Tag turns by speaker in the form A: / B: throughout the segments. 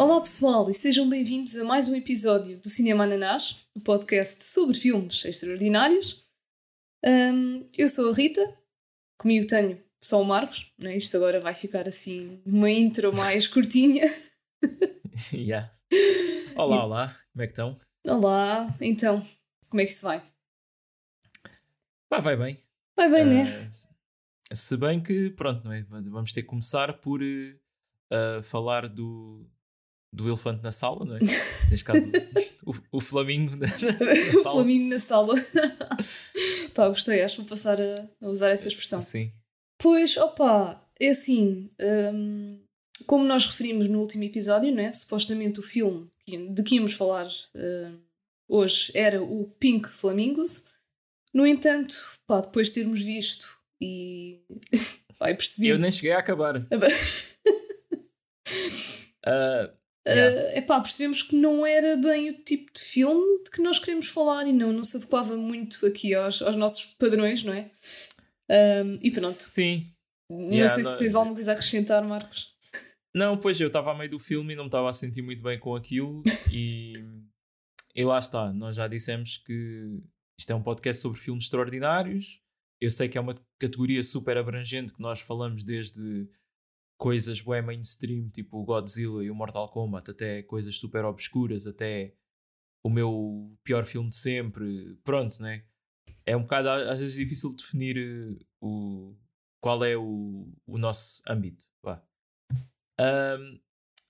A: Olá pessoal e sejam bem-vindos a mais um episódio do Cinema Ananás, o podcast sobre filmes extraordinários. Um, eu sou a Rita, comigo tenho só o Marcos, né? isto agora vai ficar assim uma intro mais curtinha.
B: yeah. Olá, olá, como é que estão?
A: Olá, então, como é que isso vai?
B: Pá, vai bem.
A: Vai bem, uh, né?
B: Se bem que, pronto, não é? Vamos ter que começar por uh, falar do, do elefante na sala, não é? Neste caso, o, o flamingo na, na
A: sala. o flamingo na sala. Pá, gostei, acho que vou passar a, a, usar essa expressão.
B: Sim.
A: Pois, opa, é assim, um, como nós referimos no último episódio, né? supostamente o filme de que íamos falar uh, hoje era o Pink Flamingos. No entanto, pá, depois de termos visto e vai perceber.
B: Eu nem cheguei a acabar. uh,
A: Yeah. Uh, epá, percebemos que não era bem o tipo de filme de que nós queremos falar e não, não se adequava muito aqui aos, aos nossos padrões, não é? Um, e pronto.
B: Sim.
A: Não yeah, sei não, se tens alguma coisa a acrescentar, Marcos.
B: Não, pois eu estava a meio do filme e não me estava a sentir muito bem com aquilo e, e lá está. Nós já dissemos que isto é um podcast sobre filmes extraordinários. Eu sei que é uma categoria super abrangente que nós falamos desde coisas bem mainstream, tipo o Godzilla e o Mortal Kombat, até coisas super obscuras, até o meu pior filme de sempre. Pronto, né? É um bocado às vezes difícil definir uh, o, qual é o, o nosso âmbito. Pá. Um,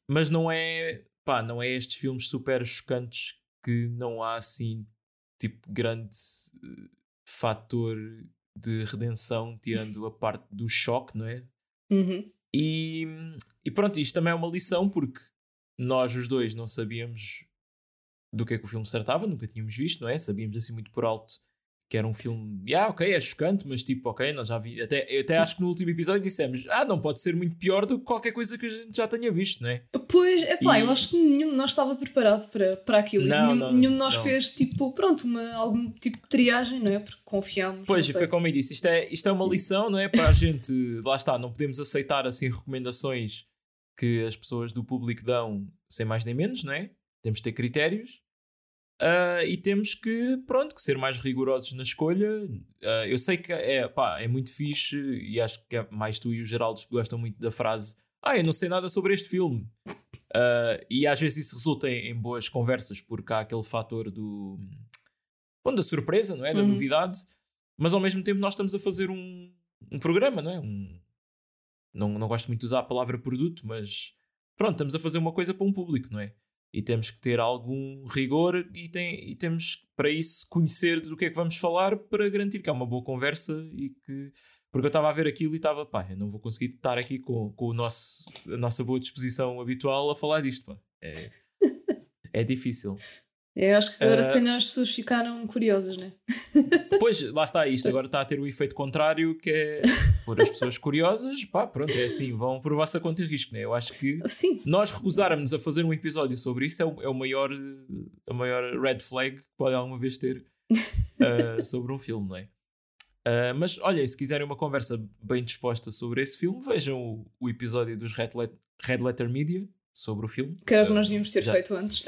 B: mas não é, pá, não é estes filmes super chocantes que não há assim tipo grande uh, fator de redenção, tirando a parte do choque, não é?
A: Uhum.
B: E, e pronto, isto também é uma lição porque nós os dois não sabíamos do que é que o filme se tratava, nunca tínhamos visto, não é? Sabíamos assim muito por alto que era um filme, ah, ok, é chocante, mas tipo, ok, nós já vi, até, até acho que no último episódio dissemos, ah, não pode ser muito pior do que qualquer coisa que a gente já tenha visto, não é?
A: Pois, é pá, e... eu acho que nenhum de nós estava preparado para, para aquilo, não, nenhum, não, nenhum de nós não. fez, tipo, pronto, uma, algum tipo de triagem, não é? Porque confiámos.
B: Pois, foi como eu disse, isto é, isto é uma lição, não é? Para a gente, lá está, não podemos aceitar assim recomendações que as pessoas do público dão sem mais nem menos, não é? Temos de ter critérios Uh, e temos que, pronto, que ser mais rigorosos na escolha. Uh, eu sei que é, pá, é muito fixe e acho que é mais tu e o Geraldo gostam muito da frase ah, eu não sei nada sobre este filme. Uh, e às vezes isso resulta em, em, boas conversas, porque há aquele fator do... Bom, da surpresa, não é? Da uhum. novidade. Mas ao mesmo tempo nós estamos a fazer um, um programa, não é? Um, não, não gosto muito de usar a palavra produto, mas pronto, estamos a fazer uma coisa para um público, não é? E temos que ter algum rigor e, tem, e temos para isso conhecer do que é que vamos falar para garantir que é uma boa conversa e que porque eu estava a ver aquilo e estava, pá, eu não vou conseguir estar aqui com, com o nosso, a nossa boa disposição habitual a falar disto, pá. É, é difícil.
A: Eu acho que agora uh, se calhar as pessoas ficaram curiosas, né?
B: Pois, lá está, isto agora está a ter o efeito contrário que é por as pessoas curiosas, pá, pronto, é assim, vão por vossa conta e risco, né? Eu acho que
A: Sim.
B: nós recusarmos a fazer um episódio sobre isso é o, é o maior, a maior red flag que pode alguma vez ter uh, sobre um filme, não é? Uh, mas olha, se quiserem uma conversa bem disposta sobre esse filme, vejam o, o episódio dos Red, Let Red Letter Media sobre o filme.
A: Que era o que nós devíamos ter já. feito antes.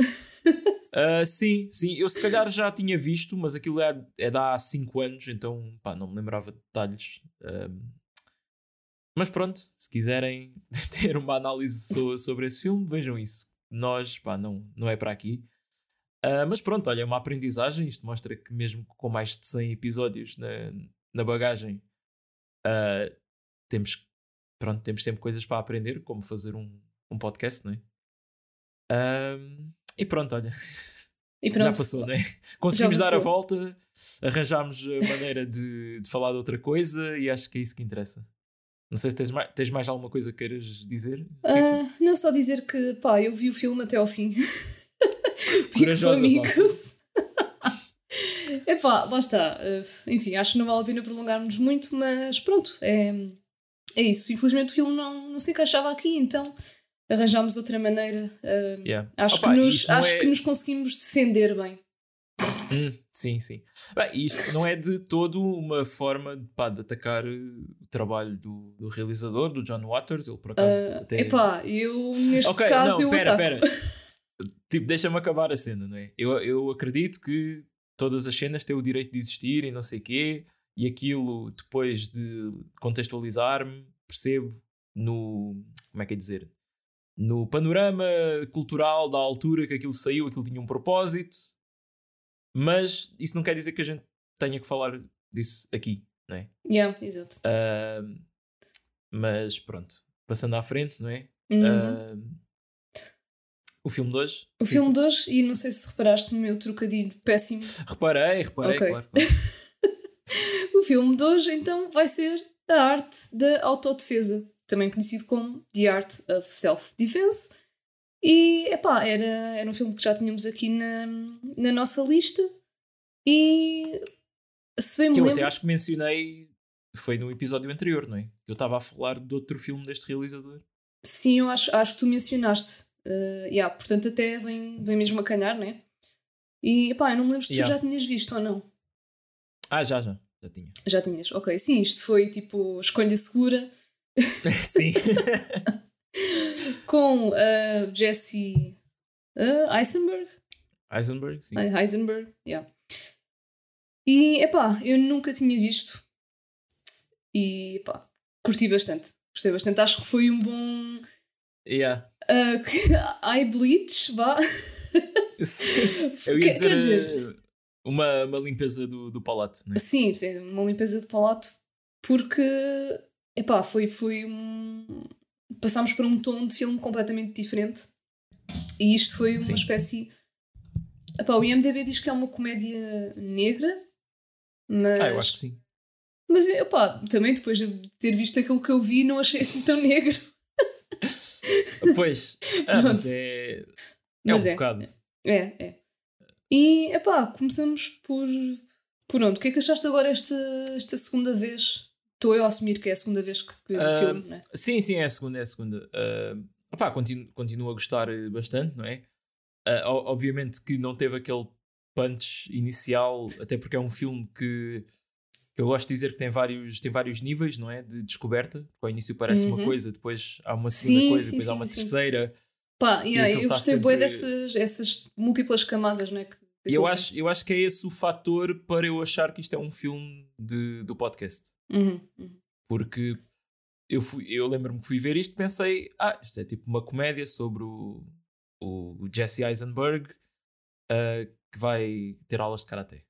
B: Uh, sim, sim, eu se calhar já tinha visto, mas aquilo é, é de há 5 anos, então pá, não me lembrava de detalhes. Uh, mas pronto, se quiserem ter uma análise so, sobre esse filme, vejam isso. Nós, pá, não, não é para aqui. Uh, mas pronto, olha, é uma aprendizagem. Isto mostra que, mesmo com mais de 100 episódios na, na bagagem, temos, pronto, temos sempre coisas para aprender, como fazer um, um podcast, não é? E pronto, olha. E pronto. Já passou, não é? Conseguimos dar a volta, arranjámos a maneira de, de falar de outra coisa e acho que é isso que interessa. Não sei se tens mais, tens mais alguma coisa que queiras dizer?
A: Uh, não, só dizer que pá, eu vi o filme até ao fim. Corajosa, amigos. Epá, lá está. Uh, enfim, acho que não vale a pena prolongarmos muito, mas pronto, é, é isso. Infelizmente o filme não, não se encaixava aqui, então arranjámos outra maneira. Uh,
B: yeah.
A: Acho, Opa, que, nos, acho é... que nos conseguimos defender bem.
B: Hum, sim, sim. Bem, isto não é de todo uma forma pá, de atacar o trabalho do, do realizador, do John Waters. Ele por acaso.
A: Uh,
B: até...
A: Epá, eu neste
B: Ok,
A: caso
B: não,
A: eu
B: pera,
A: ataco.
B: pera. tipo, deixa-me acabar a cena, não é? Eu, eu acredito que todas as cenas têm o direito de existir e não sei quê, e aquilo, depois de contextualizar-me, percebo no. Como é que é dizer? No panorama cultural da altura que aquilo saiu, aquilo tinha um propósito, mas isso não quer dizer que a gente tenha que falar disso aqui, não é?
A: Yeah, exato.
B: Ahm, mas pronto, passando à frente, não é?
A: Uhum.
B: Ahm, o filme de hoje.
A: o filme de hoje, e não sei se reparaste no meu trocadilho péssimo,
B: Reparei, reparei,
A: Ok.
B: claro. claro.
A: o filme de hoje então vai ser a arte da autodefesa, também conhecido como The Art of Self-Defense. E epá, era, era um filme que já tínhamos aqui na, na nossa lista. E se bem me
B: Que eu
A: lembro.
B: até acho que mencionei, foi no episódio anterior, não é? Eu estava a falar de outro filme deste realizador.
A: Sim, eu acho, acho que tu mencionaste. Uh, yeah, portanto, até vem, vem mesmo a calhar, né? E pá, eu não me lembro se tu
B: Yeah.
A: já tinhas visto ou não.
B: Ah, já, já, já tinha.
A: Já tinhas, ok. Sim, isto foi tipo escolha segura
B: Sim.
A: com uh, Jesse uh, Eisenberg.
B: Eisenberg, sim.
A: Ah, Heisenberg, yeah. E epá, eu nunca tinha visto. E epá, curti bastante. Gostei bastante. Acho que foi um bom.
B: Yeah.
A: Uh, eye bleach, vá.
B: Eu ia dizer,
A: quer dizer-
B: eh, uma, uma limpeza do, do palato, não é?
A: Sim, sim, uma limpeza de palato, porque epá, foi, foi um. Passámos para um tom de filme completamente diferente. E isto foi uma
B: Sim.
A: espécie. Epá, o IMDB diz que é uma comédia negra, mas.
B: Ah, eu acho que sim.
A: Mas epá, também depois de ter visto aquilo que eu vi, não achei assim tão negro.
B: Pois, ah, mas é, é
A: Mas
B: um
A: é.
B: bocado.
A: É, é. E epá, começamos por. Por onde? O que é que achaste agora esta, esta segunda vez? Estou eu a assumir que é a segunda vez que que vês o
B: Ah,
A: filme, não é?
B: Sim, sim, é a segunda, é a segunda. Ah, opá, continuo, continuo a gostar eh, bastante, não é? O- obviamente que não teve aquele punch inicial, até porque é um filme que, que eu gosto de dizer que tem vários, tem vários níveis, não é? De descoberta. Porque ao início parece uma
A: Uhum.
B: coisa, depois há uma segunda
A: Sim,
B: coisa,
A: sim,
B: depois há
A: sim,
B: uma
A: sim.
B: terceira.
A: Pá, yeah, eu gostei
B: sempre-
A: dessas essas múltiplas camadas, não é? Que,
B: E eu acho, eu acho que é esse o fator para eu achar que isto é um filme de, do podcast.
A: Uhum, uhum.
B: Porque eu, fui, eu lembro-me que fui ver isto e pensei, ah, isto é tipo uma comédia sobre o, o Jesse Eisenberg ah, que vai ter aulas de Karaté.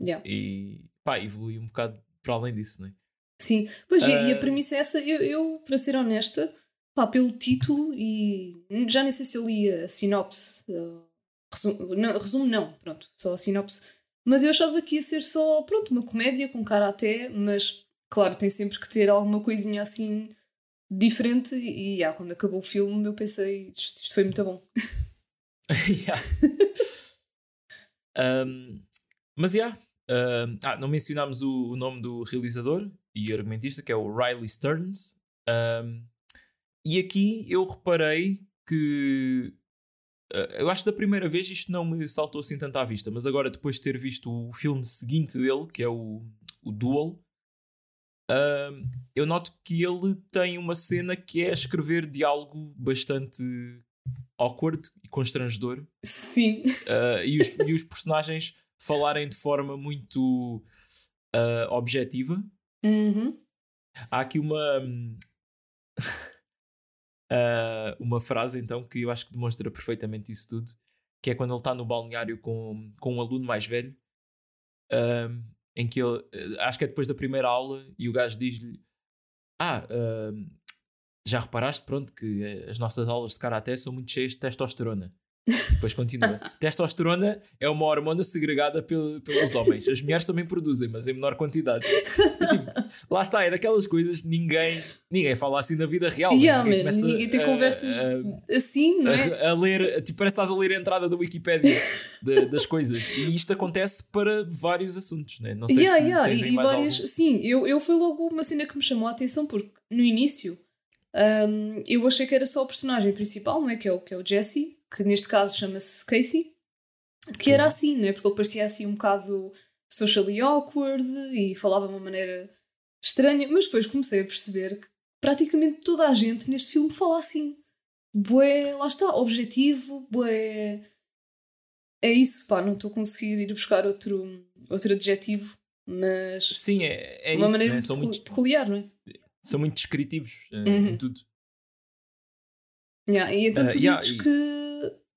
A: Yeah.
B: E pá, evolui um bocado para além disso, não é?
A: Sim, pois e- e a
B: Ah.
A: premissa é essa. Eu, eu, para ser honesta, pá, pelo título e já nem sei se eu li a sinopse. uh, resumo, não, resumo não, pronto, só a sinopse. Mas eu achava que ia ser só, pronto, uma comédia com karaté, mas claro, tem sempre que ter alguma coisinha assim diferente. E ah, quando acabou o filme, eu pensei, isto, isto foi muito bom.
B: Um, mas já. ah, não mencionámos o, o nome do realizador e argumentista, que é o Riley Stearns. Um, e aqui eu reparei que. Uh, eu acho que da primeira vez isto não me saltou assim tanto à vista, mas agora depois de ter visto o filme seguinte dele, que é o, o Duel, um, eu noto que ele tem uma cena que é escrever diálogo bastante awkward e constrangedor
A: Sim,
B: uh, e, os, e os personagens falarem de forma muito uh, objetiva.
A: Uhum.
B: Há aqui uma hum, uh, uma frase então que eu acho que demonstra perfeitamente isso tudo, que é quando ele está no balneário com, com um aluno mais velho, um, em que ele uh, acho que é depois da primeira aula e o gajo diz-lhe ah um, já reparaste pronto que eh, as nossas aulas de karaté são muito cheias de testosterona depois continua. Testosterona é uma hormona segregada pel- pelos homens. As mulheres também produzem, mas em menor quantidade. E, tipo, lá está, é daquelas coisas que ninguém, ninguém fala assim na vida real.
A: Yeah,
B: ninguém
A: man,
B: começa
A: ninguém tem
B: a-
A: conversas
B: a-
A: assim, não é?
B: a, a ler, tipo, parece que estás a ler a entrada da Wikipédia de- das coisas. E isto acontece para vários assuntos, né? Não sei
A: Yeah,
B: se
A: yeah, e, e várias.
B: algum.
A: Sim, eu, eu foi logo uma cena que me chamou a atenção, porque no início hum, eu achei que era só o personagem principal, não é? Que é o, que é o Jesse, que neste caso chama-se Casey. que era assim, né? Porque ele parecia assim um bocado socially awkward e falava de uma maneira estranha, mas depois comecei a perceber que praticamente toda a gente neste filme fala assim. Bué, lá está, objetivo, bué. É isso, pá, não estou a conseguir ir buscar outro, outro adjetivo, mas.
B: Sim, é, é
A: uma
B: isso.
A: maneira
B: né?
A: muito
B: São,
A: pecu-
B: muito,
A: peculiar, não é?
B: são muito descritivos eh,
A: Uhum.
B: em tudo.
A: Yeah, e então
B: Ah,
A: tu
B: yeah,
A: dizes
B: e-
A: que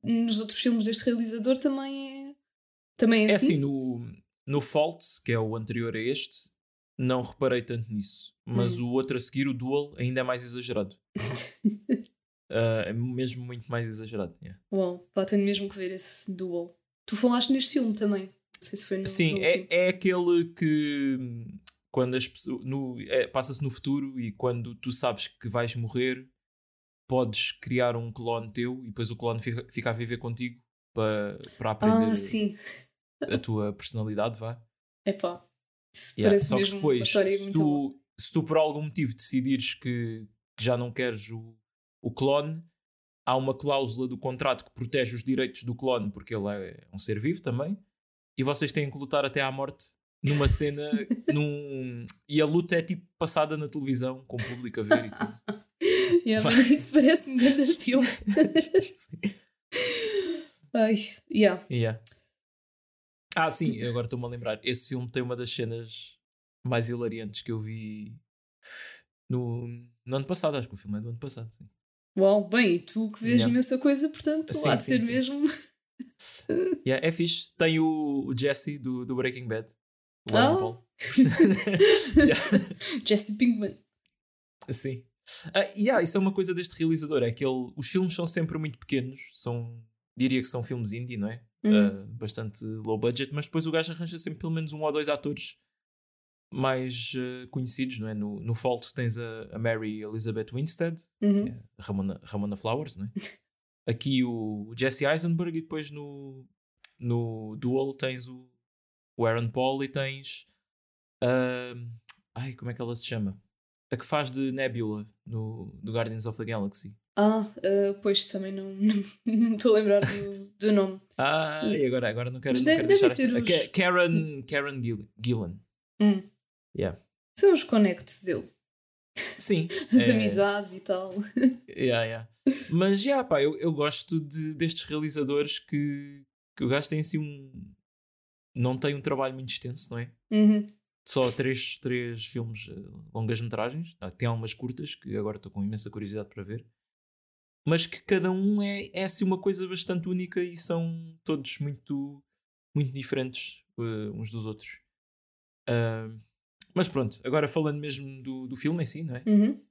A: nos outros filmes deste realizador também é. Também é,
B: É
A: assim?
B: assim, no, no Fault, que é o anterior a este, não reparei tanto nisso. Mas
A: Hum.
B: o outro a seguir, o Duel, ainda é mais exagerado. Ah, é mesmo muito mais exagerado. yeah.
A: Uau, pá, tenho mesmo que ver esse duel. Tu falaste neste filme também. Não sei se foi no,
B: Sim,
A: no
B: é, é aquele que hum, quando as pessoas é, passa-se no futuro e quando tu sabes que vais morrer, podes criar um clone teu e depois o clone fica, fica a viver contigo para, para aprender
A: Ah, sim.
B: a tua personalidade, vá.
A: Epá. Isso
B: Yeah, Só que depois, se tu, se tu por algum motivo decidires que, que já não queres o, o clone, há uma cláusula do contrato que protege os direitos do clone, porque ele é um ser vivo também, e vocês têm que lutar até à morte numa cena num... e a luta é tipo passada na televisão, com o público a ver e tudo.
A: Yeah, mas isso parece um grande filme. Ai, yeah.
B: Yeah. Ah, sim, eu agora estou-me a lembrar. Esse filme tem uma das cenas mais hilariantes que eu vi no, no ano passado. Acho que o filme é do ano passado. Sim.
A: Uau, bem, tu que vês
B: Yeah.
A: imensa coisa, portanto,
B: Sim,
A: há de
B: sim,
A: ser
B: sim.
A: mesmo.
B: Yeah, é fixe. Tem o, o Jesse do, do Breaking Bad. O Paul. yeah,
A: Jesse Pinkman.
B: sim. Ah, yeah, isso é uma coisa deste realizador. É que ele, os filmes são sempre muito pequenos. São, diria que são filmes indie, não é?
A: Uhum.
B: Ah, bastante low budget. Mas depois o gajo arranja sempre pelo menos um ou dois atores mais ah, conhecidos, não é? No, no Fault tens a, a Mary Elizabeth Winstead,
A: Uhum.
B: é Ramona, Ramona Flowers, não é? Aqui o Jesse Eisenberg e depois no, no Duel tens o, o Aaron Paul e tens. ah, ai, como é que ela se chama? A que faz de Nebula no, no Guardians of the Galaxy.
A: Ah, ah, pois também não não não me estou a lembrar do, do nome.
B: Ah, e agora, agora não quero,
A: Mas
B: não
A: de-
B: quero deixar
A: ser os-
B: Karen, Karen Gill- Gillan.
A: Hum.
B: Yeah.
A: São os connects dele.
B: Sim.
A: As
B: é-
A: amizades e tal.
B: Yeah, yeah. Mas já, pá, eu, eu gosto de, destes realizadores que, que o gajo tem assim um. Não tem um trabalho muito extenso, não é?
A: Uhum.
B: Só três, três filmes, eh, longas metragens. Tem algumas curtas que agora estou com imensa curiosidade para ver. Mas que cada um é, é assim uma coisa bastante única e são todos muito, muito diferentes eh, uns dos outros. Ah, mas pronto, agora falando mesmo do, do filme em si, não é?
A: Uhum.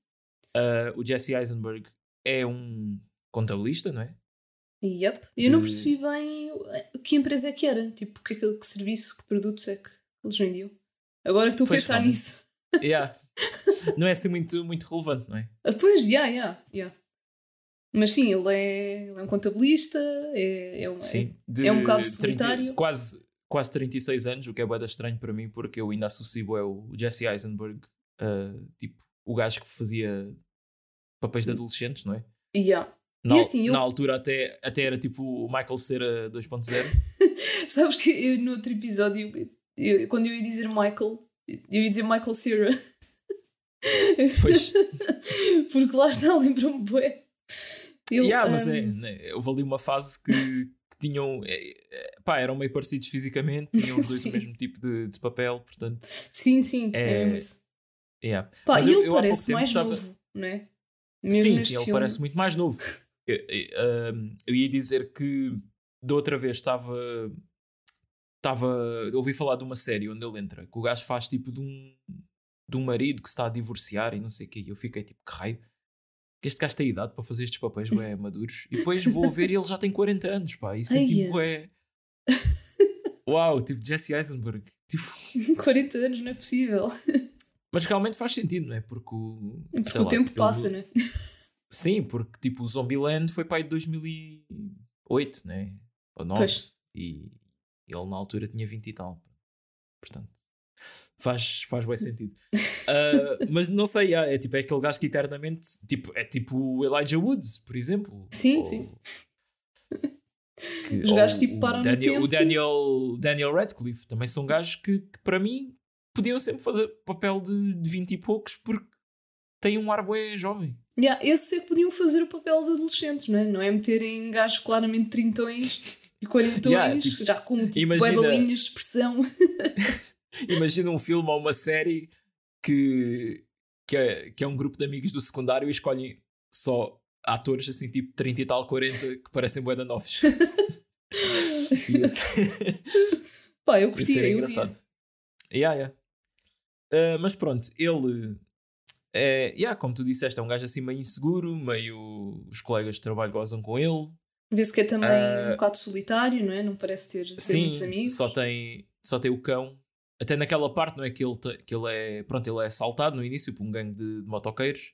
B: Ah, o Jesse Eisenberg é um contabilista, não é?
A: Yep. Eu não
B: De-
A: percebi bem o- que empresa é que era. Tipo, que, que, que serviço, que produtos é que eles vendiam. Agora que estou a
B: Pois,
A: pensar nisso.
B: Yeah. não é assim muito, muito relevante, não é?
A: Ah, pois, já, já, já. Mas sim, ele é, ele é um contabilista, é, é, um,
B: Sim. De
A: é um bocado
B: 30
A: solitário.
B: quase, quase 36 anos, o que é da estranho para mim, porque eu ainda associo é o Jesse Eisenberg, ah, tipo, o gajo que fazia papéis de adolescentes, não é?
A: já.
B: Na,
A: E assim, eu-
B: na altura até, até era tipo o Michael Cera 2.0.
A: Sabes que eu, no outro episódio, eu- quando eu ia dizer Michael, eu ia dizer Michael Cera.
B: Pois.
A: Porque lá está, lembro-me bué. Ele,
B: yeah, mas é,
A: um,
B: né, houve ali uma fase que, que tinham, é, é, pá, eram meio parecidos fisicamente, tinham os dois o mesmo tipo de, de papel, portanto,
A: Sim, sim, é,
B: É,
A: mesmo isso.
B: yeah.
A: Pá,
B: Mas
A: e
B: eu-
A: ele
B: eu pouco
A: parece mais
B: estava-
A: novo, não é? Mesmo
B: sim, sim, ele
A: filme.
B: parece muito mais novo. Eu, eu, um, eu ia dizer que da outra vez estava. Estava. Ouvi falar de uma série onde ele entra, que o gajo faz tipo de um, de um marido que se está a divorciar e não sei o quê. E eu fiquei tipo, que raio. que Este gajo tem idade para fazer estes papéis bem maduros. E depois vou ver e ele já tem 40 anos, pá. Isso é tipo, é. Uau, tipo Jesse Eisenberg. Tipo,
A: 40 anos, não é possível.
B: mas realmente faz sentido, não é? Porque o.
A: Porque o
B: lá,
A: tempo passa, né?
B: Sim, porque tipo o Zombieland foi para aí de 2008, né? Ou 9.
A: Pois.
B: E ele na altura tinha 20 e tal. Portanto, faz, faz bem sentido. Ah, mas não sei, ah, é tipo é aquele gajo que eternamente tipo, é tipo o Elijah Wood, por exemplo.
A: Sim,
B: Ou-
A: sim.
B: Que,
A: Os gajos tipo
B: o
A: param no
B: Daniel,
A: tempo.
B: O Daniel, Daniel Radcliffe também são gajos que, que para mim podiam sempre fazer papel de, de 20 e poucos porque têm um ar bué jovem.
A: Yeah, esses é que podiam fazer o papel de adolescentes, não é? Não é meterem gajos claramente trintões e quarentões,
B: Yeah, tipo,
A: já com tipo,
B: imagina-
A: de expressão.
B: Imagina um filme ou uma série que, que, é, que é um grupo de amigos do secundário e escolhem só atores assim tipo 30 e tal, 40 que parecem bué da novos.
A: Pá, eu curti, eu
B: engraçado. Yeah, yeah. Ah, mas pronto, ele é, yeah, como tu disseste, é um gajo assim meio inseguro, meio os colegas de trabalho gozam com ele.
A: Vê-se que é também
B: Ah,
A: um bocado solitário, não é? Não parece ter, ter
B: Sim,
A: muitos amigos.
B: só tem, só tem o cão. Até naquela parte, não é? Que ele, te- que ele é. Pronto, ele é assaltado no início por um gangue de, de motoqueiros.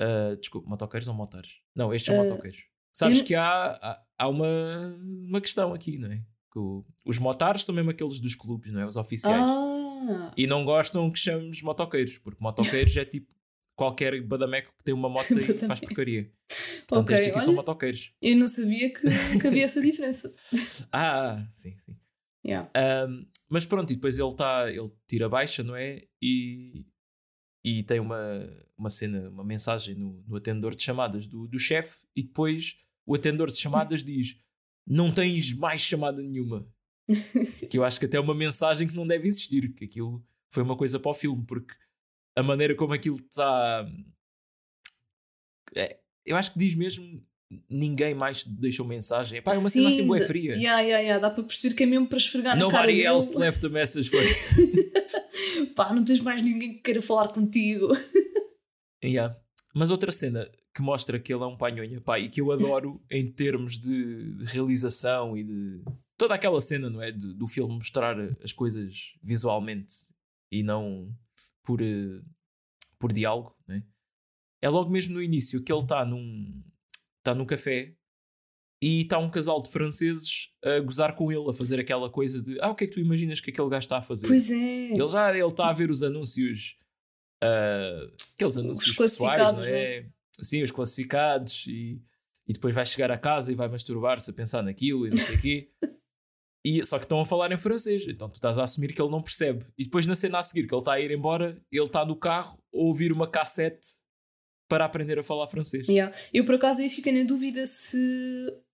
B: Ah, desculpa, motoqueiros ou motares? Não, estes são
A: Ah,
B: motoqueiros. Sabes
A: eu-
B: que há, há, há uma, uma questão aqui, não é? Que o- os motares são mesmo aqueles dos clubes, não é? Os oficiais.
A: Ah,
B: E não gostam que chamemos motoqueiros, porque motoqueiros é tipo qualquer badameco que tem uma moto e faz porcaria. Portanto,
A: ok.
B: estes aqui são
A: Olha,
B: motoqueiros.
A: eu não sabia que, que havia essa diferença.
B: Ah, sim, sim.
A: Yeah.
B: Um, mas pronto, e depois ele tá, ele tira baixa, não é? E, e tem uma, uma cena, uma mensagem no, no atendedor de chamadas do, do chefe, e depois o atendedor de chamadas diz: Não tens mais chamada nenhuma. que eu acho que até é uma mensagem que não deve existir, que aquilo foi uma coisa para o filme, porque a maneira como aquilo está. É, eu acho que diz mesmo. Ninguém mais deixou mensagem. Pá, é uma cena assim
A: Sim,
B: boa fria.
A: Yeah, yeah, yeah. Dá para perceber que é mesmo para esfregar na cara
B: Nobody
A: dele.
B: else left a message for.
A: Pá, não tens mais ninguém que queira falar contigo.
B: Yeah. Mas outra cena que mostra que ele é um panhonha, pá, e que eu adoro em termos de, de realização e de toda aquela cena, não é? De- do filme mostrar as coisas visualmente e não por, eh, por diálogo, não é? É logo mesmo no início que ele está num, está num café e está um casal de franceses a gozar com ele, a fazer aquela coisa de ah, o que é que tu imaginas que aquele gajo está a fazer?
A: Pois é.
B: Ele já ele está a ver os anúncios, ah, aqueles anúncios pessoais,
A: classificados,
B: não é? Sim, os classificados, e, e depois vai chegar a casa e vai masturbar-se a pensar naquilo e não sei o quê. E, só que estão a falar em francês, então tu estás a assumir que ele não percebe. E depois na cena a seguir, que ele está a ir embora, ele está no carro a ouvir uma cassete para aprender a falar francês.
A: Yeah. Eu por acaso aí fiquei na dúvida se,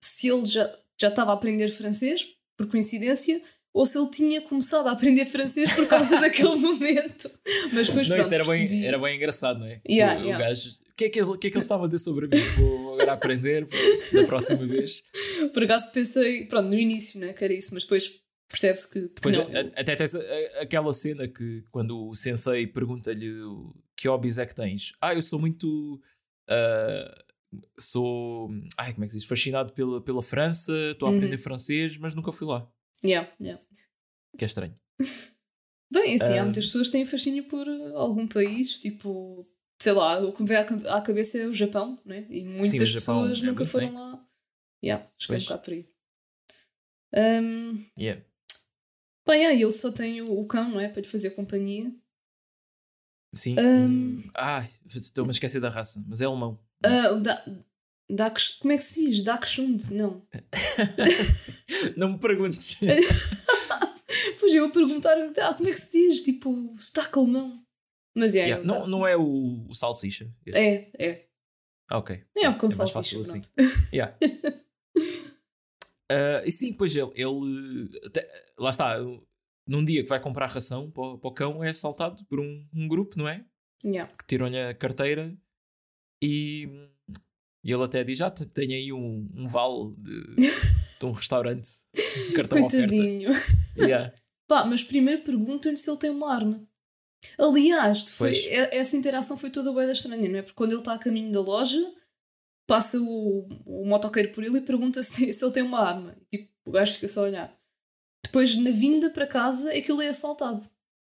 A: se ele já, já estava a aprender francês, por coincidência, ou se ele tinha começado a aprender francês por causa daquele momento. Mas depois
B: não,
A: pronto,
B: isso era bem, era bem engraçado, não é?
A: Yeah,
B: o, o
A: yeah.
B: gajo, o que, é que ele, o que é que ele estava a dizer sobre mim? Vou agora aprender da próxima vez.
A: Por acaso pensei, pronto, no início, né, que era isso, mas depois percebe-se que, que
B: Depois,
A: não.
B: até tens aquela cena que quando o sensei pergunta-lhe o- que hobbies é que tens. Ah, eu sou muito. ah, sou. Ai, como é que se diz? Fascinado pela, pela França, estou a
A: Uhum.
B: aprender francês, mas nunca fui lá.
A: Yeah, yeah.
B: Que é estranho.
A: Bem, assim, há
B: Ah.
A: muitas pessoas que têm fascínio por uh, algum país, tipo, sei lá, o que me vem à, ca- à cabeça é o Japão, né? E muitas
B: Japão
A: pessoas
B: é
A: nunca foram
B: bem.
A: lá. Yeah, acho que é um bocado por aí. Um,
B: Yeah.
A: bem, ah, ele só tem o, o cão, não é? Para lhe fazer companhia.
B: Sim.
A: Hum,
B: Ai, estou-me a esquecer da raça, mas é alemão.
A: Ah, o da, Dax, como é que se diz? Dachshund? Não.
B: não me perguntes.
A: Pois eu ia perguntar ah, como é que se diz? Tipo, sotaque alemão. Mas é,
B: Yeah,
A: é,
B: não, não é o, o salsicha. este.
A: é, é.
B: Ah, ok.
A: É o com
B: mais
A: salsicha,
B: fácil assim. Yeah. Ah, e sim, pois ele, ele até- lá está, num dia que vai comprar ração para, o- para o cão, é assaltado por um, um grupo, não é?
A: Yeah.
B: Que tiram-lhe a carteira e, e ele até diz: Já te- tenho aí um, um vale de, de um restaurante, um cartão oferta.
A: Coitadinho.
B: Yeah.
A: Pá, mas primeiro perguntam-lhe se ele tem uma arma. Aliás, foi,
B: Pois.
A: essa interação foi toda bué da estranha, não é? Porque quando ele está a caminho da loja, passa o, o motoqueiro por ele e pergunta se, tem- se ele tem uma arma. Tipo, o gajo fica só a olhar. Depois, na vinda para casa, é que ele é assaltado.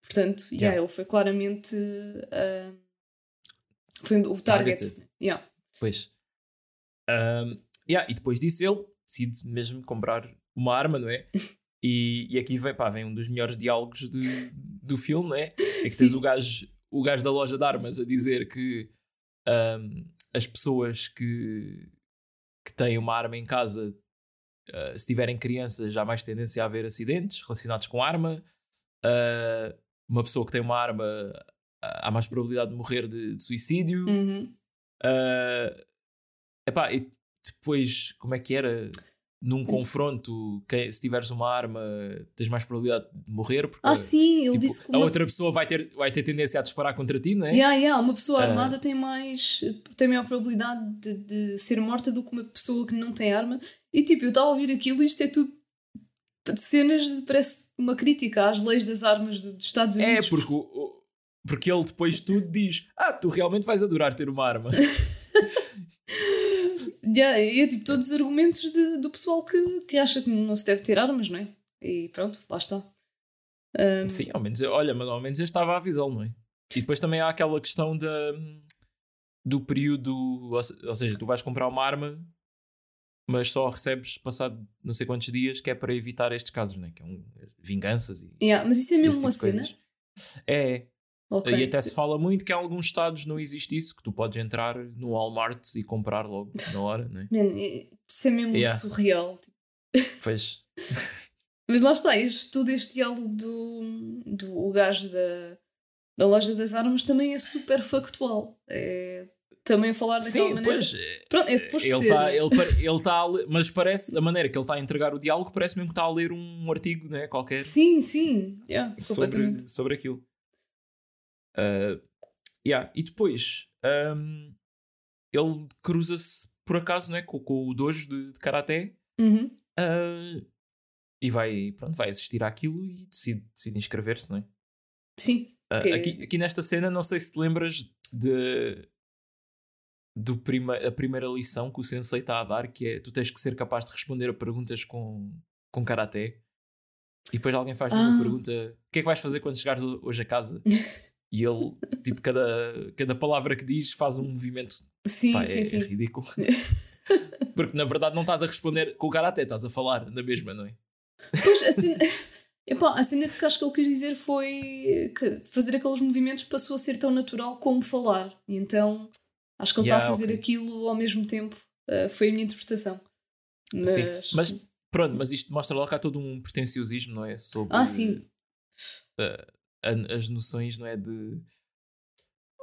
A: Portanto, yeah,
B: Yeah.
A: ele foi claramente ah, foi o target.
B: Targeted.
A: Yeah.
B: Pois. Ahm, yeah, e depois disso ele decide mesmo comprar uma arma, não é? E, e aqui vem, pá, vem um dos melhores diálogos do, do filme, não é? É que tens
A: Sim.
B: o gajo, o gajo da loja de armas a dizer que ahm, as pessoas que, que têm uma arma em casa uh, se tiverem crianças, já há mais tendência a haver acidentes relacionados com arma. Uh, uma pessoa que tem uma arma, há mais probabilidade de morrer de, de suicídio.
A: Uhum.
B: Uh, epá, e depois, como é que era? Num confronto, quem- se tiveres uma arma, tens mais probabilidade de morrer. Porque,
A: Ah, sim, ele
B: tipo,
A: disse que
B: a
A: uma...
B: outra pessoa vai ter, vai ter tendência a disparar contra ti, não é?
A: Yeah, yeah, uma pessoa
B: Ah.
A: armada tem mais tem maior probabilidade de, de ser morta do que uma pessoa que não tem arma. E tipo, eu estava a ouvir aquilo e isto é tudo de cenas de, parece uma crítica às leis das armas do- dos Estados
B: É,
A: Unidos.
B: porque, o- o- porque ele depois de tudo diz: Ah, tu realmente vais adorar ter uma arma.
A: Yeah, e é tipo todos os argumentos de- do pessoal que, que acha que não se deve ter armas, não é? E pronto, lá está. Um,
B: Sim, ao menos, olha, mas ao menos eu estava a avisá-lo, não é? E depois também há aquela questão da, do período, ou se- ou seja, tu vais comprar uma arma, mas só a recebes passado não sei quantos dias, que é para evitar estes casos, né? Que é um, vinganças e.
A: yeah, mas isso é mesmo
B: tipo
A: uma cena.
B: É,
A: Ok.
B: e até se fala muito que em alguns estados não existe isso, que tu podes entrar no Walmart e comprar logo na hora?
A: Man, é- isso é mesmo
B: Yeah.
A: surreal.
B: Pois.
A: Mas lá está, este, todo este diálogo do, do o gajo da, da loja das armas também é super factual. É também a falar daquela
B: Sim,
A: maneira.
B: pois.
A: Pronto, é suposto
B: Ele
A: ser.
B: está,
A: não é?
B: ele, ele tá a ler, mas parece, a maneira que ele está a entregar o diálogo, parece mesmo que está a ler um artigo né, qualquer
A: Sim, sim. Yeah, completamente.
B: sobre, sobre aquilo. Ah, yeah. E depois ahm, ele cruza-se por acaso né, com, com o dojo de, de karaté
A: Uhum.
B: ah, e vai, pronto, vai assistir àquilo e decide, decide inscrever-se. Né?
A: Sim.
B: Ah,
A: Que-
B: aqui, aqui nesta cena, não sei se te lembras de. Do prima, a primeira lição que o sensei está a dar, que é tu tens que ser capaz de responder a perguntas com, com karaté. E depois alguém faz uma
A: Ah.
B: pergunta: o que é que vais fazer quando chegares hoje a casa? E ele, tipo, cada, cada palavra que diz faz um movimento.
A: Sim,
B: Pá,
A: sim,
B: é,
A: sim.
B: é ridículo. Porque na verdade não estás a responder com o karaté, estás a falar na mesma, não é?
A: Pois, a cena, epá, a cena que acho que ele quis dizer foi que fazer aqueles movimentos passou a ser tão natural como falar. E então acho que ele está
B: Yeah,
A: a fazer
B: ok.
A: aquilo ao mesmo tempo. Uh, foi a minha interpretação. Mas,
B: Sim. Mas pronto, mas isto mostra logo que há todo um pretenciosismo, não é? Sobre
A: Ah, sim.
B: a- as noções, não é? De.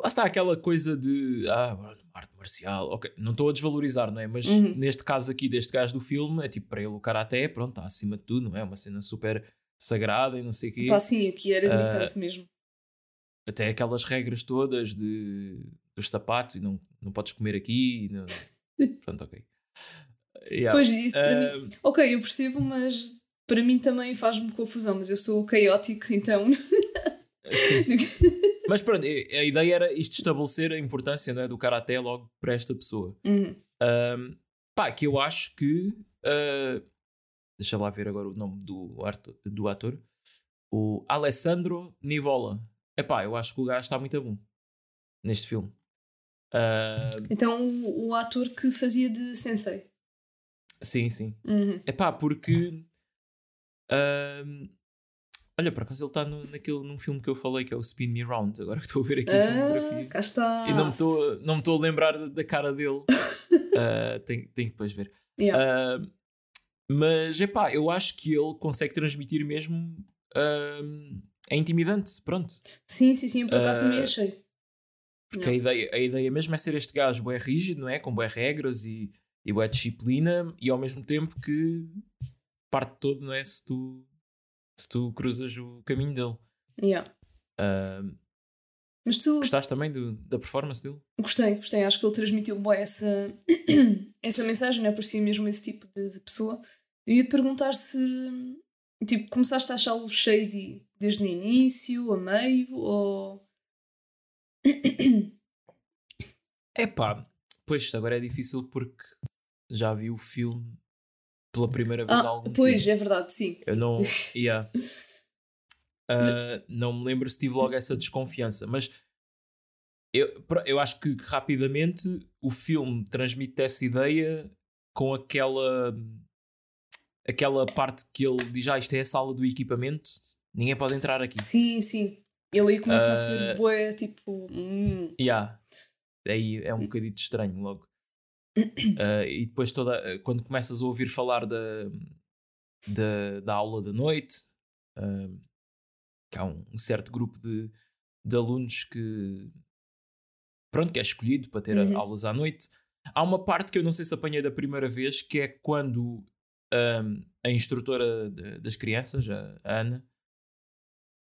B: Lá está aquela coisa de. Ah, arte marcial. Ok, não estou a desvalorizar, não é? Mas
A: Uhum.
B: neste caso aqui, deste gajo do filme, é tipo para ele o karaté, pronto, está acima de tudo, não é? Uma cena super sagrada e não sei o quê.
A: Pá, sim, aqui era
B: Ah,
A: gritante mesmo.
B: Até aquelas regras todas de, dos sapatos e não, não podes comer aqui. Não... pronto, ok. Yeah.
A: Pois, isso para mim.
B: Ah,
A: Ok, eu percebo, mas para mim também faz-me confusão. Mas eu sou caótico, então.
B: Mas pronto, a ideia era isto estabelecer a importância é, do karaté logo para esta pessoa.
A: Uhum.
B: Ahm, pá, que eu acho que. ah, deixa lá ver agora o nome do, arto- do ator. O Alessandro Nivola. Epá, eu acho que o gajo está muito bom neste filme. Ah,
A: Então o, o ator que fazia de sensei.
B: sim, sim.
A: Uhum.
B: Epá, porque. ahm, olha, por acaso ele está naquele, num filme que eu falei que é o Spin Me Round. Agora que estou a ver aqui a
A: Ah,
B: filmografia.
A: cá está.
B: E não me estou me a lembrar da, cara dele. Ah, tenho, tenho que depois ver.
A: Yeah.
B: Ah, mas, epá, eu acho que ele consegue transmitir mesmo. ah, é intimidante, pronto.
A: Sim, sim, sim, por acaso
B: Ah,
A: também achei.
B: Porque a ideia, a ideia mesmo é ser este gajo bué rígido, não é? Com bué regras e, e bué disciplina e ao mesmo tempo que parte todo, não é? Se tu, se tu cruzas o caminho dele.
A: Yeah.
B: Ah,
A: Mas tu
B: gostaste também do, da performance dele?
A: gostei, gostei. Acho que ele transmitiu bem essa, essa mensagem, né? parecia mesmo esse tipo de, de pessoa. Eu ia te perguntar se tipo, começaste a achá-lo shady desde o início, a meio, ou.
B: Epá, pois agora é difícil porque já vi o filme pela primeira vez há
A: Ah,
B: algum
A: pois,
B: tempo.
A: é verdade, sim.
B: Eu não. Yeah. Ah, não me lembro se tive logo essa desconfiança, mas eu, eu acho que rapidamente o filme transmite essa ideia com aquela aquela parte que ele diz: Ah, isto é a sala do equipamento, ninguém pode entrar aqui.
A: Sim, sim. Ele aí começa a ser
B: Ah.
A: bué, tipo. hum,
B: Yeah. Aí é um bocadito estranho logo. Uh, e depois toda quando começas a ouvir falar da, da, da aula da noite, uh, que há um, um, certo grupo de, de alunos que pronto, que é escolhido para ter uhum. aulas à noite. Há uma parte que eu não sei se apanhei da primeira vez, que é quando um, a instrutora de, das crianças, a, a Ana,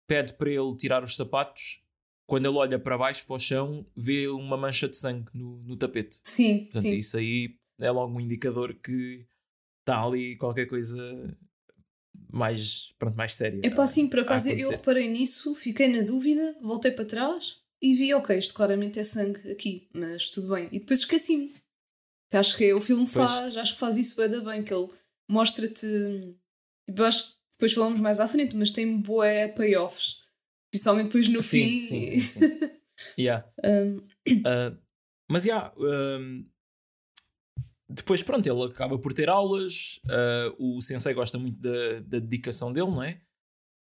B: pede para ele tirar os sapatos quando ele olha para baixo, para o chão, vê uma mancha de sangue no, no tapete.
A: Sim,
B: Portanto,
A: sim.
B: isso aí é logo um indicador que está ali qualquer coisa mais, pronto, mais séria.
A: É para assim, por acaso eu reparei nisso, fiquei na dúvida, voltei para trás e vi, ok, isto claramente é sangue aqui, mas tudo bem. E depois esqueci-me. Acho que o filme pois. faz, acho que faz isso bem, bem, que ele mostra-te. Eu acho que depois falamos mais à frente, mas tem boé payoffs Principalmente depois no sim,
B: fim. Sim, sim, sim. yeah. um... uh, mas yeah, um, depois pronto, ele acaba por ter aulas, uh, o sensei gosta muito da, da dedicação dele, não é?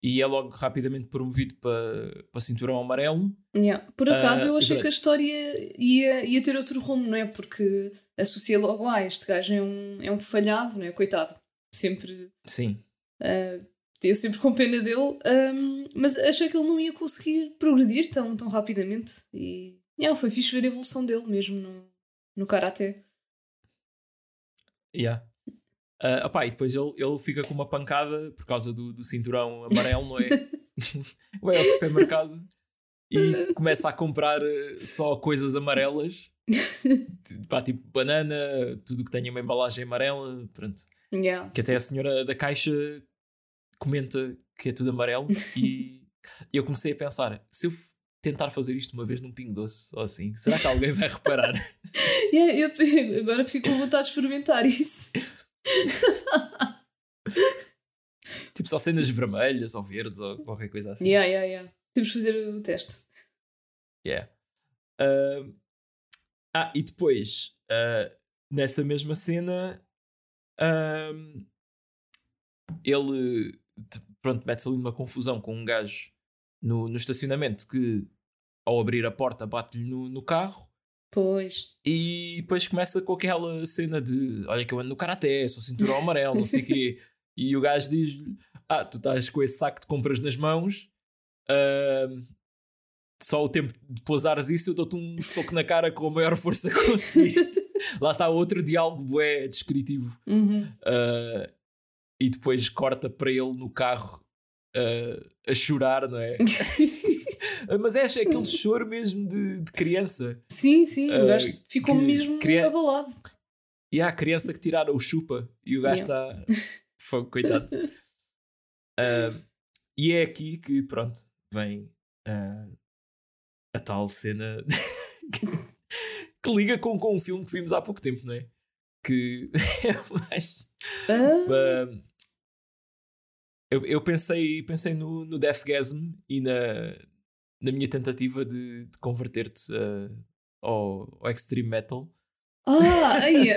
B: E é logo rapidamente promovido para, para cinturão amarelo.
A: Yeah. Por acaso uh, eu achei que a história ia, ia ter outro rumo, não é? Porque associa logo, ah, este gajo é um, é um falhado, não é? Coitado. Sempre.
B: Sim.
A: Uh, eu sempre com pena dele, um, mas achei que ele não ia conseguir progredir tão, tão rapidamente. E yeah, foi fixe ver a evolução dele mesmo no, no Karate.
B: Yeah. Uh, opá, e depois ele, ele fica com uma pancada por causa do, do cinturão amarelo, não é? Vai ao supermercado e começa a comprar eh, só coisas amarelas. Pá, tipo banana, tudo que tenha uma embalagem amarela, pronto.
A: Yeah.
B: Que até a senhora da caixa comenta que é tudo amarelo e eu comecei a pensar, se eu tentar fazer isto uma vez num pingo doce ou assim, será que alguém vai reparar?
A: yeah, eu, agora fico com vontade de experimentar isso.
B: tipo só cenas vermelhas ou verdes ou qualquer coisa assim.
A: Yeah, yeah, yeah. Temos de fazer o teste.
B: Yeah. Uh, ah, e depois, uh, nessa mesma cena, uh, ele pronto, mete-se ali numa confusão com um gajo no, no estacionamento que, ao abrir a porta, bate-lhe no, no carro.
A: Pois.
B: E depois começa com aquela cena de: Olha, que eu ando no karaté, sou cinturão amarelo, não sei o quê. E o gajo diz-lhe: Ah, tu estás com esse saco de compras nas mãos, uh, só o tempo de pousares isso, eu dou-te um soco na cara com a maior força que conseguir. Lá está outro diálogo é descritivo.
A: Uhum.
B: Uh, e depois corta para ele no carro uh, a chorar, não é? Mas é, é aquele choro mesmo de, de criança.
A: Sim, sim, uh, o gajo ficou mesmo cria... abalado.
B: E há a criança que tiraram o chupa e o gajo está. Fogo, coitado. Uh, e é aqui que, pronto, vem uh, a tal cena que, liga com, com um filme que vimos há pouco tempo, não é? Que é mais.
A: Ah. Uh,
B: eu, eu pensei, pensei no, no Deathgasm e na, na minha tentativa de, de converter-te uh, ao, ao Extreme Metal.
A: Ah, aí!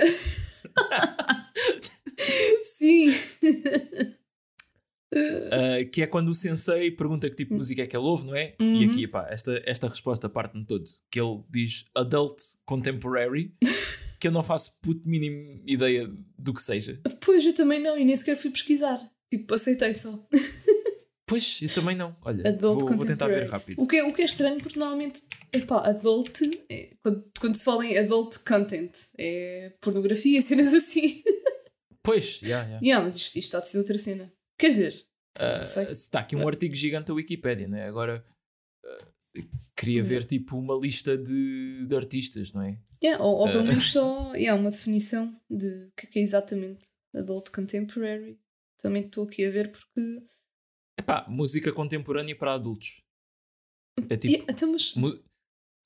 A: Sim!
B: Uh, que é quando o sensei pergunta que tipo de música é que ele ouve, não é? Uhum. E aqui, pá, esta, esta resposta parte-me todo. Que ele diz Adult Contemporary, que eu não faço puto mínimo ideia do que seja.
A: Pois, eu também não, e nem sequer fui pesquisar. Tipo, aceitei só.
B: Pois, eu também não. Olha, adult vou, vou, tentar ver rápido.
A: O que, é, o que é estranho, porque normalmente, epá, adult, é, quando, quando se fala em adult content, é pornografia, cenas assim.
B: Pois, já, yeah, yeah.
A: yeah, mas isto, isto está a ser outra cena. Quer dizer,
B: uh, está aqui um uh, artigo gigante da Wikipedia, né? Agora uh, queria ver tipo uma lista de, de artistas, não é?
A: Yeah, ou, ou pelo menos só yeah, uma definição de o que é, é exatamente adult contemporary. Também estou aqui a ver porque.
B: Epá, música contemporânea para adultos. É tipo.
A: E, então, mas...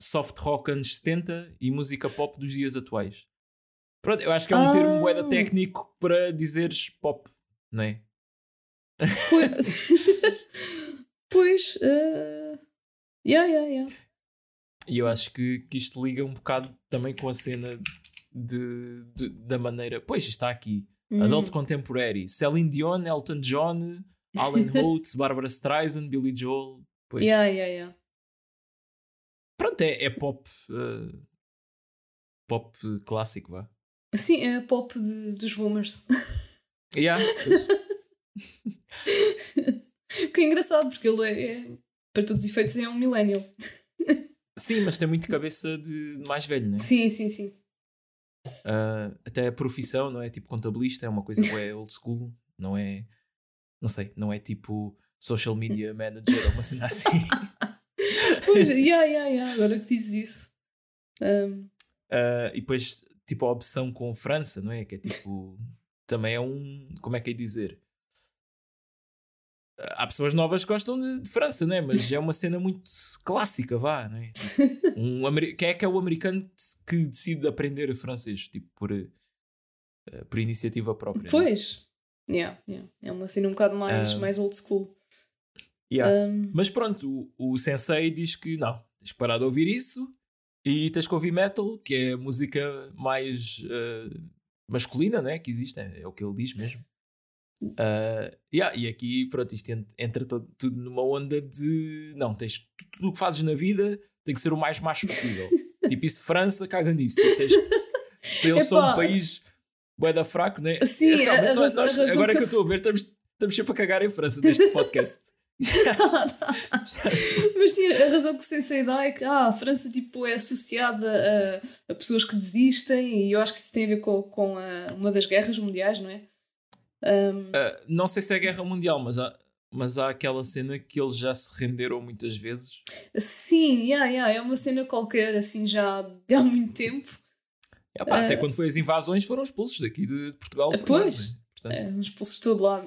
B: Soft rock anos 70 e música pop dos dias atuais. Pronto, eu acho que é um ah. termo moeda técnico para dizeres pop, não é?
A: Pois. pois uh... yeah, yeah, yeah.
B: E eu acho que, que isto liga um bocado também com a cena de, de da maneira. Pois está aqui. Hum. Adult Contemporary. Celine Dion, Elton John, Alan Oates, Barbara Streisand, Billy Joel.
A: Pois. Yeah, yeah, yeah.
B: Pronto, é, é pop. Uh, pop clássico, vá.
A: Sim, é pop de, dos boomers.
B: Yeah,
A: o que é engraçado, porque ele é, é, para todos os efeitos, é um millennial.
B: sim, mas tem muito cabeça de mais velho, né?
A: Sim, sim, sim.
B: Uh, até a profissão, não é? Tipo contabilista, é uma coisa que é old school, não é. Não sei, não é tipo social media manager ou uma cena assim.
A: pois, yeah, yeah, yeah, agora que dizes isso. Um...
B: Uh, e depois, tipo, a opção com França, não é? Que é tipo. Também é um. Como é que é dizer? Há pessoas novas que gostam de, de França, né? mas é uma cena muito clássica, vá, não é? Tipo, um, quem é que é o americano que decide aprender francês? Tipo, por, uh, por iniciativa própria. É?
A: Pois, yeah, yeah. é uma cena um bocado mais, uh, mais old school.
B: Yeah. Um... Mas pronto, o, o sensei diz que não, tens que parar de ouvir isso e tens que ouvir metal, que é a música mais uh, masculina né, que existe, é, é, o que ele diz mesmo. Uh, yeah, e aqui, pronto, isto entra todo, tudo numa onda de não, tens tudo o que fazes na vida tem que ser o mais macho possível. tipo, isso de França, caga nisso. Tipo, tens, se eu sou um país boeda fraco, né?
A: Sim, é, a,
B: nós,
A: a, a
B: agora que eu estou a ver, estamos, estamos sempre a cagar em França neste podcast.
A: Mas sim, a razão que o Sensei dá é que ah, a França tipo, é associada a, a pessoas que desistem e eu acho que isso tem a ver com, com a, uma das guerras mundiais, não é? Um...
B: Uh, não sei se é a guerra mundial, mas há, mas há aquela cena que eles já se renderam muitas vezes.
A: Sim, yeah, yeah, é uma cena qualquer, assim, já de há muito tempo.
B: Yeah, pá, uh... Até quando foi as invasões foram expulsos daqui de, Portugal.
A: Pois, é? Portanto... é, expulsos de todo lado.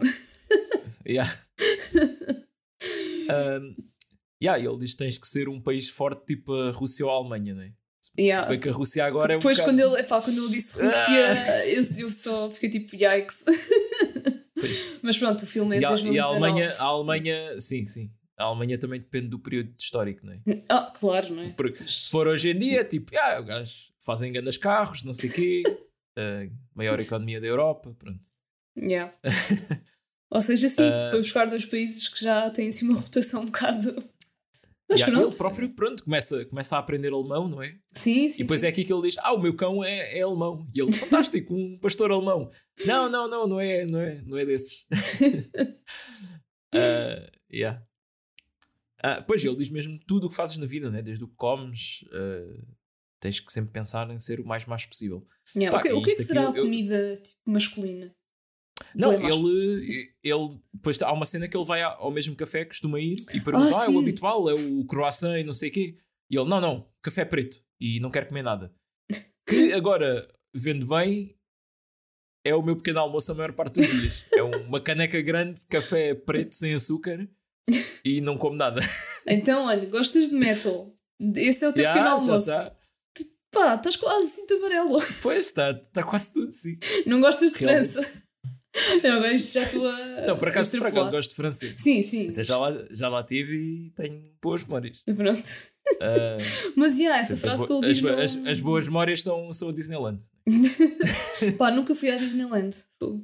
B: yeah. um, yeah, ele diz que tens que ser um país forte tipo a Rússia ou a Alemanha, não é?
A: Yeah.
B: Se bem que a Rússia agora é um
A: Depois,
B: bocado...
A: quando, ele, epá, quando ele disse Rússia, ah. eu, eu só fiquei tipo, yikes. Mas pronto, o filme é de 2019.
B: E a Alemanha, a Alemanha, sim, sim. A Alemanha também depende do período histórico, não é?
A: Ah, claro, não é?
B: Porque se for hoje em dia, tipo, ah, gajos fazem grandes carros, não sei o quê, a maior economia da Europa, pronto.
A: Yeah. Ou seja, sim, uh, foi buscar dois países que já têm assim uma reputação um bocado.
B: Mas yeah, pronto. Ele próprio, pronto, começa, começa a aprender alemão, não é?
A: Sim, sim.
B: E depois
A: sim.
B: é aqui que ele diz: Ah, o meu cão é, é alemão. E ele, fantástico, um pastor alemão. Não, não, não, não é, não é, não é desses. uh, yeah. Uh, pois ele diz mesmo tudo o que fazes na vida, né? desde o que comes, uh, tens que sempre pensar em ser o mais mais possível.
A: Yeah, Pá, o que, o que, é que será eu, a comida tipo, masculina?
B: Não, ele, ele. Depois há uma cena que ele vai ao mesmo café que costuma ir e pergunta: Ah, ah é o habitual, é o croissant e não sei o quê. E ele: Não, não, café preto e não quero comer nada. Que agora, vendo bem, é o meu pequeno almoço a maior parte dos dias. É uma caneca grande de café preto sem açúcar e não como nada.
A: Então, olha, gostas de metal? Esse é o teu yeah, pequeno almoço. Tá. Pá, estás quase cinto amarelo.
B: Pois, está tá quase tudo, sim.
A: Não gostas de França? Não, agora isto já estou a.
B: Não, por acaso, por acaso gosto de francês.
A: Sim, sim.
B: Até já lá, já lá tive e tenho boas memórias.
A: Pronto. Uh, Mas, yeah, essa frase que ele diz.
B: As, as, boas memórias são, são a Disneyland.
A: Pá, nunca fui à Disneyland. Uh...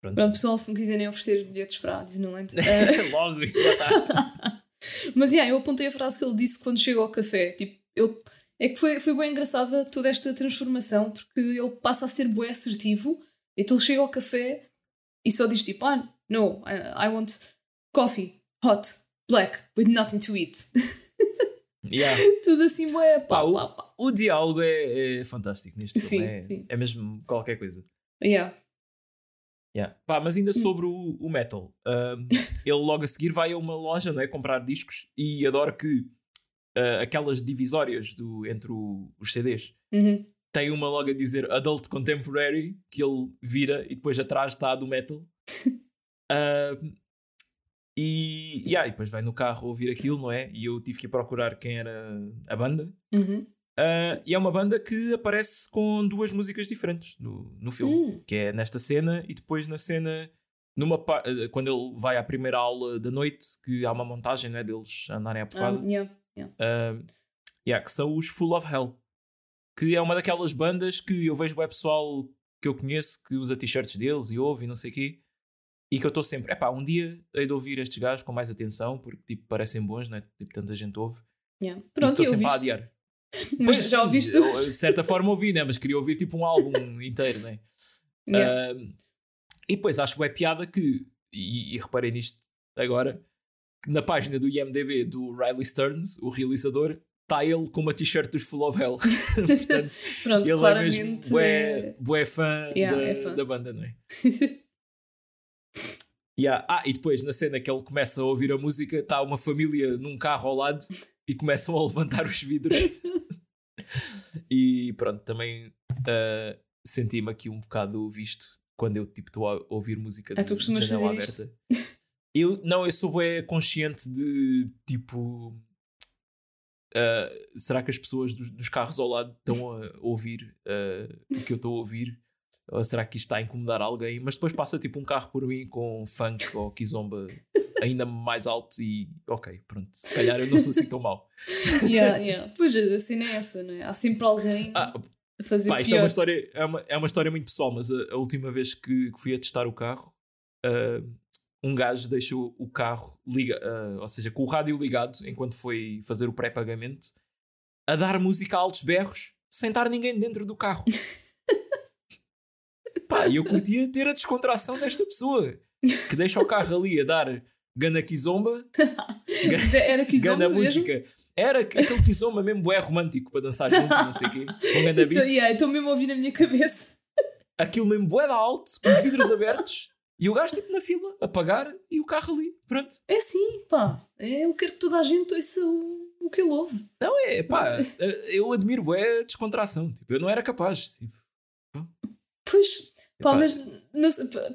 A: Pronto. Pronto, pessoal, se me quiserem oferecer bilhetes para a Disneyland.
B: Uh... Logo, já está.
A: Mas, yeah, eu apontei a frase que ele disse quando chegou ao café. Tipo, ele é que foi, foi bem engraçada toda esta transformação, porque ele passa a ser bué assertivo, então ele chega ao café e só diz tipo, ah, no, I, I want coffee, hot, black, with nothing to eat.
B: Yeah.
A: Tudo assim, bué,
B: pá, pá, pá, pá. O, o, diálogo é, é fantástico neste
A: sim,
B: filme, é,
A: sim.
B: é mesmo qualquer coisa.
A: Yeah.
B: Yeah. Pá, mas ainda sobre o, o metal, um, ele logo a seguir vai a uma loja não é, comprar discos e adoro que uh, aquelas divisórias do, entre o, os CDs.
A: Uhum.
B: Tem uma logo a dizer Adult Contemporary, que ele vira e depois atrás está a do metal. uh, e, yeah, e depois vai no carro ouvir aquilo, não é? E eu tive que ir procurar quem era a banda.
A: Uhum.
B: Uh, e é uma banda que aparece com duas músicas diferentes no, no filme,
A: uhum.
B: que é nesta cena e depois na cena numa quando ele vai à primeira aula da noite, que há uma montagem né, deles andarem a porrada.
A: Um, yeah.
B: Yeah. Uh, yeah, que são os Full of Hell. Que é uma daquelas bandas que eu vejo o pessoal que eu conheço que usa t-shirts deles e ouve e não sei o quê. E que eu estou sempre, é pá, um dia hei de ouvir estes gajos com mais atenção, porque tipo, parecem bons, né? Tipo, tanta gente ouve.
A: Yeah. Pronto,
B: e estou sempre a adiar.
A: Mas
B: Pois,
A: já ouviste?
B: eu, De certa forma ouvi, né? Mas queria ouvir tipo um álbum inteiro, né?
A: Yeah.
B: Ah, e depois acho é piada que, e, e reparei nisto agora, que na página do IMDB do Riley Stearns, o realizador, está ele com uma t-shirt dos Full of Hell. Portanto,
A: Pronto,
B: ele é
A: claramente.
B: mesmo bué, bué fã,
A: Yeah,
B: da,
A: é fã.
B: da banda, não é? Yeah. Ah, e depois na cena que ele começa a ouvir a música, está uma família num carro ao lado e começam a levantar os vidros. e pronto, também ah, senti-me aqui um bocado visto quando eu tipo estou a ouvir música
A: Ah,
B: de
A: tu costumas
B: janela
A: fazer isto?
B: Eu, não, eu sou bem consciente de tipo. ah, será que as pessoas dos, dos carros ao lado estão a ouvir ah, o que eu estou a ouvir? Ou será que isto está a incomodar alguém? Mas depois passa tipo um carro por mim com funk ou kizomba ainda mais alto e ok, pronto, se calhar eu não sou assim tão mau.
A: yeah, yeah. Pois a cena é essa, não é? Há sempre alguém
B: Ah,
A: a fazer
B: pá, isto é
A: pior.
B: uma, história, é, uma, é uma história muito pessoal, mas a, a última vez que, que fui a testar o carro, ah, um gajo deixou o carro, liga, ah, ou seja, com o rádio ligado, enquanto foi fazer o pré-pagamento, a dar música a altos berros, sem estar ninguém dentro do carro. Pá, e eu curtia ter a descontração desta pessoa que deixa o carro ali a dar gana kizomba,
A: Mas é- era que
B: gana
A: mesmo?
B: música. Era aquele kizomba mesmo bué romântico para dançar junto, não sei o quê, com ganda beat
A: Então, yeah, Estou mesmo a ouvir na minha cabeça.
B: aquilo mesmo bué da alto, com os vidros abertos, e o gajo tipo na fila, a pagar, e o carro ali, pronto.
A: É assim, pá. É, eu quero que toda a gente ouça o, o que ele ouve.
B: Não, é, pá, eu admiro bué a descontração, tipo, eu não era capaz, tipo,
A: Pois, pá,
B: Epá.
A: mas não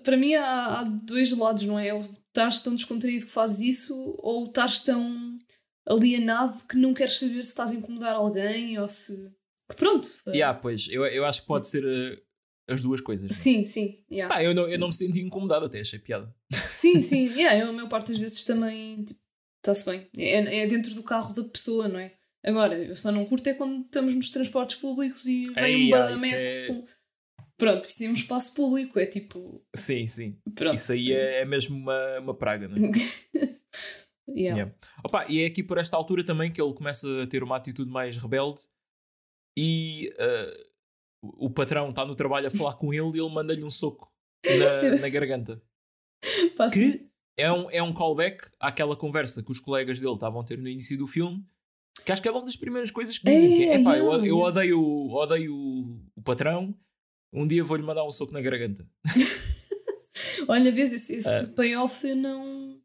A: para mim há, há dois lados, não é? Ou estás tão descontraído que fazes isso, ou estás tão alienado que não queres saber se estás a incomodar alguém ou se. Que pronto.
B: yeah, pois, eu, eu acho que pode ser eh, as duas coisas.
A: Sim, sim. yeah.
B: Pá, eu não, eu não me senti incomodado até, achei piada.
A: Sim, sim. Yeah, eu, a maior parte das vezes também tipo, está-se bem. É, é dentro do carro da pessoa, não é? Agora, eu só não curto é quando estamos nos transportes públicos e vem
B: Ei,
A: um
B: ah,
A: badameco.
B: é-
A: com- Pronto, isso é um espaço público, é tipo.
B: Sim, sim.
A: Pronto.
B: Isso aí é, é mesmo uma, uma praga, não é?
A: Yeah.
B: Yeah. Opa, e é aqui por esta altura também que ele começa a ter uma atitude mais rebelde e eh, o o patrão está no trabalho a falar com ele e ele manda-lhe um soco na, na garganta.
A: Assim,
B: Que é um, é um callback àquela conversa que os colegas dele estavam a ter no início do filme. Que acho que é logo das primeiras coisas que dizem. que é,
A: É,
B: "Epá, eu, eu
A: yeah.
B: odeio, odeio o, o patrão, um dia vou-lhe mandar um soco na garganta.
A: Olha, vês, esse, esse
B: Ah.
A: payoff eu não,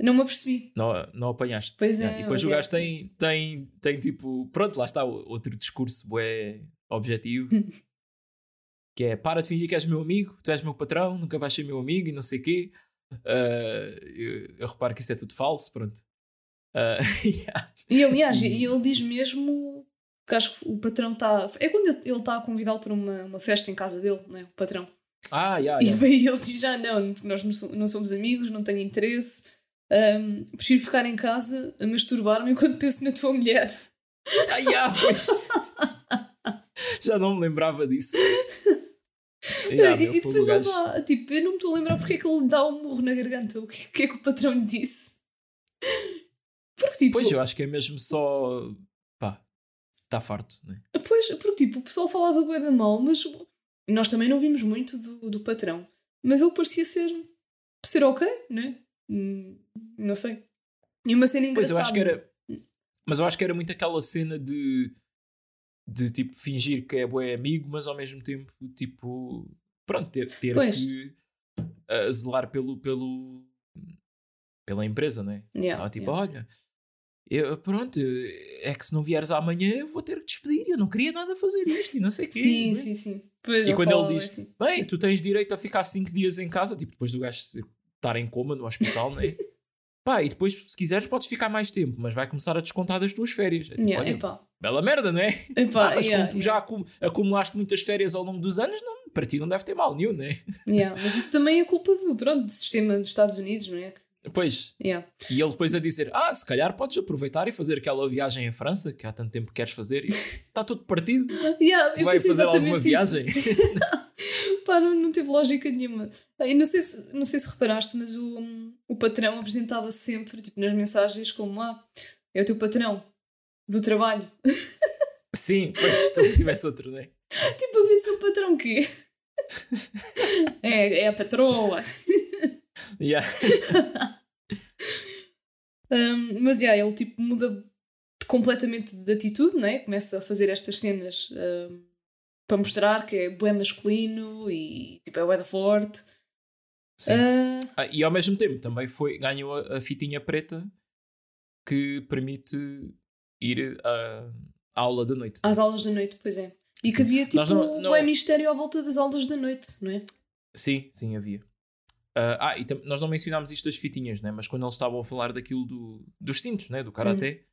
A: não me apercebi.
B: Não, não apanhaste.
A: Pois é,
B: E depois o
A: é.
B: gajo tem, tem, tem tipo. Pronto, lá está outro discurso bué objetivo. que é para de fingir que és meu amigo, tu és meu patrão, nunca vais ser meu amigo e não sei o quê. Ah, eu, eu reparo que isso é tudo falso, pronto. Ah, yeah.
A: E aliás,
B: E-
A: e ele diz mesmo que acho que o patrão está. É quando ele está a convidá-lo para uma, uma festa em casa dele, não é? O patrão.
B: Ah, yeah,
A: E
B: yeah.
A: daí ele diz: Ah, não, porque nós não so- não somos amigos, não tenho interesse. ahm, prefiro ficar em casa a masturbar-me enquanto penso na tua mulher.
B: Ah, yeah, pois. Já não me lembrava disso. Yeah,
A: e, e depois ele dá, tipo, eu não me estou a lembrar porque é que ele dá um murro na garganta. O que, que é que o patrão lhe disse? Porque, tipo,
B: Pois eu acho que é mesmo só. Pá, está farto, né?
A: Pois, porque tipo, o pessoal falava bué da mal, mas nós também não vimos muito do, do patrão. Mas ele parecia ser, ser ok, né? Hum, Não sei. E uma cena
B: Pois
A: engraçada.
B: eu acho que era. Mas eu acho que era muito aquela cena de. De tipo fingir que é bué amigo, mas ao mesmo tempo, tipo. Pronto, ter, ter
A: Pois.
B: que ah, zelar pelo, pelo. pela empresa, né?
A: Yeah,
B: Ah, tipo,
A: yeah.
B: olha. Eu, pronto, é que se não vieres amanhã eu vou ter que despedir. Eu não queria nada fazer isto e não sei o quê.
A: Sim,
B: né?
A: sim, sim. Pois
B: E quando ele diz,
A: assim.
B: bem, tu tens direito a ficar 5 dias em casa, tipo, depois do gajo estar em coma no hospital, né? Pá, e depois, se quiseres, podes ficar mais tempo, mas vai começar a descontar das tuas férias. É tipo,
A: Yeah,
B: olha, bela merda, não é?
A: epá,
B: Ah, mas
A: yeah,
B: como tu já acum- acumulaste muitas férias ao longo dos anos, não, para ti não deve ter mal nenhum, né?
A: yeah. Mas isso também é culpa do, pronto, do sistema dos Estados Unidos, não é?
B: Pois,
A: Yeah.
B: e ele depois a dizer, ah, se calhar podes aproveitar e fazer aquela viagem em França, que há tanto tempo que queres fazer, e está tudo partido,
A: Yeah, eu
B: vai fazer alguma
A: isso.
B: viagem.
A: Pá, não, não teve lógica nenhuma. Ah, E não sei se, não sei se reparaste, mas o, o patrão apresentava-se sempre, tipo, nas mensagens, como ah, é o teu patrão do trabalho.
B: Sim, pois, como se tivesse outro, não é?
A: Tipo, a ver se o patrão quê? é, é a patroa.
B: Yeah.
A: Um, mas yeah, ele tipo muda completamente de atitude, né? Começa a fazer estas cenas um, para mostrar que é bem masculino e tipo, é da forte.
B: Sim.
A: Ah,
B: e ao mesmo tempo também foi, ganhou a, a fitinha preta que permite ir à, à aula da noite.
A: às aulas da noite, pois é. E que
B: Sim.
A: havia tipo
B: não- não-
A: bué mistério à volta das aulas da noite, não é?
B: Sim, sim, havia. Ah, ah, e nós não mencionámos isto das fitinhas, né? mas quando eles estavam a falar daquilo do, dos cintos, né? do karaté,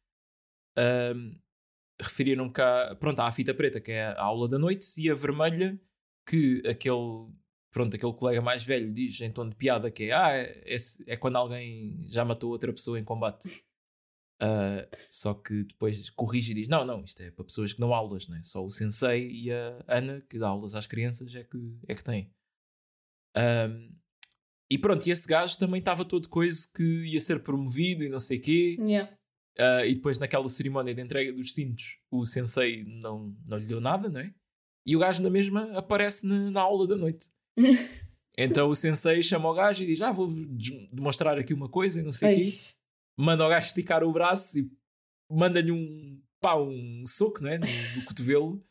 B: ahm, referiram cá, pronto, há a fita preta, que é a aula da noite, e a vermelha, que aquele, pronto, aquele colega mais velho diz em tom de piada que é, ah, é, é quando alguém já matou outra pessoa em combate. Ah, só que depois corrige e diz: Não, não, isto é para pessoas que dão aulas, né? só o sensei e a Ana, que dá aulas às crianças, é que, é que têm. Ahm, e pronto, e esse gajo também estava todo coisa que ia ser promovido e não sei o quê.
A: Yeah.
B: Ah, e depois naquela cerimónia de entrega dos cintos, o sensei não, não lhe deu nada, não é? E o gajo na mesma aparece na, na aula da noite. então o sensei chama o gajo e diz: Ah, vou demonstrar aqui uma coisa e não sei o quê. Manda o gajo esticar o braço e manda-lhe um, pá, um soco, não é? No, no cotovelo.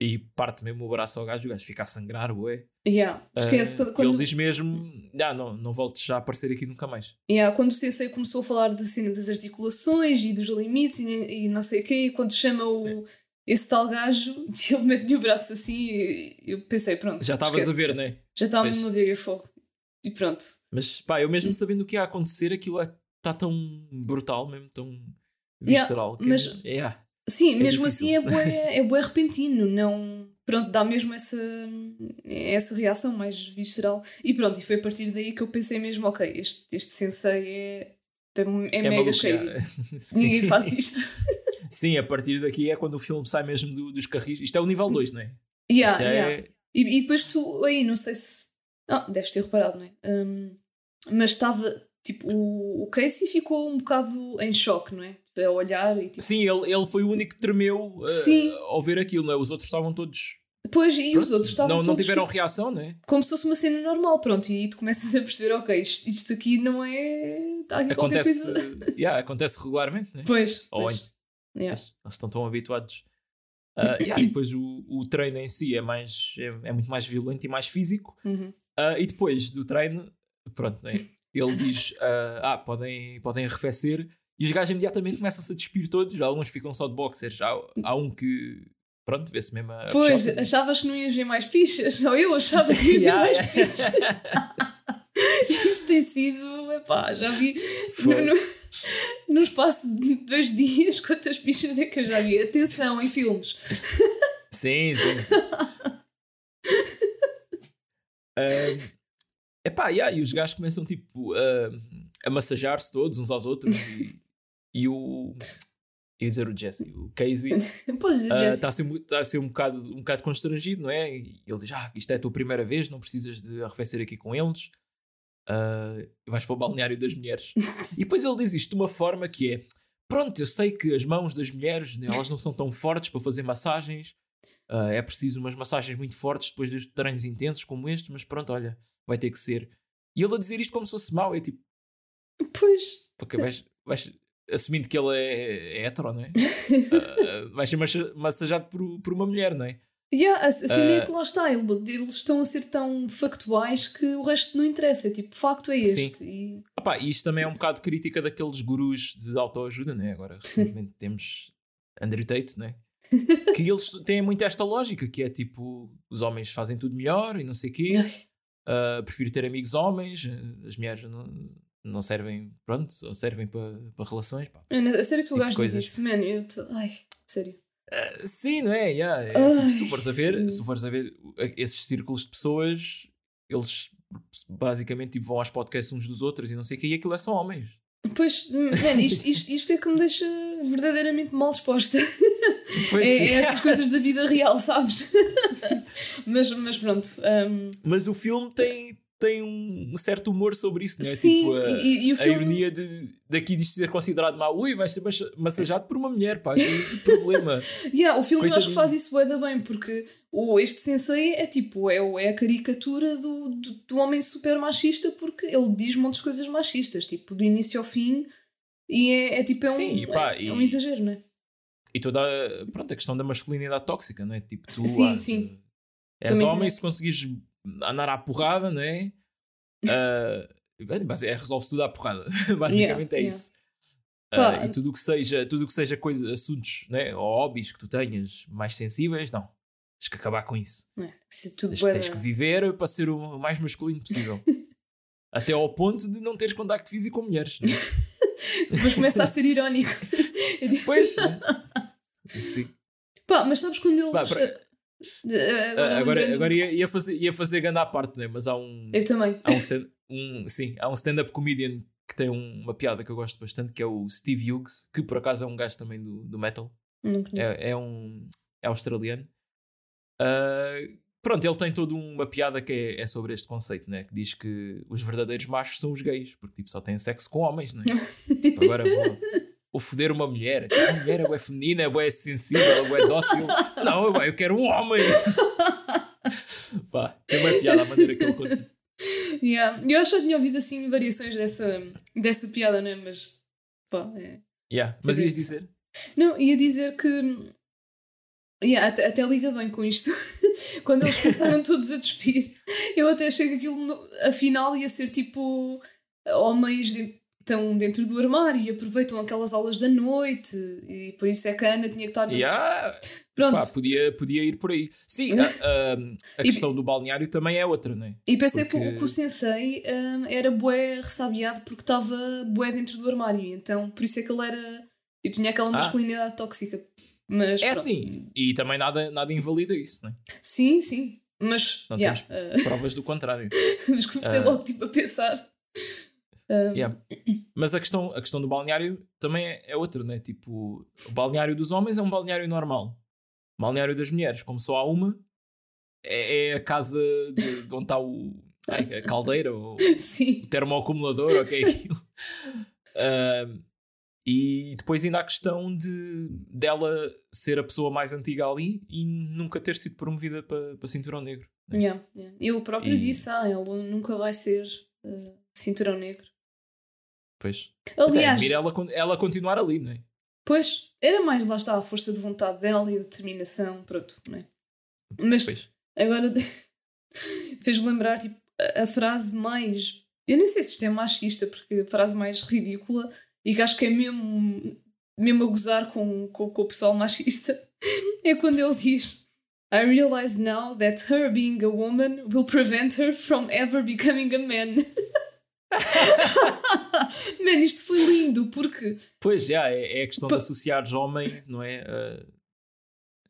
B: E parte mesmo o braço ao gajo, o gajo fica a sangrar, ué.
A: Yeah.
B: Ah,
A: quando,
B: Ele diz mesmo: ah, não, não voltes já a aparecer aqui nunca mais.
A: yeah, quando o Sensei começou a falar da cena das articulações e dos limites e, e não sei o quê, e quando chama o, esse tal gajo, ele mete-lhe o braço assim e eu pensei, pronto.
B: Já estavas a ver, não é?
A: Já estava a ver a fogo. E pronto.
B: Mas pá, eu mesmo sabendo o que ia acontecer, aquilo está tão brutal, mesmo tão
A: Yeah,
B: visceral. que,
A: mas-
B: yeah.
A: Sim,
B: É
A: mesmo
B: difícil.
A: assim é bué, é bué repentino, não... Pronto, dá mesmo essa, essa reação mais visceral. E pronto, e foi a partir daí que eu pensei mesmo, ok, este, este sensei é, é, é mega
B: maluco,
A: cheio. Ninguém faz isto.
B: Sim, a partir daqui é quando o filme sai mesmo do- dos carris. Isto é o nível 2, não é?
A: Yeah,
B: Isto é.
A: yeah. E, e depois tu, aí, não sei se. Ah, deves ter reparado, não é? Hum, mas estava, tipo, o, o Casey ficou um bocado em choque, não é? A olhar e tipo.
B: Sim, ele, ele foi o único que tremeu uh, ao ver aquilo, não é? Os outros estavam todos.
A: Pois, e os outros estavam
B: não, não
A: todos
B: tiveram
A: tipo,
B: reação, não é?
A: como se fosse uma cena normal, pronto. E aí tu começas a perceber, ok, isto, isto aqui não é. Está aqui qualquer
B: Acontece,
A: coisa.
B: yeah, acontece regularmente, não é?
A: Pois.
B: Ou
A: pois. Yeah.
B: Eles estão tão habituados. Uh, yeah, e depois o, o treino em si é, mais, é, é muito mais violento e mais físico.
A: Uhum.
B: Uh, e depois do treino, pronto, né? ele diz: uh, Ah, podem, podem arrefecer. E os gajos imediatamente começam-se a despir todos. Alguns ficam só de boxers. Há, há um que, pronto, vê-se mesmo a.
A: Pois,
B: puxar.
A: achavas que não ias ver mais fichas? Não, eu achava que ia ver mais fichas. Isto tem sido, epá, já vi no, no, no espaço de dois dias quantas fichas é que eu já vi. Atenção em filmes.
B: Sim, sim. sim. Um, epá, yeah, e os gajos começam tipo a, a massajar-se todos uns aos outros e, e o. Eu ia dizer o Jesse, o Casey, está
A: Jéssica.
B: a ser, tá a ser um, bocado, um bocado constrangido, não é? E ele diz: Ah, isto é a tua primeira vez, não precisas de arrefecer aqui com eles. Ah, vais para o balneário das mulheres. e depois ele diz isto de uma forma que é: Pronto, eu sei que as mãos das mulheres né, elas não são tão fortes para fazer massagens. Ah, é preciso umas massagens muito fortes depois de treinos intensos como estes, mas pronto, olha, vai ter que ser. E ele a dizer isto como se fosse mau, é tipo,
A: Pois,
B: porque vais, vais assumindo que ele é, é hetero, não é? Ah, vais ser massa- massajado por, por uma mulher, não é?
A: yeah, a, cena é
B: Ah.
A: que lá está. ele- Eles estão a ser tão factuais que o resto não interessa. É tipo, o facto é este. E,
B: Opa, e isto também é um bocado crítica daqueles gurus de autoajuda, né? Agora, recentemente temos Andrew Tate, né? Que eles têm muito esta lógica, que é tipo, os homens fazem tudo melhor e não sei o quê. Ah, prefiro ter amigos homens, ah, as mulheres não, não servem, pronto, só servem para para relações. Pá.
A: A sério que o
B: Tipo de
A: gajo diz isso, mano. Eu tô- ai, sério.
B: Ah, Sim, não é? Yeah, é
A: Ai.
B: tipo, se tu fores a ver, se tu fores a ver uh, esses círculos de pessoas, eles basicamente tipo, vão aos podcasts uns dos outros e não sei o quê, e aquilo é só homens.
A: Pois, mano, isto, isto, isto é que me deixa verdadeiramente mal disposta.
B: Pois,
A: É,
B: sim.
A: é estas coisas da vida real, sabes? mas, mas pronto. hum,
B: Mas o filme tem, tem um certo humor sobre isso, não é?
A: Sim,
B: tipo, a,
A: e, e
B: a
A: filme.
B: ironia de, daqui disto ser considerado mau. Ui, vai ser massa- massajado por uma mulher, pá, que problema.
A: Yeah, o filme eu acho que
B: Coitadinho.
A: faz isso da bem, porque o, este sensei é tipo, é, é a caricatura do, do, do homem super machista, porque ele diz montes de coisas machistas, tipo, do início ao fim, e é, é tipo, é um,
B: Sim, e pá,
A: é,
B: e-
A: é um exagero, não é?
B: E toda a, pronto, a questão da masculinidade tóxica, não é? Tipo, tu
A: Sim,
B: ah,
A: sim.
B: és
A: Também
B: homem
A: tinha.
B: se conseguires andar à porrada, não é? Mas é, resolve tudo à porrada. Basicamente é
A: yeah.
B: isso. Ah, e tudo o que seja, tudo que seja coisa, assuntos né? ou hobbies que tu tenhas mais sensíveis, não. Tens que acabar com isso.
A: É? É tudo
B: Tens, tens que viver para ser o mais masculino possível. Até ao ponto de não teres contacto físico com mulheres. não é?
A: Depois começa a ser irónico.
B: Pois, né? Sim.
A: Pá, mas sabes quando eles.
B: Pá, para-
A: eh, agora,
B: Ah, agora ia, ia fazer, ia fazer grande à parte, né? mas há um,
A: Eu também.
B: há um, stand, um, sim, há um stand-up comedian que tem um- uma piada que eu gosto bastante, que é o Steve Hughes, que por acaso é um gajo também do, do metal.
A: Não conheço.
B: É, é um é australiano. Ah, pronto, ele tem toda uma piada que é, é sobre este conceito, né? que diz que os verdadeiros machos são os gays, porque tipo, só têm sexo com homens, não é? Tipo, agora vou, vou foder uma mulher. Tipo, Uma mulher é bué feminina, é bué sensível, é bué dócil. Não, eu, eu quero um homem. Pá, tem uma piada a maneira que ele conta.
A: Yeah. Eu acho que eu tinha ouvido assim variações dessa, dessa piada, né? Mas. Pá, é.
B: Yeah. Mas ias dizer?
A: Não, ia dizer que. Yeah, até, até liga bem com isto. Quando eles começaram todos a despir, eu até achei que aquilo, no- afinal, ia ser tipo. Homens de- estão dentro do armário e aproveitam aquelas aulas da noite e por isso é que a Ana tinha que estar.
B: Yeah.
A: Pronto.
B: Pá, podia, podia ir por aí. Sim, a, a- a
A: E-
B: questão do balneário também é outra, não é?
A: E pensei que,
B: Porque-
A: o, que o sensei hum, era bué ressabiado porque estava bué dentro do armário. Então, por isso é que ele era. Tipo, tinha aquela
B: Ah.
A: masculinidade tóxica. Mas,
B: É
A: pronto.
B: assim. E também nada, nada invalida isso, não é?
A: Sim, sim. Mas,
B: Não
A: yeah,
B: temos-
A: uh,
B: Provas do contrário.
A: mas comecei
B: Ah.
A: logo tipo, a pensar. Um,
B: Yeah. Mas a questão, a questão do balneário também é, é outra, né? Tipo, o balneário dos homens é um balneário normal. O balneário das mulheres, como só há uma, é, é a casa de, de onde está o, a caldeira ou
A: Sim.
B: o termoacumulador, ou o que é aquilo. E depois ainda há a questão de dela ser a pessoa mais antiga ali e nunca ter sido promovida para, para cinturão negro. né?
A: Yeah, yeah. Ele próprio
B: E-
A: disse: Ah, ele nunca vai ser uh, cinturão negro.
B: Pois.
A: Aliás,
B: Até ela, ela continuar ali, não é?
A: pois, era mais lá está a força de vontade dela e a determinação, pronto, não é? Mas
B: Pois.
A: agora fez-me lembrar tipo, a, a frase mais. Eu nem sei se isto é machista, porque a frase mais ridícula e que acho que é mesmo, mesmo a gozar com, com, com o pessoal machista é quando ele diz. I realize now that her being a woman will prevent her from ever becoming a man. Man, isto foi lindo porque
B: Pois, já, é, é a questão
A: Pa-
B: de associares homem, não é?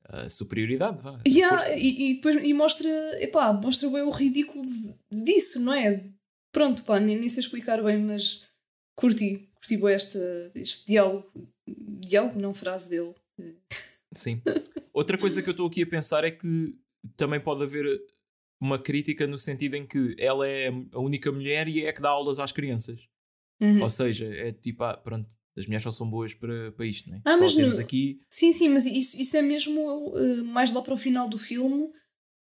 B: A, a superioridade, vá.
A: Yeah, e, e depois e mostra, epá, mostra bem o ridículo de- disso, não é? Pronto, pá, nem, nem sei explicar bem, mas curti, curti bem esta, este diálogo, diálogo, não frase dele.
B: Sim. Outra coisa que eu estou aqui a pensar é que também pode haver uma crítica no sentido em que ela é a única mulher e é que dá aulas às crianças.
A: Uhum.
B: Ou seja, é tipo, ah, pronto, as mulheres só são boas para, para isto, né?
A: Ah,
B: só
A: mas
B: temos
A: no-
B: aqui.
A: Sim, sim, mas isso, isso é mesmo eh, mais lá para o final do filme.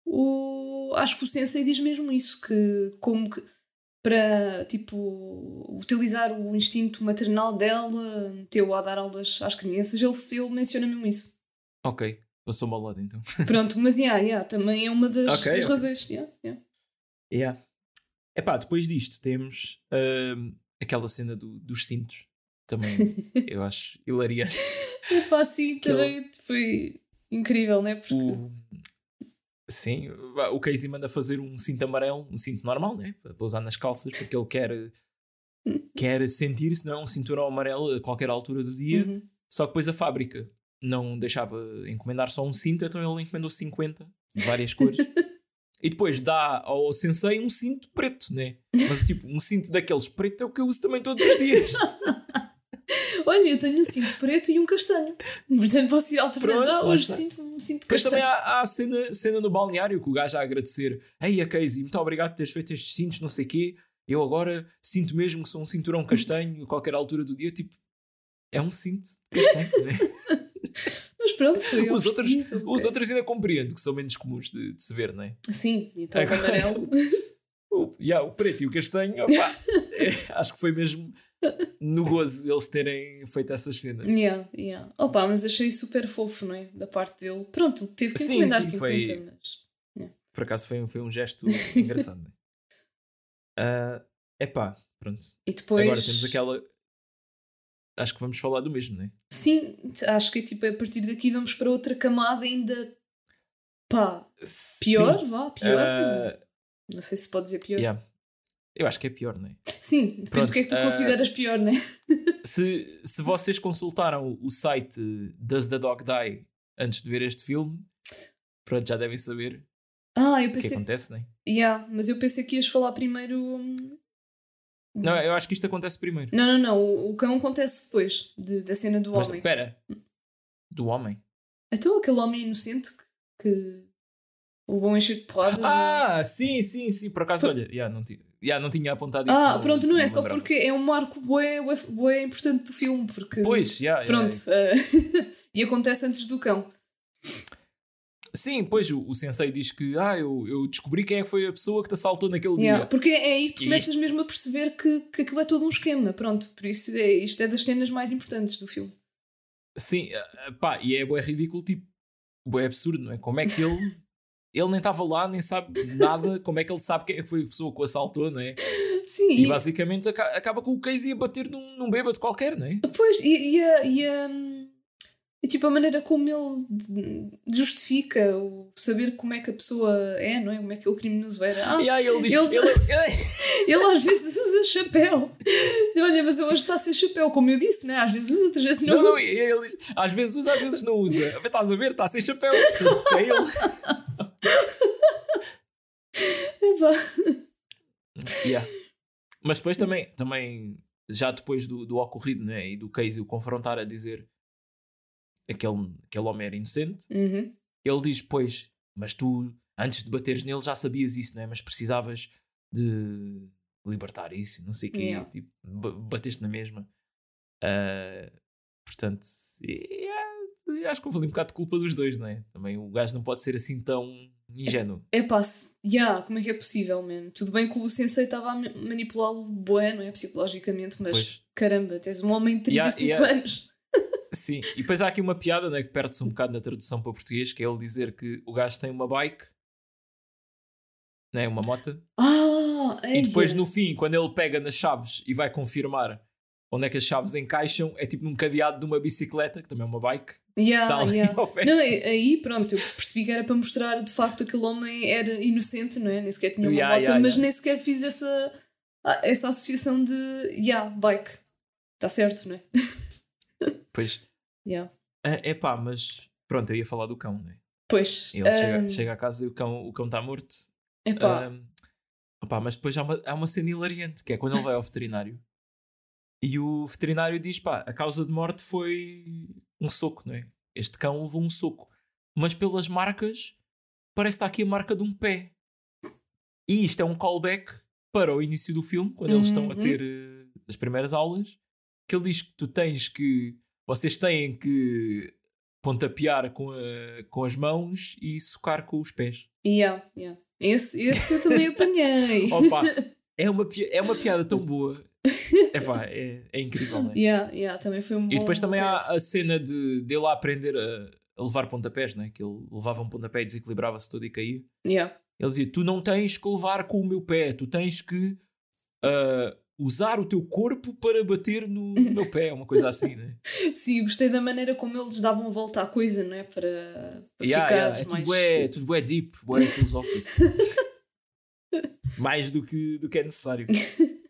A: O, acho que o Sensei diz mesmo isso, que como que para tipo utilizar o instinto maternal dela, meteu a dar aulas às crianças, ele, ele menciona mesmo isso.
B: Ok, passou-me ao lado então.
A: Pronto, mas yeah, yeah, também é uma das,
B: Ok,
A: das
B: ok.
A: razões. Yeah, yeah.
B: Yeah. Epá, depois disto temos ahm, aquela cena do- dos cintos. Também eu acho hilariante.
A: Epá, sim, também foi incrível, né? Porque
B: O... Sim, o Casey manda fazer um cinto amarelo, um cinto normal, né? Para para usar nas calças, porque ele quer, quer sentir-se, não é? Um cinturão amarelo a qualquer altura do dia.
A: Uhum.
B: Só que depois a fábrica não deixava encomendar só um cinto, então ele encomendou 50 de várias cores. e depois dá ao sensei um cinto preto, né? Mas tipo, um cinto daqueles preto é o que eu uso também todos os dias.
A: Olha, eu tenho um cinto preto e um castanho. Portanto, posso ir alternando.
B: Pronto,
A: ah, hoje sinto um cinto
B: também
A: castanho.
B: há, há a cena, cena no balneário que o gajo a agradecer. Ei, a Casey, muito obrigado por teres feito estes cintos, não sei o quê. Eu agora sinto mesmo que sou um cinturão castanho a qualquer altura do dia. Tipo, é um cinto de castanho, né?
A: Pronto, foi
B: Os outros, os outros ainda compreendo que são menos comuns de, de se ver, não é?
A: Sim, então o
B: Agora-
A: amarelo.
B: O, yeah, o preto e o castanho, opá, é, acho que foi mesmo no gozo eles terem feito essas cenas.
A: yeah, yeah. Opa, mas achei super fofo, não é? Da parte dele. Pronto, teve que
B: Sim,
A: encomendar
B: sim,
A: 50,
B: foi-
A: mas.
B: Por acaso foi, um- foi um gesto engraçado, não é? Ah, epá, pronto.
A: E depois.
B: Agora temos aquela. Acho que vamos falar do mesmo, não é?
A: Sim, acho que tipo, a partir daqui vamos para outra camada ainda. pá, pior,
B: Sim.
A: vá, pior.
B: Ah,
A: Não sei se pode dizer pior.
B: yeah. Eu acho que é pior, não é?
A: Sim, depende
B: Pronto,
A: do que é que tu
B: ah,
A: consideras pior, né?
B: Se, se vocês consultaram o site Does the Dog Die antes de ver este filme, pronto, já devem saber
A: Ah, eu
B: o que
A: pensei.
B: acontece, não é?
A: Yeah, mas eu pensei que ias falar primeiro. Hum,
B: Não, eu acho que isto acontece primeiro.
A: Não, não, não. O, o cão acontece depois de- da cena do
B: Mas
A: homem.
B: espera, do homem.
A: Então aquele homem inocente que, que levou um encher de porrada.
B: Ah, sim, sim, sim. Por acaso, olha, já não, ti- já não tinha apontado isso.
A: Ah, pronto, não é só
B: lembrava.
A: porque é um marco bué, bué, bué importante do filme, porque
B: Pois, já,
A: pronto, eh, e acontece antes do cão.
B: Sim, pois o, o sensei diz que ah, eu, eu descobri quem é que foi a pessoa que te assaltou naquele
A: Yeah,
B: dia.
A: porque é aí que tu
B: E-
A: começas mesmo a perceber que, que aquilo é todo um esquema, pronto, por isso é, isto é das cenas mais importantes do filme.
B: Sim, ah, pá, e é bué ridículo, tipo, bué absurdo, não é? Como é que ele. Ele nem estava lá, nem sabe nada, como é que ele sabe quem é que foi a pessoa que o assaltou, não é?
A: Sim,
B: E basicamente aca- acaba com o Casey a bater num, num bêbado qualquer, não é?
A: Pois, e, e, a, e, a, e tipo a maneira como ele justifica o saber como é que a pessoa é, não é? Como é que ele criminoso era. Ah,
B: aí ele diz:
A: ele-
B: ele- ele-
A: ele às vezes usa chapéu. Olha, mas hoje está sem chapéu, como eu disse, não é? Às vezes usa, outras vezes não,
B: Não, não,
A: usa.
B: e ele às vezes usa, às vezes não usa. Estás a ver? Está sem chapéu. É ele.
A: Epá.
B: Yeah. Mas depois também, também já depois do, do ocorrido, né? E do Casey o confrontar a dizer aquele, aquele homem era inocente,
A: Uhum.
B: ele diz: Pois, mas tu antes de bateres nele já sabias isso, né? Mas precisavas de libertar isso, não sei o quê.
A: Yeah.
B: Tipo, ba- bateste na mesma. Ah, portanto, yeah, acho que houve ali um bocado de culpa dos dois, não é? Também o gajo não pode ser assim tão ingênuo.
A: Epá, se- yeah, como é que é possível, man? Tudo bem que o sensei estava a ma- manipulá-lo bué, não é? Psicologicamente, mas
B: Pois.
A: caramba, tens um homem de
B: Yeah,
A: 35
B: yeah.
A: anos.
B: Sim, e depois há aqui uma piada né, que perde-se um bocado na tradução para português, que é ele dizer que o gajo tem uma bike, né, uma moto,
A: Ah,
B: e depois
A: eia.
B: no fim, quando ele pega nas chaves e vai confirmar onde é que as chaves encaixam, é tipo num cadeado de uma bicicleta, que também é uma bike.
A: Yeah, yeah. Não, aí pronto, eu percebi que era para mostrar de facto que aquele homem era inocente, não é? Nem sequer tinha uma
B: Yeah,
A: moto,
B: yeah,
A: mas nem sequer fiz essa, ah, essa associação de yeah, bike. Está certo, não é?
B: Pois,
A: Yeah.
B: é pá, mas pronto, eu ia falar do cão, né?
A: Pois,
B: Ele chega,
A: ahm,
B: chega a casa e o cão o cão está morto.
A: epá,
B: Ahm, opá, mas depois há uma, há uma cena hilariante, que é quando ele vai ao veterinário e o veterinário diz: pá, a causa de morte foi um soco, não é? Este cão levou um soco, mas pelas marcas, parece que está aqui a marca de um pé. E isto é um callback para o início do filme, quando eles estão a
A: Uhum.
B: ter eh, as primeiras aulas, que ele diz que tu tens que. Vocês têm que pontapear com, a- com as mãos e socar com os pés.
A: yeah, yeah. Esse, esse eu também apanhei.
B: Opa, é uma, é uma piada tão boa. Epá, é, é incrível, não é?
A: Yeah, yeah, também foi um bom
B: E depois também há a cena de dele a aprender a, a levar pontapés, não é? Que ele levava um pontapé e desequilibrava-se todo e caía.
A: Yeah.
B: Ele dizia: Tu não tens que levar com o meu pé, tu tens que ah, usar o teu corpo para bater no, no meu pé, uma coisa assim, não é?
A: Sim, gostei da maneira como eles davam a volta à coisa, não é? Para, para
B: Yeah,
A: ficar
B: yeah, É
A: mais.
B: tudo é, tudo é deep, é filosófico. Mais do que, do que é necessário.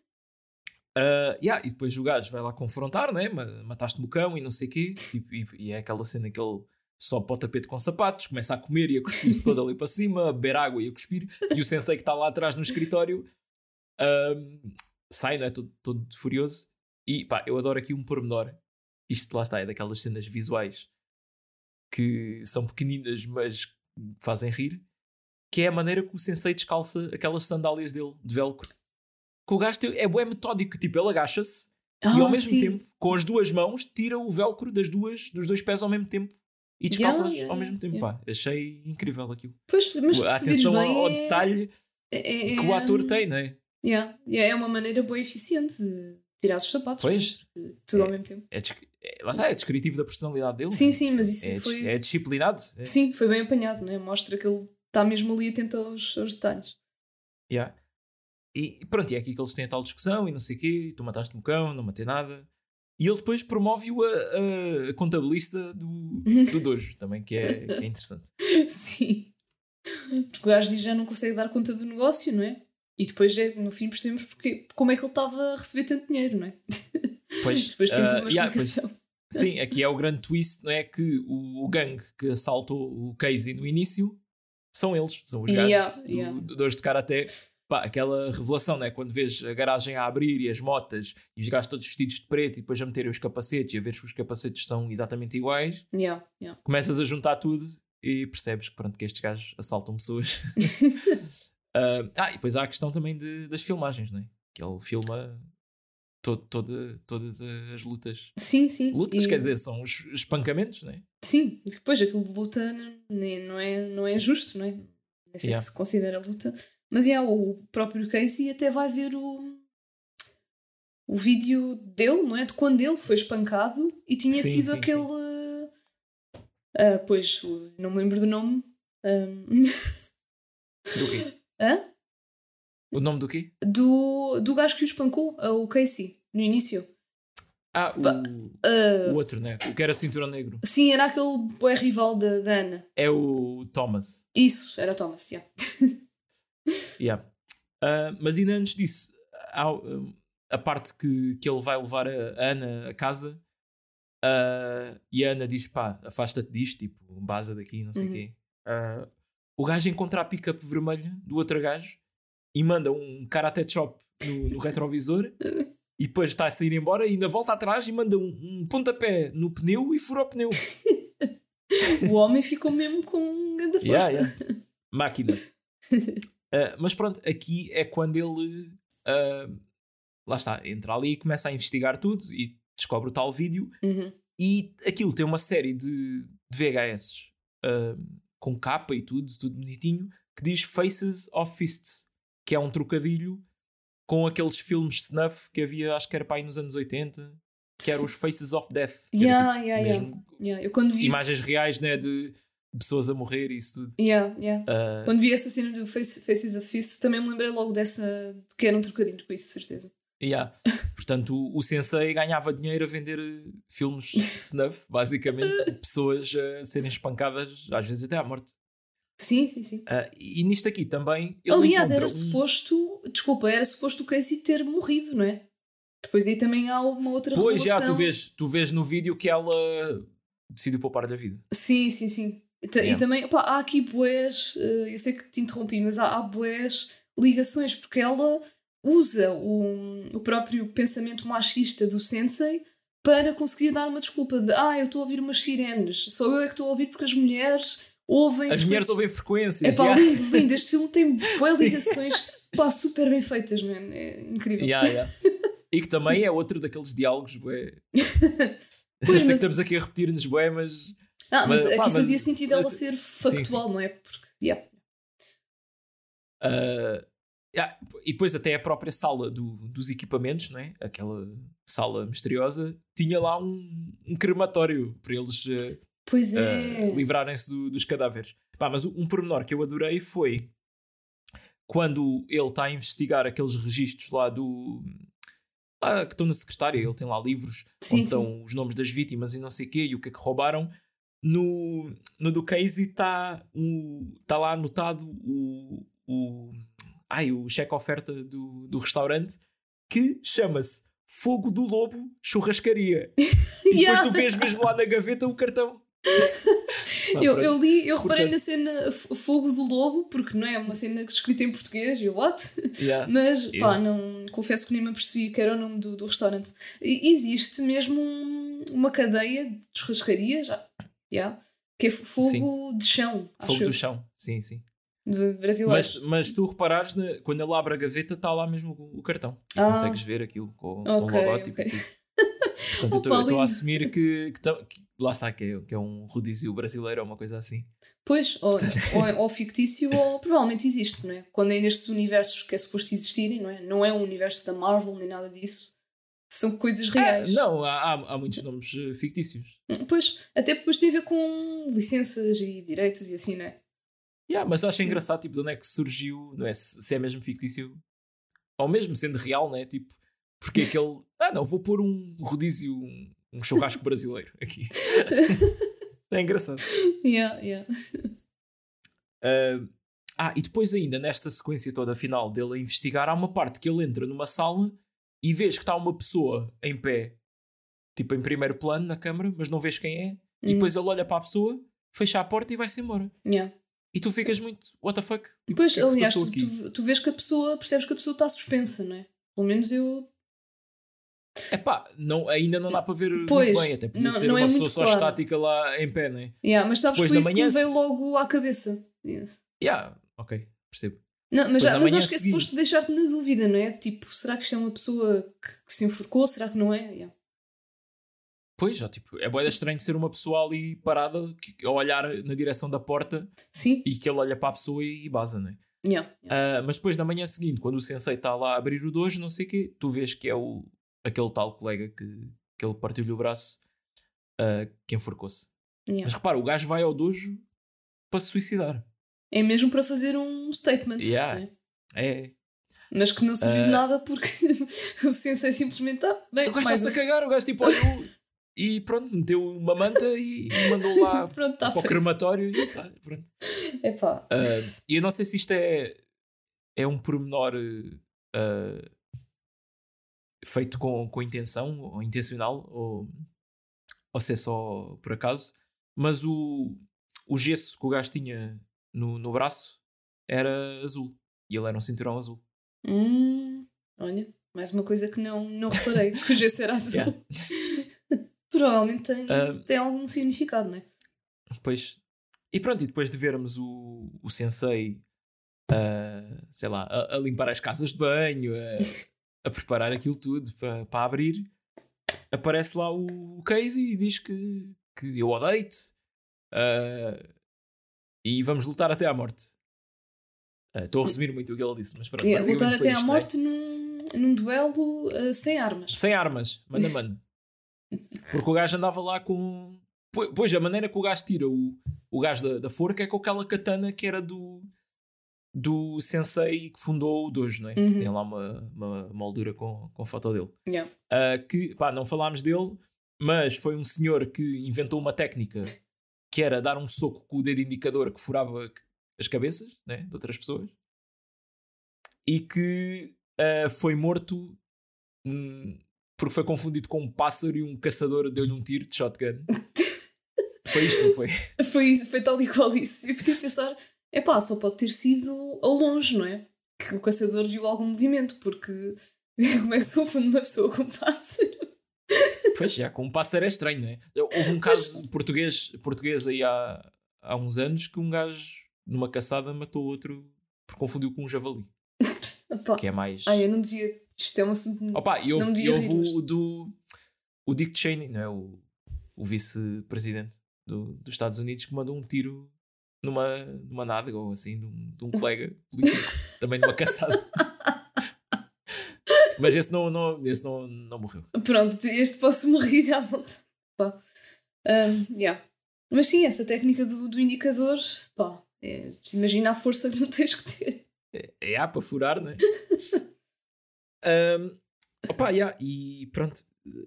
B: Ah, yeah, e depois o gajo vai lá confrontar, né? Ma- Mataste-me o cão e não sei o quê. E, e- e é aquela cena que ele sobe para o tapete com sapatos, começa a comer e a cuspir-se todo ali para cima, a beber água e a cuspir. E o sensei que está lá atrás no escritório ahm, sai, não é? Todo, todo furioso. E pá, eu adoro aqui um pormenor isto lá está, é daquelas cenas visuais que são pequeninas, mas fazem rir, que é a maneira que o sensei descalça aquelas sandálias dele de velcro. Que o gajo é bué metódico, tipo, ele agacha-se e ao
A: Ah,
B: mesmo
A: sim.
B: tempo, com as duas mãos, tira o velcro das duas, dos dois pés ao mesmo tempo e
A: Yeah,
B: descalça-os
A: yeah,
B: ao mesmo tempo.
A: yeah.
B: Pá, achei incrível aquilo.
A: Pois, mas
B: a atenção
A: bem,
B: ao
A: é-
B: detalhe
A: é, é-
B: que o ator tem, não é?
A: Yeah, yeah, é uma maneira boa e eficiente de tirar os sapatos.
B: Pois.
A: né? Tudo ao mesmo tempo.
B: É, é- lá está, é descritivo da personalidade dele.
A: Sim, sim, mas isso
B: é,
A: foi.
B: é disciplinado. É.
A: Sim, foi bem apanhado, né? mostra que ele está mesmo ali atento aos, aos detalhes.
B: Yeah. E pronto, e é aqui que eles têm a tal discussão e não sei o quê, tu mataste-me o cão, não matei nada. E ele depois promove-o a, a- a contabilista do, do dojo, também, que é, que é interessante.
A: sim. Porque o gajo diz já não consegue dar conta do negócio, não é? E depois, é, no fim, percebemos porque, como é que ele estava a receber tanto dinheiro, não é?
B: Pois,
A: depois tem
B: ah,
A: uma
B: yeah, pois, sim, aqui é o grande twist, não é? Que o, o gangue que assaltou o Casey no início são eles, são os gajos
A: Yeah,
B: do,
A: yeah.
B: do de karaté. Pá, aquela revelação, né? quando vês a garagem a abrir e as motas e os gajos todos vestidos de preto e depois a meterem os capacetes e a ver se os capacetes são exatamente iguais,
A: Yeah, yeah.
B: começas a juntar tudo e percebes que, pronto, que estes gajos assaltam pessoas. Ah, ah, e depois há a questão também de- das filmagens, né? que ele filma todo, toda, todas as lutas.
A: Sim, sim.
B: Lutas,
A: E-
B: quer dizer, são os espancamentos, né?
A: Sim, depois aquilo de luta não é, não é justo, não é? Nem sei
B: Yeah.
A: se se considera luta. Mas yeah, o próprio Casey até vai ver o, o vídeo dele, não é? De quando ele foi espancado e tinha
B: Sim,
A: sido
B: sim,
A: aquele. ah, pois, não me lembro do nome.
B: Do quê?
A: Hã?
B: O nome do quê?
A: do, do gajo que o espancou, ah, o Casey, no início.
B: Ah, o,
A: Ah,
B: o outro, né? O que era cinturão negro.
A: sim, era aquele boé rival da, da Ana.
B: É o Thomas.
A: Isso, era Thomas, yeah.
B: Yeah. Ah, mas ainda antes disso, há um, a parte que, que ele vai levar a a Ana a casa ah, e a Ana diz: pá, afasta-te disto, tipo, baza daqui, não sei o
A: Uhum.
B: quê. Ah, o gajo encontra a pick-up vermelha do outro gajo e manda um karate chop no, no retrovisor. E depois está a sair embora e ainda volta atrás e manda um, um pontapé no pneu e fura o pneu.
A: O homem ficou mesmo com grande força.
B: Yeah, yeah. Máquina. Uh, mas pronto, aqui é quando ele uh, lá está, entra ali e começa a investigar tudo e descobre o tal vídeo
A: Uhum.
B: e aquilo tem uma série de, de VHS uh, com capa e tudo, tudo bonitinho, que diz Faces of Fists, que é um trocadilho com aqueles filmes de snuff que havia, acho que era para aí nos anos 80, que eram os Faces of Death.
A: Yeah,
B: tipo
A: yeah, yeah.
B: mesmo
A: Yeah, Eu quando vi
B: imagens
A: isso.
B: reais né, de pessoas a morrer e isso tudo.
A: Yeah, yeah.
B: Uh,
A: Quando vi essa cena do Face, Faces of Fist, também me lembrei logo dessa. de que era um trocadilho com isso, certeza.
B: Yeah. Portanto, o, o sensei ganhava dinheiro a vender eh, filmes de snuff, basicamente, de pessoas a serem espancadas, às vezes até à morte.
A: Sim, sim, sim.
B: Ah, e nisto aqui também. Ele
A: Aliás, era
B: um-
A: suposto. Desculpa, era suposto o Casey ter morrido, não é? Depois aí também há uma outra
B: Pois já,
A: revelação.
B: tu vês, tu vês no vídeo que ela decidiu poupar-lhe a vida.
A: Sim, sim, sim. E,
B: Yeah.
A: também, opá, há aqui boés, eu sei que te interrompi, mas há, há boés ligações, porque ela usa o, o próprio pensamento machista do sensei para conseguir dar uma desculpa de ah, eu estou a ouvir umas sirenes, só eu é que estou a ouvir porque as mulheres ouvem
B: As mulheres
A: frequências-
B: ouvem frequências.
A: É pá, lindo, lindo. Este filme tem boas
B: Sim.
A: ligações pá, super bem feitas, man. É incrível.
B: Yeah, yeah. E que também é outro daqueles diálogos, bué.
A: Pois,
B: Sei
A: mas-
B: que estamos aqui a repetir-nos, bué, mas.
A: Ah, mas,
B: Mas,
A: aqui
B: pá, mas-
A: fazia sentido ela
B: mas-
A: ser
B: sim,
A: factual, não é? Porque, yeah.
B: Ah, E depois até a própria sala do- dos equipamentos, não é? Aquela sala misteriosa, tinha lá um, um crematório para eles
A: Pois
B: uh,
A: é.
B: livrarem-se do- dos cadáveres. Pá, mas um pormenor que eu adorei foi quando ele está a investigar aqueles registros lá do. lá que estão na secretária, ele tem lá livros
A: Sim,
B: onde estão os nomes das vítimas e não sei o quê e o que é que roubaram. No, no do Casey está tá lá anotado o, o, ai, o cheque-oferta do, do restaurante que chama-se Fogo do Lobo Churrascaria. E depois tu vês mesmo lá na gaveta o cartão. Ah,
A: Eu, eu li, eu reparei
B: Portanto-
A: na cena Fogo do Lobo, porque não é uma cena escrita em português, eu, what?
B: Yeah.
A: Mas,
B: Yeah.
A: pá, não, confesso que nem me apercebi que era o nome do, do restaurante. E- Existe mesmo um, uma cadeia de churrascaria, já, yeah, que é fogo sim. de chão.
B: Fogo do chão, sim, sim. Mas, mas tu reparares, né, quando ele abre a gaveta, está lá mesmo o, o cartão. Ah. Consegues ver aquilo com, okay, com o logótipo. Okay. Portanto, eu estou a assumir que, que, que, lá está, que é, que é um rodízio brasileiro ou uma coisa assim.
A: Pois, ou, ou, ou, fictício, ou provavelmente existe, não é? Quando é nestes universos que é suposto existirem, não é? Não é um universo da Marvel nem nada disso. São coisas é, reais.
B: É, não, há, há muitos nomes eh, fictícios.
A: Pois, até depois tem a ver com licenças e direitos e assim, não é?
B: Yeah, mas acho engraçado, tipo, de onde é que surgiu, não é? Se, é mesmo fictício, ou mesmo sendo real, não é? Tipo, porque aquele. Ah, não, vou pôr um rodízio, um, um churrasco brasileiro aqui. é engraçado.
A: Yeah, yeah.
B: Uh, ah, e depois, ainda nesta sequência toda final dele a investigar, há uma parte que ele entra numa sala e vês que está uma pessoa em pé, tipo em primeiro plano na câmara, mas não vês quem é, e uhum. depois ele olha para a pessoa, fecha a porta e vai-se embora.
A: Yeah.
B: E tu ficas muito, what the fuck?
A: Tipo, pois, que é que aliás, tu, tu, tu, vês que a pessoa, percebes que a pessoa está suspensa, não é? Pelo menos eu
B: é pá, não, ainda não dá para ver pois, muito bem, até podia não, ser não é uma é pessoa só claro. estática lá em pé, não é?
A: Yeah, mas sabes que foi isso manhã... que me veio logo à cabeça. Yes.
B: Yeah, ok, percebo.
A: Não, mas, já, mas acho que é suposto deixar-te na dúvida, não é? Tipo, será que isto é uma pessoa que, que se enforcou? Será que não é? Yeah.
B: Pois, já, tipo, é boeda estranho ser uma pessoa ali parada que, a olhar na direção da porta
A: Sim.
B: e que ele olha para a pessoa e, e baza, não é?
A: Yeah,
B: yeah. Uh, mas depois na manhã seguinte, quando o sensei está lá a abrir o dojo, não sei o quê, tu vês que é o, aquele tal colega que, que ele partiu-lhe o braço uh, que enforcou-se. Yeah. Mas repara, o gajo vai ao dojo para se suicidar.
A: É mesmo para fazer um statement.
B: Yeah. Né? É.
A: Mas que não serviu uh, de nada porque o sensei simplesmente está. Bem,
B: o gajo está-se a cagar, o gajo tipo olhou e pronto, meteu uma manta e, e mandou lá pronto, tá para feito. o crematório e tá, pronto.
A: Epá.
B: Uh, e eu não sei se isto é, é um pormenor uh, feito com, com intenção, ou intencional, ou, ou se é só por acaso, mas o, o gesso que o gajo tinha no, no braço era azul. E ele era um cinturão azul.
A: Hum, olha, mais uma coisa que não, não reparei, que o gesso era azul. Yeah. Provavelmente tem, uh, tem algum significado, não é?
B: Pois. E pronto, e depois de vermos o, o sensei, uh, sei lá, a, a, limpar as casas de banho, a, a preparar aquilo tudo para, para abrir, aparece lá o Casey e diz que, que eu odeio-te. Uh, e vamos lutar até à morte. Uh, estou a resumir muito o que ele disse, mas pronto.
A: É, lutar até isto, à é? morte num, num duelo uh, sem armas.
B: Sem armas, mano a mano. Porque o gajo andava lá com. Pois, a maneira que o gajo tira o, o gajo da, da forca é com aquela katana que era do, do sensei que fundou o dojo, não é? Uhum. Tem lá uma, uma moldura com, com a foto dele.
A: Yeah.
B: Uh, que, pá, não falámos dele, mas foi um senhor que inventou uma técnica que era dar um soco com o dedo indicador que furava as cabeças né, de outras pessoas e que uh, foi morto hum, porque foi confundido com um pássaro e um caçador deu-lhe um tiro de shotgun. foi isto, não foi?
A: Foi isso, foi tal e qual isso. Eu fiquei a pensar, é pá, só pode ter sido ao longe, não é? Que o caçador viu algum movimento, porque como é que se confunde uma pessoa com um pássaro?
B: Pois, já, com um pássaro é estranho, não é? Houve um caso pois... português, português aí há, há uns anos que um gajo, numa caçada, matou outro porque confundiu com um javali. Opa. Que é mais.
A: Ai, eu não devia. Isto é um assunto.
B: Opa, e houve, e houve o do. O Dick Cheney, não é? O, o vice-presidente do, dos Estados Unidos, que mandou um tiro numa, numa nádega ou assim, de um, de um colega político, também numa caçada. Mas esse não, não, esse não, não morreu.
A: Pronto, este posso morrer à volta. Pá. Um, yeah. Mas sim, essa técnica do, do indicador, pá, é, imagina a força que não tens que ter.
B: É, é há para furar, não é? um, opa, yeah, e pronto,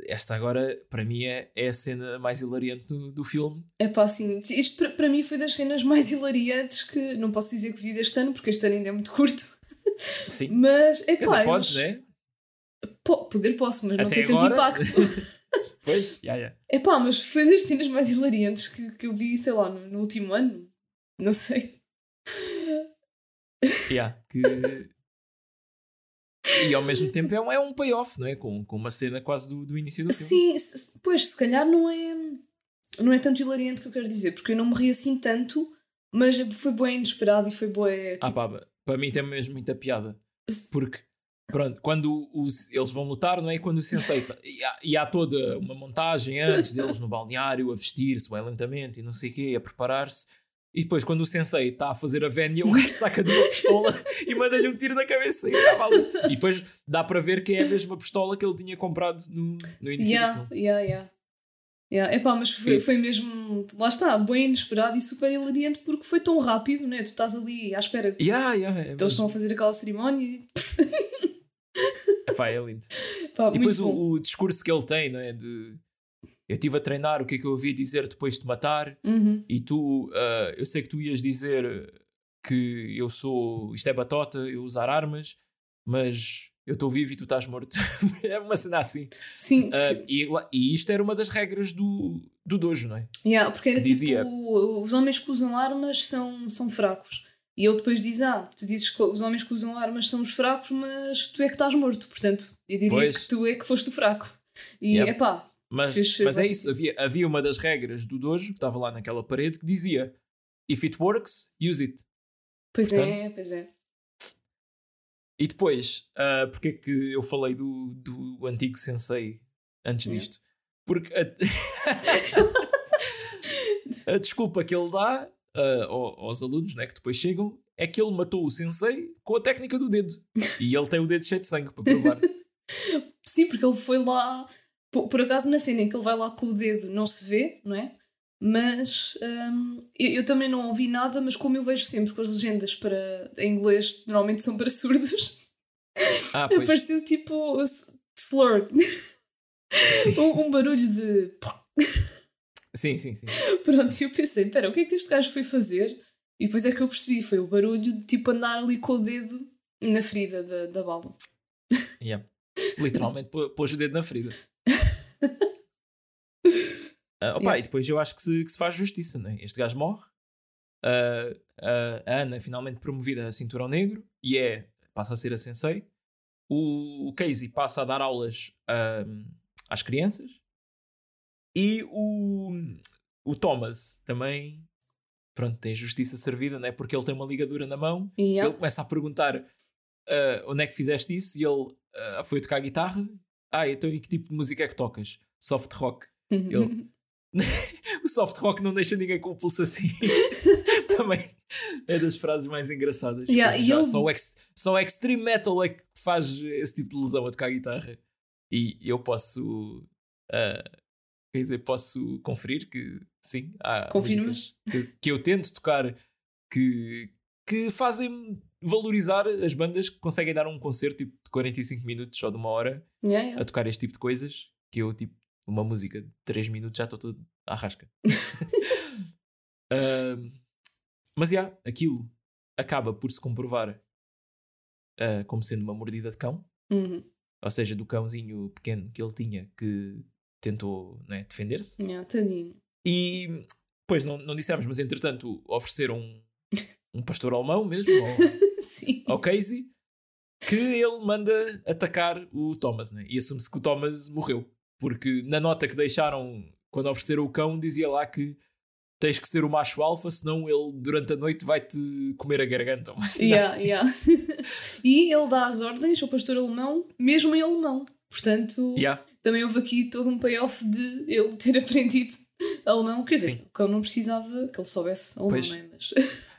B: esta agora, para mim, é, é a cena mais hilariante do, do filme.
A: É pá, sim. Isto para, mim foi das cenas mais hilariantes que não posso dizer que vi deste ano, porque este ano ainda é muito curto.
B: Sim.
A: Mas é pá.
B: Podes, né?
A: poder posso, mas Até não tem tanto impacto.
B: pois, já, yeah,
A: É pá, mas foi das cenas mais hilariantes que, que eu vi, sei lá, no, no último ano. Não sei.
B: Yeah, que. E ao mesmo tempo é um, é um payoff, não é? Com, com uma cena quase do, do início do filme.
A: Sim, pois se calhar não é, não é tanto hilariante que eu quero dizer, porque eu não me ri assim tanto, mas foi bem inesperado e foi bem.
B: Ah, pá, para mim tem mesmo muita piada. Porque, pronto, quando os, eles vão lutar, não é? Quando o sensei. tá- e, há, e há toda uma montagem antes deles no balneário, a vestir-se bem lentamente e não sei o quê, a preparar-se. E depois, quando o sensei está a fazer a vénia, o gajo saca de uma pistola e manda-lhe um tiro na cabeça. E, acaba ali. e depois dá para ver que é a mesma pistola que ele tinha comprado no, no início do
A: Yeah,
B: filme.
A: yeah, yeah. Yeah. Epá, mas foi, foi mesmo, lá está, bem inesperado e super hilariante porque foi tão rápido, né? Tu estás ali à espera que
B: Yeah, yeah, é,
A: eles estão a fazer aquela cerimónia e
B: Epá, é lindo.
A: pá,
B: E depois o, o discurso que ele tem, não é? De eu estive a treinar o que é que eu ouvi dizer depois de te matar,
A: Uhum.
B: e tu, ah, eu sei que tu ias dizer que eu sou, isto é batota, eu usar armas, mas eu estou vivo e tu estás morto. é uma cena assim.
A: Sim,
B: Ah,
A: porque,
B: e, lá- e isto era uma das regras do, do dojo, não é?
A: yeah, porque era
B: dizia-
A: tipo, os homens que usam armas são, são fracos. E ele depois diz: Ah, tu dizes que os homens que usam armas são os fracos, mas tu é que estás morto. Portanto, eu diria
B: Pois.
A: que tu é que foste o fraco. E
B: Yep.
A: epá,
B: Mas, mas é isso, havia, havia uma das regras do dojo que estava lá naquela parede que dizia If it works, use it.
A: pois
B: Portanto,
A: é, pois é.
B: E depois, ah, porque é que eu falei do, do antigo sensei antes
A: Yeah.
B: disto? Porque a, a desculpa que ele dá ao- aos alunos né, que depois chegam é que ele matou o sensei com a técnica do dedo. E ele tem o dedo cheio de sangue para provar.
A: Sim, porque ele foi lá. Por, por acaso, na cena em que ele vai lá com o dedo, não se vê, não é? Mas hum, eu, eu também não ouvi nada, mas como eu vejo sempre com as legendas para, em inglês, normalmente são para surdos,
B: Ah, pois.
A: apareceu tipo slur. um, um barulho de.
B: Sim, sim, sim.
A: Pronto, e eu pensei: pera, o que é que este gajo foi fazer? E depois é que eu percebi: foi o barulho de tipo andar ali com o dedo na ferida da, da bala.
B: Yeah. Literalmente pô- pôs o dedo na ferida. Ah, opa,
A: Yeah.
B: E depois eu acho que se, que se faz justiça, não é? Este gajo morre. Ah, ah, a Ana é finalmente promovida a cinturão negro e é, passa a ser a sensei. O, o Casey passa a dar aulas às crianças. E o, o Thomas também, pronto, tem justiça servida, não é? Porque ele tem uma ligadura na mão
A: yeah.
B: ele começa a perguntar ah, onde é que fizeste isso e ele ah, foi tocar guitarra. Ah, então e que tipo de música é que tocas? Soft rock. ele- O soft rock não deixa ninguém com o pulso assim. Também é das frases mais engraçadas.
A: Yeah, e
B: Já
A: ele-
B: só, o ex- só o extreme metal é que faz esse tipo de lesão a tocar guitarra. E eu posso. ah, quer dizer, posso conferir que sim, há
A: Confirmas?
B: que, que eu tento tocar que, que fazem valorizar as bandas que conseguem dar um concerto tipo, de 45 minutos ou de uma hora
A: Yeah, yeah.
B: a tocar este tipo de coisas que eu, tipo, uma música de 3 minutos já estou todo à rasca. Ahm, mas, já, aquilo acaba por se comprovar ah, como sendo uma mordida de cão,
A: Uhum.
B: ou seja, do cãozinho pequeno que ele tinha que tentou né, defender-se.
A: Yeah, tadinho.
B: E, pois, não, não dissemos, mas entretanto ofereceram um, pastor alemão mesmo,
A: Sim.
B: ao Casey, que ele manda atacar o Thomas, né? e assume-se que o Thomas morreu. Porque na nota que deixaram quando ofereceram o cão, dizia lá que tens que ser o macho alfa, senão ele durante a noite vai-te comer a garganta. ou
A: Yeah,
B: assim.
A: yeah. e ele dá as ordens ao pastor alemão, mesmo em alemão. Portanto,
B: Yeah.
A: também houve aqui todo um payoff de ele ter aprendido alemão. Quer dizer,
B: Sim.
A: o cão não precisava que ele soubesse alemão, é? Mas,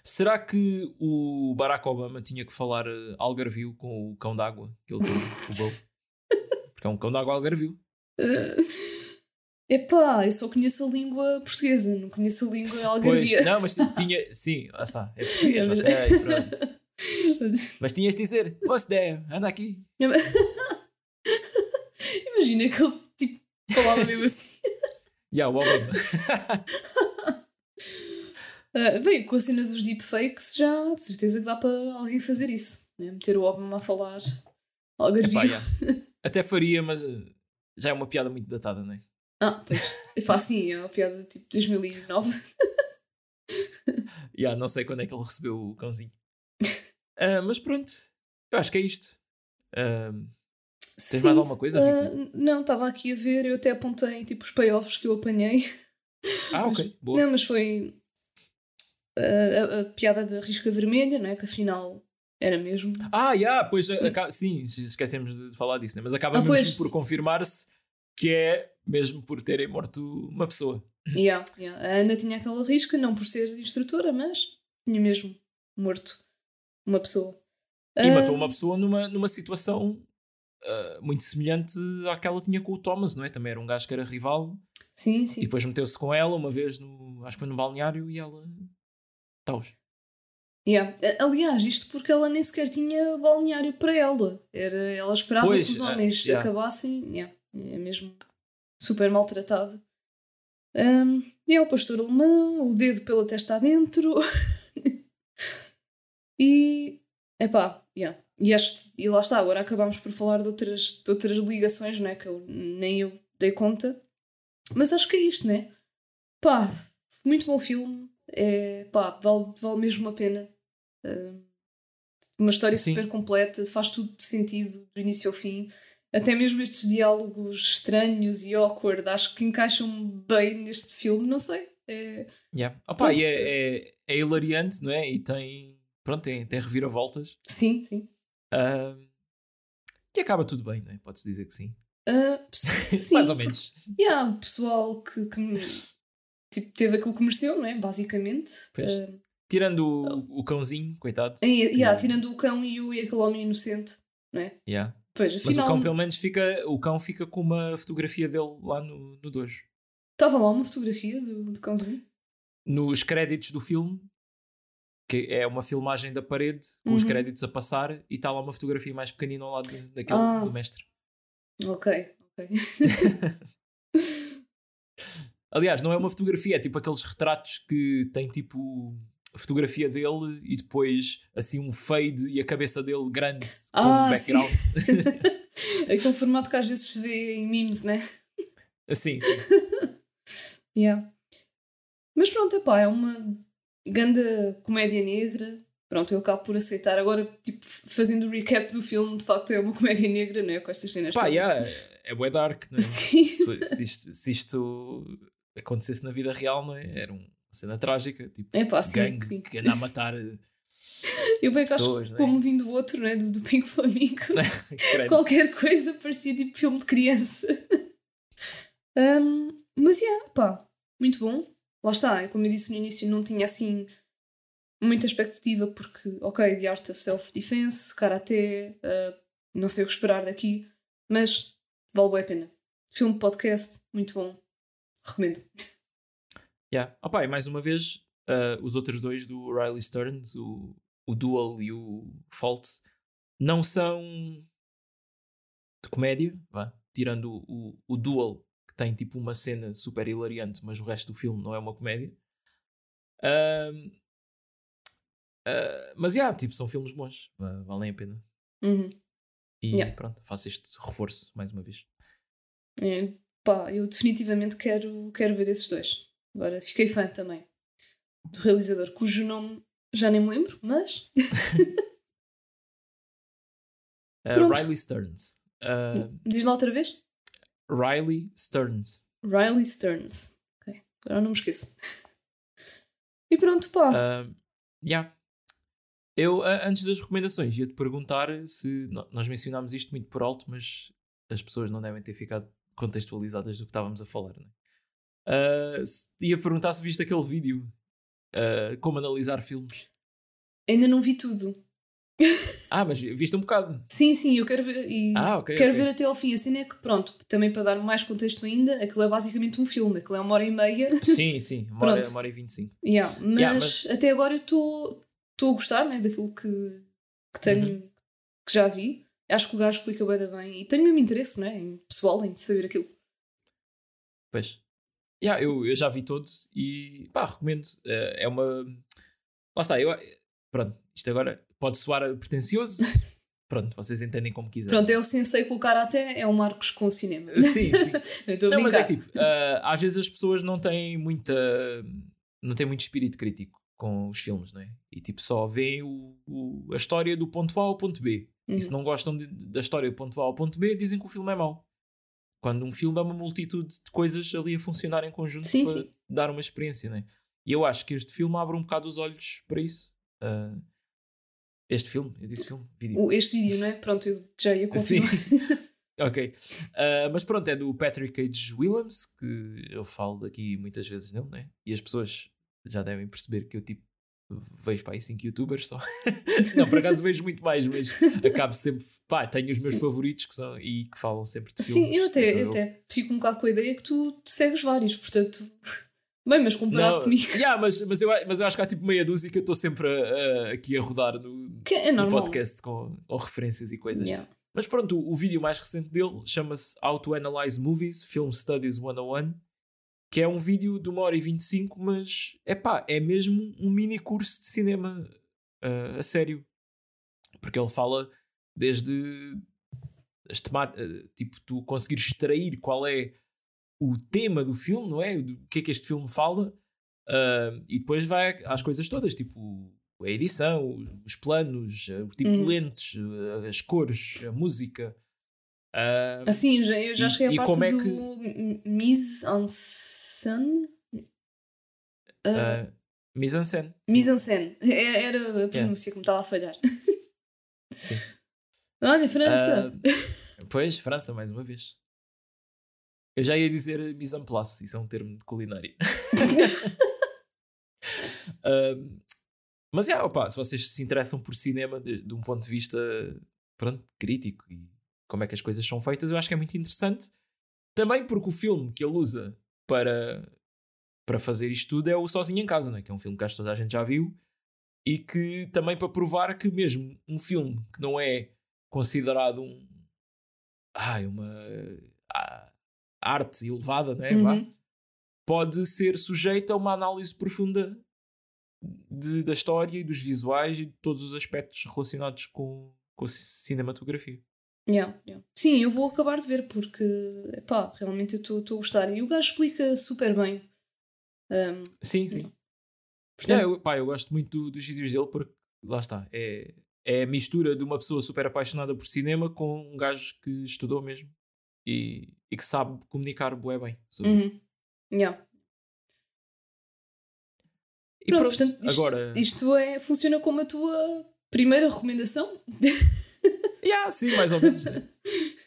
B: Será que o Barack Obama tinha que falar eh, algarvio com o cão d'água que ele tem, o Bo? Porque é um cão d'água algarvio.
A: eh, epá, eu só conheço a língua portuguesa, não conheço a língua
B: Pois,
A: algarvia.
B: não, mas tinha. Sim, lá está. É português,
A: Mas-
B: ok, pronto. Mas tinhas de dizer: What's there? Anda aqui.
A: Imagina que ele tipo, falava mesmo assim.
B: Yeah, o Obama.
A: Ah, bem, com a cena dos deepfakes, já de certeza que dá para alguém fazer isso. Né? Meter o Obama a falar algarvio.
B: Epá, yeah. Até faria, mas eh, já é uma piada muito datada, não é?
A: Ah, pois. Epá, assim, é uma piada tipo 2009.
B: Yeah, não sei quando é que ele recebeu o cãozinho. Ah, mas pronto, eu acho que é isto. Uh, tens mais alguma coisa?
A: Uh, não, estava aqui a ver, eu até apontei tipo os payoffs que eu apanhei.
B: Ah, ok. Boa.
A: Não, mas foi a, a, piada da risca vermelha, não é? Que afinal era mesmo.
B: Ah, yeah, pois, sim, sim esquecemos de falar disso, né? mas acaba ah, mesmo por confirmar-se que é mesmo por terem morto uma pessoa.
A: Yeah, yeah. A Ana tinha aquela risca, não por ser instrutora, mas tinha mesmo morto uma pessoa.
B: E uh... matou uma pessoa numa, numa situação uh, muito semelhante àquela que tinha com o Thomas, não é? Também era um gajo que era rival.
A: Sim, sim.
B: E depois meteu-se com ela uma vez, no, acho que foi no balneário, e ela Taus.
A: Yeah. Aliás, isto porque ela nem sequer tinha balneário para ela. Era, ela esperava pois, que os homens uh, yeah. acabassem. Yeah. É mesmo super maltratada. Um, e é o pastor alemão, o dedo pela testa adentro. e. Epá, yeah. e, este, e lá está, agora acabámos por falar de outras, de outras ligações, né? Que eu, nem eu dei conta. Mas acho que é isto, né? Pá, muito bom filme é pá, vale, vale mesmo a pena. Uh, uma história Sim. super completa, faz tudo de sentido do início ao fim. Até mesmo estes diálogos estranhos e awkward, acho que encaixam bem neste filme, não sei. É...
B: Yeah. Opa, e é, é, é, hilariante, não é? E tem, pronto, tem, tem reviravoltas.
A: Sim, sim.
B: Uh, e acaba tudo bem, não é? Pode-se dizer que sim.
A: Uh, sim
B: Mais ou menos.
A: Yeah, o pessoal que, que tipo, teve aquilo que mereceu, não é? Basicamente. Uh,
B: tirando o, o, cãozinho, coitado.
A: É, yeah, tirando o cão e, o, e aquele homem inocente, não é?
B: Yeah.
A: Pois,
B: afinal, Mas o cão pelo menos fica, o cão fica com uma fotografia dele lá no, no dojo.
A: Estava lá uma fotografia do, do cãozinho?
B: Nos créditos do filme, que é uma filmagem da parede, com uhum. os créditos a passar, e está lá uma fotografia mais pequenina ao lado daquele ah. do mestre.
A: Ok, ok.
B: Aliás, não é uma fotografia, é tipo aqueles retratos que tem tipo a fotografia dele e depois assim um fade e a cabeça dele grande ah, como background.
A: Aquele formato que às vezes se vê em memes, né?
B: Assim.
A: yeah. Mas pronto, epá, é uma grande comédia negra. Pronto, eu acabo por aceitar. Agora, tipo, fazendo o recap do filme, de facto é uma comédia negra, né? Com estas cenas.
B: Pá, yeah, é bué dark, né? Sim. Se, se, isto, se isto acontecesse na vida real, não é? Era uma cena trágica, tipo,
A: é pá, sim,
B: gangue
A: sim.
B: que anda a matar.
A: Eu bem que acho que, é? como vindo do outro, né, do, do Pink Flamingo, qualquer coisa parecia tipo filme de criança. um, mas, yeah, pá, muito bom. Lá está, como eu disse no início, não tinha assim muita expectativa, porque, ok, The Art of Self-Defense, Karate, uh, não sei o que esperar daqui, mas vale bem a pena. Filme podcast, muito bom. Recomendo.
B: Yeah. Opa, e mais uma vez, uh, os outros dois do Riley Stearns, o, o Dual e o Fault, não são de comédia, vá. tirando o, o, o Dual, que tem tipo uma cena super hilariante, mas o resto do filme não é uma comédia. Uh, uh, mas, yeah, tipo, são filmes bons, valem a pena.
A: Uhum.
B: E yeah. pronto, faço este reforço mais uma vez.
A: É, pá, eu definitivamente quero, quero ver esses dois. Agora fiquei fã também do realizador, cujo nome já nem me lembro, mas.
B: uh, Riley Stearns. Uh,
A: Diz lá outra vez?
B: Riley Stearns.
A: Riley Stearns. Ok, agora não me esqueço. e pronto, pá.
B: Uh, yeah. Eu, antes das recomendações, ia-te perguntar se. Nós mencionámos isto muito por alto, mas as pessoas não devem ter ficado contextualizadas do que estávamos a falar. Né? Uh, ia perguntar se viste aquele vídeo uh, como analisar filmes.
A: Ainda não vi tudo.
B: ah, mas viste um bocado.
A: Sim, sim, eu quero ver e
B: ah, okay,
A: quero
B: okay.
A: ver até ao fim. Assim é que pronto, também para dar mais contexto ainda, aquilo é basicamente um filme, aquilo é uma hora e meia.
B: Sim, sim, uma, hora, uma hora e vinte e cinco.
A: Yeah, mas, yeah, mas, até agora eu estou a gostar né, daquilo que, que tenho, uhum. que já vi. Acho que o gajo explica bem, bem e tenho mesmo interesse né, em pessoal em saber aquilo.
B: Pois. Yeah, eu, eu já vi todos e pá, recomendo. Uh, é uma. Lá está, eu. Pronto, isto agora pode soar pretencioso. Pronto, vocês entendem como quiserem.
A: Pronto, eu sensei o até é o Marcos com o cinema.
B: Sim, sim. não, mas é tipo, uh, às vezes as pessoas não têm muita. não têm muito espírito crítico com os filmes, não é? E tipo, só veem o, o, a história do ponto A ao ponto B. E se não gostam de- da história do ponto A ao ponto B, dizem que o filme é mau. Quando um filme é uma multitude de coisas ali a funcionar em conjunto
A: Sim,
B: para
A: sim.
B: dar uma experiência, né? E eu acho que este filme abre um bocado os olhos para isso. Ah, este filme, eu disse filme, vídeo.
A: Este vídeo, não é? Pronto, eu já ia
B: Sim.
A: confirmar.
B: Ok. Ah, mas pronto, é do Patrick H. Williams, que eu falo aqui muitas vezes nele, né? E as pessoas já devem perceber que eu tipo vejo para aí 5 youtubers só. não, por acaso vejo muito mais, mas acabo sempre. Pá, tenho os meus favoritos que são e que falam sempre de filmes.
A: Sim, eu até,
B: Então
A: eu até fico um bocado com a ideia que tu segues vários, portanto. Bem, mas comparado
B: Não,
A: comigo,
B: yeah, mas, mas, eu, mas eu acho que há tipo meia dúzia que eu estou sempre a- a- aqui a rodar no,
A: é
B: no podcast com, com referências e coisas.
A: Yeah.
B: Mas pronto, o, o vídeo mais recente dele chama-se How to Analyze Movies, Film Studies 101, que é um vídeo de 1 hora e 25, mas é pá, é mesmo um mini curso de cinema ah, a sério. Porque ele fala desde as tema- ah, tipo, tu conseguires extrair qual é o tema do filme, não é? Do que é que este filme fala, ah, e depois vai às coisas todas, tipo a edição, os planos, o tipo de
A: Uhum.
B: lentes, eh, as cores, a música. Ah,
A: Assim, eu já, eu já
B: E-
A: cheguei à
B: e
A: parte
B: como é
A: do
B: que-
A: mise en scène. Uh,
B: ah, mise en scène.
A: mise en scène. É- Era a pronúncia que me estava a falhar.
B: Sim.
A: Olha, França.
B: Ah, pois, França, mais uma vez. Eu já ia dizer mise en place, isso é um termo de culinária. Mas, yeah, opa, se vocês se interessam por cinema de, de um ponto de vista pronto, crítico e como é que as coisas são feitas, eu acho que é muito interessante. Também porque o filme que ele usa para, para fazer isto tudo é o Sozinho em Casa, né? que é um filme que acho que toda a gente já viu e que também para provar que mesmo um filme que não é considerado um ai, uma ah, arte elevada, não é?
A: Uhum.
B: pode ser sujeito a uma análise profunda de- da história e dos visuais e de todos os aspectos relacionados com, com a cinematografia.
A: Yeah, yeah. Sim, eu vou acabar de ver porque, pá, realmente eu estou a gostar. E o gajo explica super bem. Um,
B: Sim, sim.
A: portanto,
B: É, eu, pá, eu gosto muito do- dos vídeos dele porque, lá está, é, é a mistura de uma pessoa super apaixonada por cinema com um gajo que estudou mesmo e, e que sabe comunicar bué bem sobre isso.
A: uhum. Yeah.
B: E
A: Pronto,
B: pronto,
A: portanto, isto,
B: agora...
A: isto é, funciona como a tua primeira recomendação.
B: Yeah, sim, mais ou menos. né?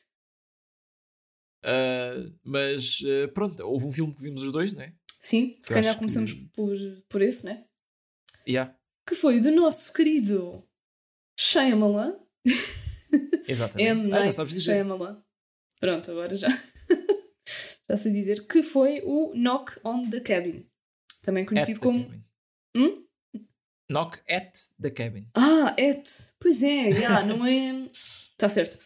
B: Ah, mas ah, pronto, houve um filme que vimos os dois, né?
A: Sim, se
B: Eu
A: calhar começamos
B: que-
A: por, por esse, né?
B: Yeah,
A: Que foi do nosso querido Shyamalan.
B: exatamente.
A: M.
B: Ah, já
A: Night
B: sabes dizer.
A: Shyamalan. Pronto, agora já. já sei dizer. Que foi o Knock on the Cabin. Também conhecido como.
B: cabin.
A: Hum?
B: Knock at the cabin.
A: Ah, et. Pois é, yeah, não é. Está certo.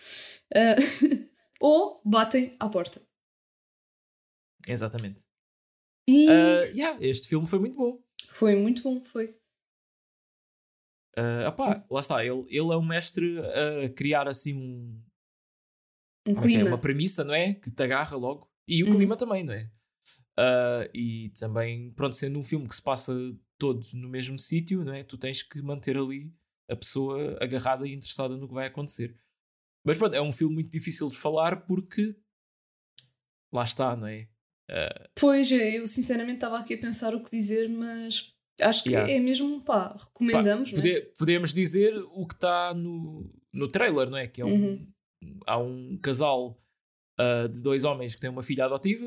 A: Ah, ou batem à porta.
B: Exatamente.
A: E
B: Ah, yeah, este filme foi muito bom.
A: foi muito bom, foi.
B: Ah, opá, lá está, ele, ele é um mestre a criar assim um,
A: Um
B: é é?
A: clima.
B: uma premissa, não é? Que te agarra logo. E o
A: Uhum.
B: clima também, não é? Ah, e também, pronto, sendo um filme que se passa todo no mesmo sítio, não é? Tu tens que manter ali a pessoa agarrada e interessada no que vai acontecer. Mas pronto, é um filme muito difícil de falar porque lá está, não é? Ah,
A: Pois, eu sinceramente estava aqui a pensar o que dizer, mas acho que
B: Yeah.
A: é mesmo, pá,
B: pá,
A: recomendamos, não é?
B: pode- podemos dizer o que está no, no trailer, não é? Que é um,
A: Uhum.
B: há um casal ah, de dois homens que têm uma filha adotiva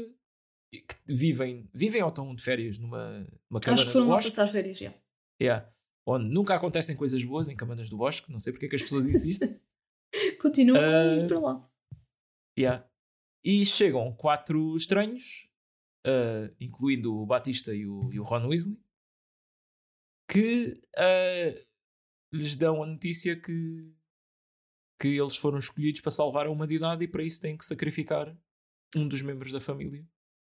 B: que vivem, vivem ou estão de férias numa, numa cabana
A: Acho que foram lá passar férias, já.
B: Yeah. Onde nunca acontecem coisas boas em cabanas do bosque, não sei porque é que as pessoas insistem.
A: Continua a
B: Ah,
A: ir para lá.
B: Yeah. E chegam quatro estranhos, ah, incluindo o Batista e o, e o Ron Weasley, que ah, lhes dão a notícia que, que eles foram escolhidos para salvar a humanidade e para isso têm que sacrificar um dos membros da família.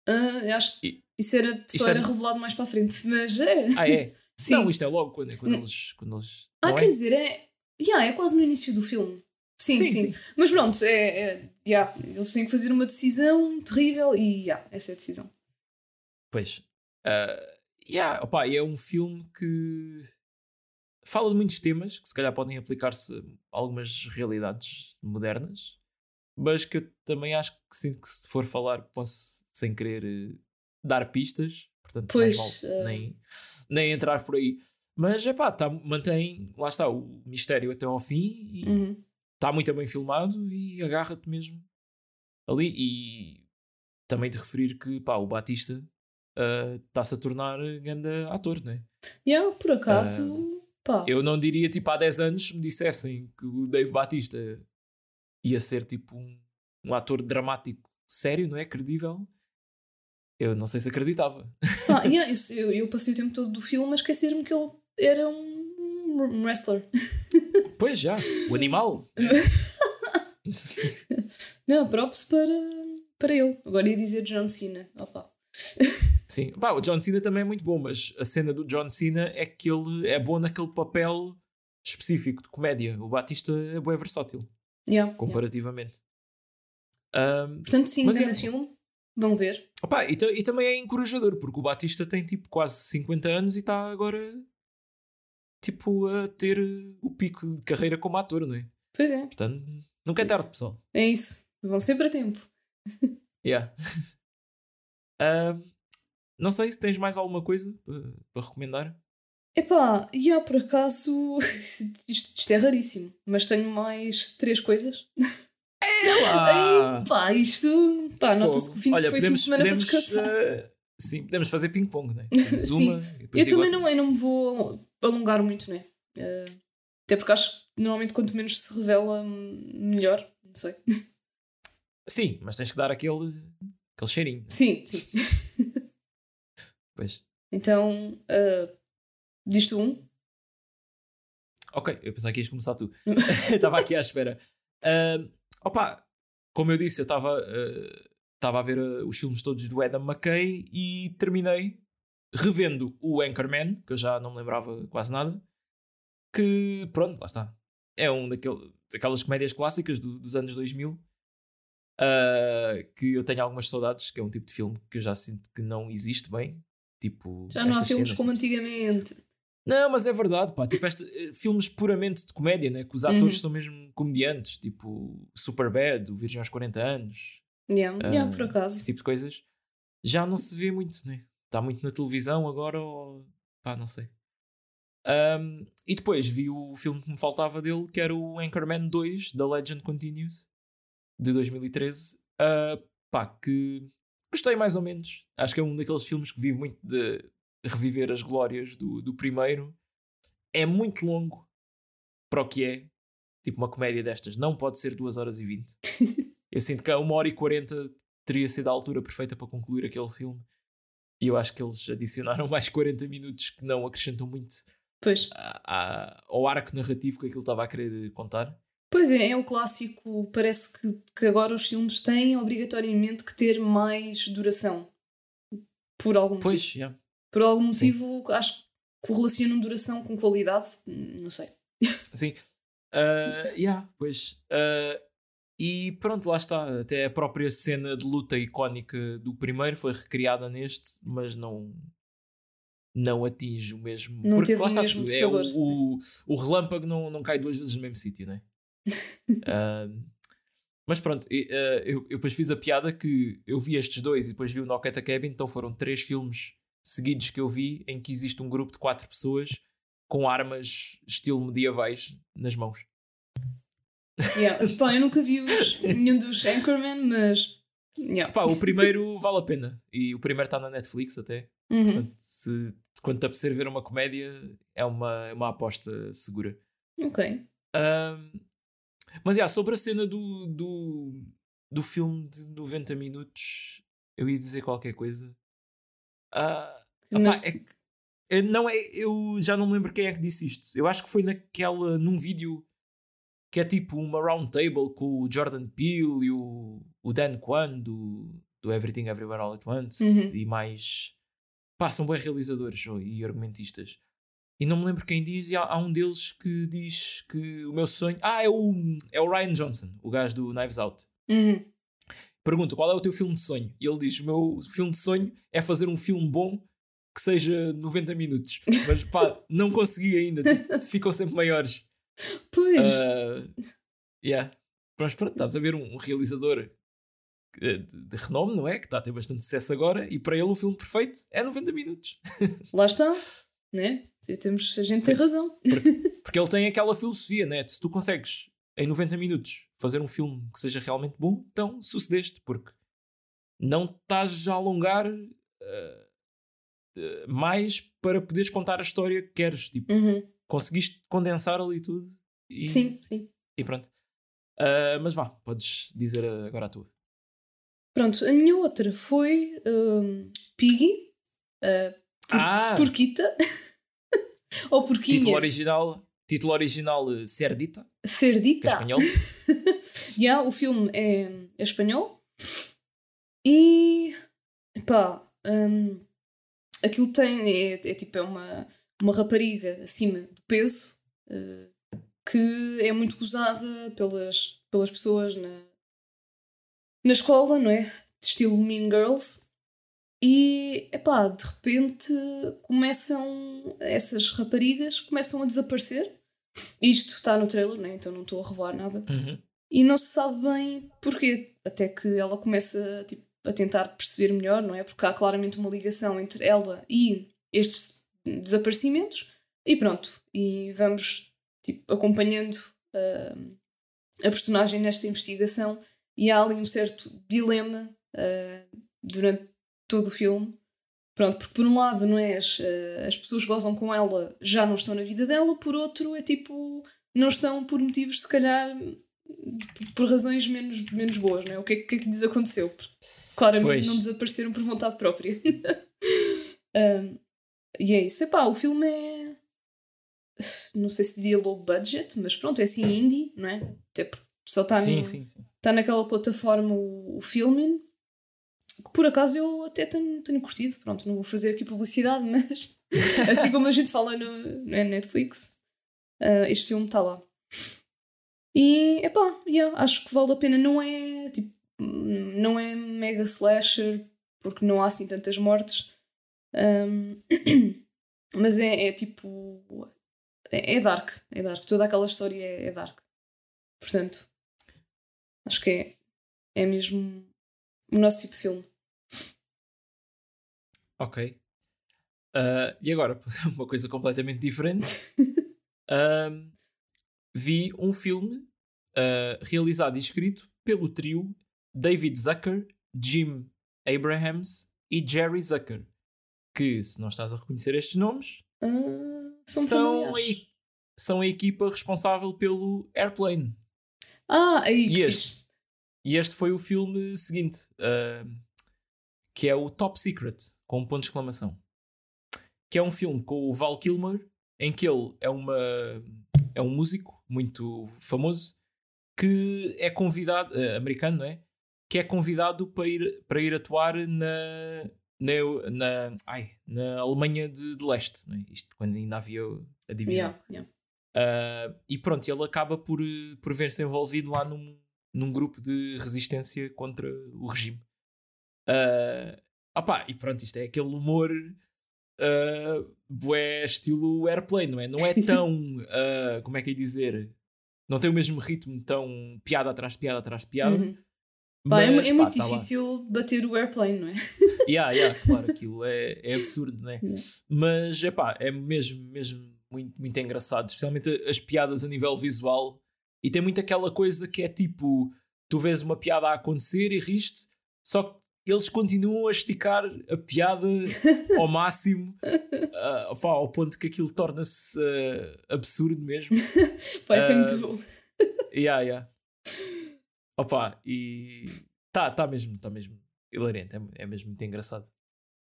A: Ah, acho que isso era, só
B: é-
A: era revelado mais para a frente, mas é.
B: Ah, é?
A: Sim.
B: Não, isto é logo quando, quando
A: Hum.
B: eles. Quando eles
A: ah,
B: não
A: quer
B: é?
A: dizer, é. Yeah, é quase no início do filme. Sim, sim.
B: Sim, sim.
A: Mas pronto, é, é, yeah, eles têm que fazer uma decisão terrível e yeah, essa é a decisão.
B: Pois. Ah, yeah, opa, é um filme que fala de muitos temas que se calhar podem aplicar-se a algumas realidades modernas, mas que eu também acho que sinto que se for falar posso sem querer uh, dar pistas, portanto pois, vale uh... nem, nem entrar por aí. Mas é pá, tá, mantém, lá está, o mistério até ao fim e está uhum. muito bem filmado e agarra-te mesmo ali. E também de referir que pá, o Batista está-se uh, a tornar grande ator, não é?
A: Yeah, por acaso, uh, pá.
B: Eu não diria, tipo, há 10 anos me dissessem que o Dave Batista ia ser, tipo, um, um ator dramático sério, não é? Credível. Eu não sei se acreditava.
A: Ah, yeah, isso, eu, eu passei o tempo todo do filme a esquecer-me que ele era um, wrestler.
B: Pois, já. O animal.
A: não, props para, para ele. Agora ia dizer John Cena. Opa.
B: Sim, Pá, o John Cena também é muito bom, mas a cena do John Cena é que ele é bom naquele papel específico de comédia. O Batista é bem versátil.
A: Yeah,
B: comparativamente.
A: Yeah. Um, Portanto, sim, mas é... filme. Vão ver.
B: Opa, e, e, também é encorajador, porque o Batista tem tipo quase 50 anos e está agora tipo a ter o pico de carreira como ator, não é?
A: Pois é.
B: Portanto, nunca é tarde, pessoal.
A: É isso. Vão sempre a tempo.
B: yeah. Uh, não sei se tens mais alguma coisa uh, para recomendar.
A: Epá, e há por acaso. Isto, isto, é raríssimo, mas tenho mais três coisas.
B: É
A: Epá, isto. Pá, nota-se que o fim Olha, foi podemos, fim de semana podemos, para descansar. Uh,
B: sim, podemos fazer ping-pong, né?
A: sim. Uma, eu também não, eu não me vou alongar muito, né? Uh, até porque acho que normalmente quanto menos se revela, melhor. Não sei.
B: Sim, mas tens que dar aquele Aquele cheirinho.
A: Sim, sim.
B: pois.
A: Então, uh, diz tu um.
B: Ok, eu pensava que ias começar tu. Estava aqui à espera. Uh, opa, como eu disse, eu estava uh, a ver uh, os filmes todos do Adam McKay e terminei revendo o Anchorman, que eu já não me lembrava quase nada. Que, pronto, lá está. É um daquele, daquelas comédias clássicas do, dos anos 2000 Uh, que eu tenho algumas saudades, que é um tipo de filme que eu já sinto que não existe bem. Tipo,
A: já não há filmes cenas, como tipo... antigamente.
B: Não, mas é verdade, pá. Tipo, este, eh, filmes puramente de comédia, né? Que os atores uhum. são mesmo comediantes, tipo Superbad, o Virgem aos 40 anos.
A: Yeah, uh, yeah, por acaso.
B: Esse tipo de coisas. Já não se vê muito, né? Está muito na televisão agora, ou pá, não sei. Um, e depois vi o filme que me faltava dele, que era o Anchorman 2, The Legend Continues de 2013, uh, pá, que gostei mais ou menos. Acho que é um daqueles filmes que vive muito de reviver as glórias do, do primeiro. É muito longo para o que é. Tipo, uma comédia destas não pode ser 2 horas e 20. eu sinto que a 1 hora e 40 teria sido a altura perfeita para concluir aquele filme. E eu acho que eles adicionaram mais 40 minutos que não acrescentam muito
A: pois.
B: A, a, ao arco narrativo que aquilo estava a querer contar.
A: Pois é, é o clássico. Parece que, que agora os filmes têm obrigatoriamente que ter mais duração. Por algum
B: pois,
A: motivo.
B: Yeah.
A: Por algum motivo, Sim. acho que correlacionam duração com qualidade. Não sei.
B: Sim. Uh, yeah, pois. Uh, e pronto, lá está. Até a própria cena de luta icónica do primeiro foi recriada neste, mas não, não atinge o mesmo.
A: Não porque, teve o mesmo
B: está, é, o, o, o, relâmpago não, não cai duas vezes no mesmo sítio, não é? uh, mas pronto, uh, eu, eu depois fiz a piada que eu vi estes dois e depois vi o Knock at the Cabin, então foram três filmes seguidos que eu vi em que existe um grupo de quatro pessoas com armas estilo medievais nas mãos.
A: Yeah. Eu nunca vi os, nenhum dos Anchorman, mas. Yeah.
B: Pá, o primeiro vale a pena. E o primeiro está na Netflix até. Uhum. Portanto, se, quando te apetecer ver uma comédia, é uma, uma aposta segura.
A: Ok.
B: Um, mas, yeah, sobre a cena do, do, do filme de 90 minutos, eu ia dizer qualquer coisa. Uh, Mas... é que, eh, não é, eu já não me lembro quem é que disse isto. Eu acho que foi naquela, num vídeo que é tipo uma round table com o Jordan Peele e o, o Dan Kwan do, do Everything Everywhere All at Once uhum. e mais. Pá, são bons realizadores e argumentistas. E não me lembro quem diz, e há, há, um deles que diz que o meu sonho. Ah, é o, é o Ryan Johnson, o gajo do Knives Out.
A: Uhum.
B: Pergunta qual é o teu filme de sonho? E ele diz: O meu filme de sonho é fazer um filme bom que seja 90 minutos. Mas pá, não consegui ainda. Tipo, ficam sempre maiores.
A: Pois.
B: Uh, yeah. Mas pronto, estás a ver um, um realizador de, de, renome, não é? Que está a ter bastante sucesso agora e para ele o filme perfeito é 90 minutos.
A: Lá está, né? Temos, a gente tem razão.
B: Porque, porque ele tem aquela filosofia, né? Se tu consegues em 90 minutos fazer um filme que seja realmente bom, então sucedeste, porque não estás a alongar uh, mais para poderes contar a história que queres. Tipo,
A: uhum.
B: conseguiste condensar ali tudo e,
A: sim, sim.
B: E pronto. Uh, mas vá, podes dizer agora a tua.
A: Pronto, a minha outra foi um, Piggy, uh, por,
B: ah.
A: Porquita, ou Porquinha.
B: Título original, título original Cerdita.
A: Cerdita.
B: Que é espanhol.
A: yeah, o filme é, é espanhol. E pá, um, aquilo tem, é, é, tipo, é uma, uma rapariga acima do peso uh, que é muito gozada pelas, pelas pessoas na, na escola, não é? De estilo Mean Girls. E, epá, de repente começam, essas raparigas começam a desaparecer. Isto está no trailer, né? então não estou a revelar nada.
B: Uhum.
A: E não se sabe bem porquê. Até que ela começa tipo, a tentar perceber melhor, não é? Porque há claramente uma ligação entre ela e estes desaparecimentos. E pronto. E vamos tipo, acompanhando uh, a personagem nesta investigação e há ali um certo dilema uh, durante todo o filme. Pronto, porque por um lado, não é, as, uh, as pessoas que gozam com ela já não estão na vida dela, por outro é tipo, não estão por motivos se calhar por razões menos, menos boas, não é? O que é, que, é que lhes aconteceu? Porque, claramente pois. não desapareceram por vontade própria. um, e é isso. Epá, o filme é não sei se diria low budget, mas pronto, é assim indie, não é? Até só está tá naquela plataforma o, o filming, que por acaso eu até tenho, tenho curtido, pronto, não vou fazer aqui publicidade, mas assim como a gente fala no, no Netflix, uh, este filme está lá. E, epá, yeah, acho que vale a pena, não é, tipo, não é mega slasher, porque não há assim tantas mortes, um, mas é, é tipo é, é, dark, é dark. Toda aquela história é, é, dark. Portanto, acho que é, é mesmo o nosso tipo de filme.
B: Ok. Uh, e agora, uma coisa completamente diferente. uh, vi um filme uh, realizado e escrito pelo trio David Zucker, Jim Abrahams e Jerry Zucker. Que, se não estás a reconhecer estes nomes,
A: são,
B: são, a, são a equipa responsável pelo Airplane.
A: Ah, aí
B: e este, e este foi o filme seguinte, uh, que é o Top Secret, com um ponto de exclamação. Que é um filme com o Val Kilmer, em que ele é, uma, é um músico muito famoso que é convidado, uh, americano, não é? Que é convidado para ir, para ir atuar na, na, na, ai, na Alemanha de, de Leste, é? isto quando ainda havia a divisão.
A: Yeah, yeah.
B: Uh, e pronto, ele acaba por, por ver-se envolvido lá num, num grupo de resistência contra o regime. Uh, opá, e pronto, isto é aquele humor uh, é estilo airplane, não é? Não é tão, uh, como é que é dizer, não tem o mesmo ritmo tão piada atrás de piada atrás de piada.
A: Uhum. Pá, é mas, é, é muito tá difícil lá. bater o airplane, não é?
B: yeah, yeah, claro, aquilo é, é absurdo, não é? Yeah. Mas é pá, é mesmo, mesmo muito, muito engraçado, especialmente as piadas a nível visual. E tem muito aquela coisa que é tipo: tu vês uma piada a acontecer e riste, só que eles continuam a esticar a piada ao máximo, uh, pá, ao ponto que aquilo torna-se uh, absurdo mesmo.
A: Pode ser muito bom.
B: Yeah, yeah. Opa, e tá, tá mesmo, tá mesmo hilariante, é, é mesmo muito engraçado.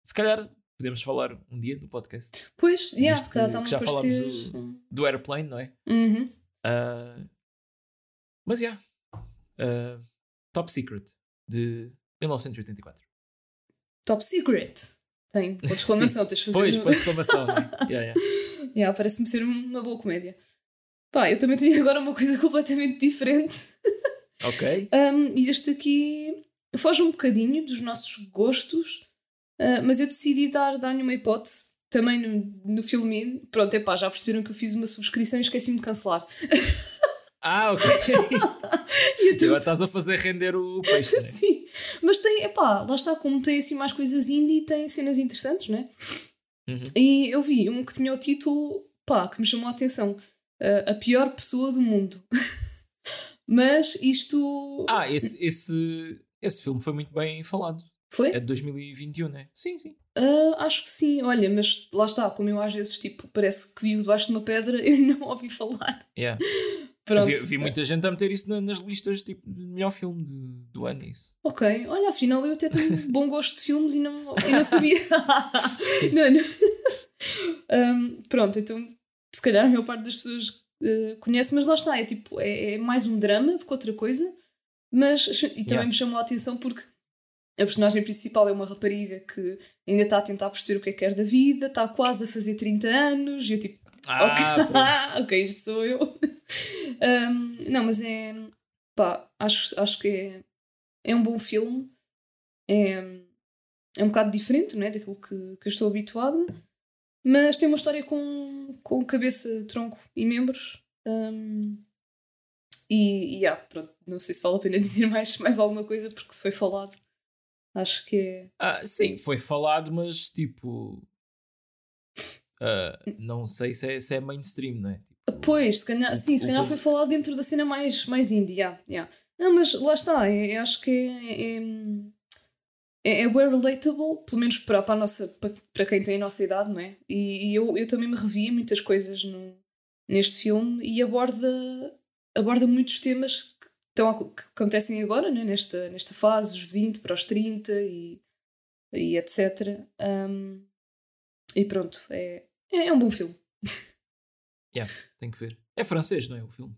B: Se calhar podemos falar um dia no podcast.
A: Pois, já, yeah, tá, tá
B: já falámos do, do, Airplane, não é?
A: Uhum.
B: Uh, mas já. Yeah. Uh, Top Secret, de 1984.
A: Top Secret? Tem, ponto de exclamação, tens de fazer.
B: Pois, ponto de exclamação. né? yeah, yeah.
A: yeah, Parece-me ser uma boa comédia. Pá, eu também tenho agora uma coisa completamente diferente.
B: Ok.
A: Um, e este aqui foge um bocadinho dos nossos gostos, Uh, mas eu decidi dar, dar-lhe uma hipótese também no, no filme. Pronto, é pá, já perceberam que eu fiz uma subscrição e esqueci-me de cancelar.
B: Ah, ok. e tu... Agora estás a fazer render o peixe, né?
A: Sim, mas tem, epá, lá está, como tem assim mais coisas indie, tem cenas interessantes, né? Uhum. E eu vi um que tinha o título, pá, que me chamou a atenção: uh, A Pior Pessoa do Mundo. mas isto.
B: Ah, esse, esse, esse filme foi muito bem falado.
A: Foi?
B: É de 2021, né? Sim, sim.
A: Uh, acho que sim, olha, mas lá está, como eu às vezes tipo, parece que vivo debaixo de uma pedra, eu não ouvi falar.
B: Yeah. Pronto. Vi, vi, muita gente a meter isso na, nas listas tipo melhor filme de, do ano. Isso.
A: Ok, olha, afinal eu até tenho bom gosto de filmes e não, e não sabia. não, não. Um, pronto, então se calhar a maior parte das pessoas uh, conhece, mas lá está, é tipo, é, é, mais um drama do que outra coisa, mas e também yeah. me chamou a atenção porque a personagem principal é uma rapariga que ainda está a tentar perceber o que é que quer da vida, está quase a fazer 30 anos, e eu tipo,
B: ah,
A: ok, ok, isto sou eu. um, não, mas é. pá, acho, acho que é, é um bom filme. É, é um bocado diferente não é, daquilo que, que eu estou habituada, mas tem uma história com, com cabeça, tronco e membros. Um, e, e yeah, pronto, não sei se vale a pena dizer mais, mais alguma coisa, porque se foi falado, acho que é.
B: Ah, sim, foi falado, mas tipo uh, não sei se é, se é mainstream, não é?
A: Tipo, pois, se calhar, sim, se calhar foi falado dentro da cena mais, mais indie, yeah, yeah. Não, mas lá está, eu, eu acho que é, é, é, é bem relatable, pelo menos para, para, nossa, para, para quem tem a nossa idade, não é? E, e eu, eu também me revi muitas coisas no, neste filme e aborda, aborda muitos temas que, estão, que acontecem agora, né? nesta, nesta fase, os 20 para os 30 e, e etc. Um, e pronto, é, é, é um bom filme.
B: yeah, tem que ver. É francês, não é? O filme?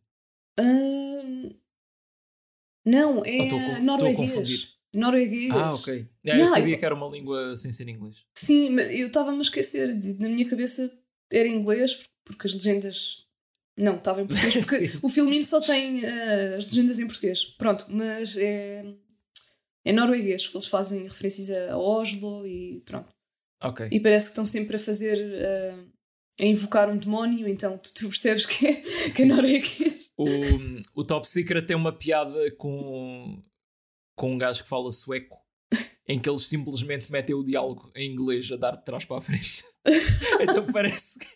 A: Uh, não, é norueguês. Norueguês.
B: Ah, ok. Yeah, eu sabia que era uma língua sem ser inglês.
A: Sim, mas eu estava-me a esquecer. Na minha cabeça era inglês, porque as legendas. Não, estava em português, porque o filminho só tem uh, as legendas em português. Pronto, mas é. É norueguês, porque eles fazem referências a Oslo e pronto.
B: Ok.
A: E parece que estão sempre a fazer. Uh, a invocar um demónio, então tu, tu percebes que é, que é norueguês.
B: O, o Top Secret tem uma piada com, com um gajo que fala sueco. em que eles simplesmente metem o diálogo em inglês a dar de trás para a frente. então parece que.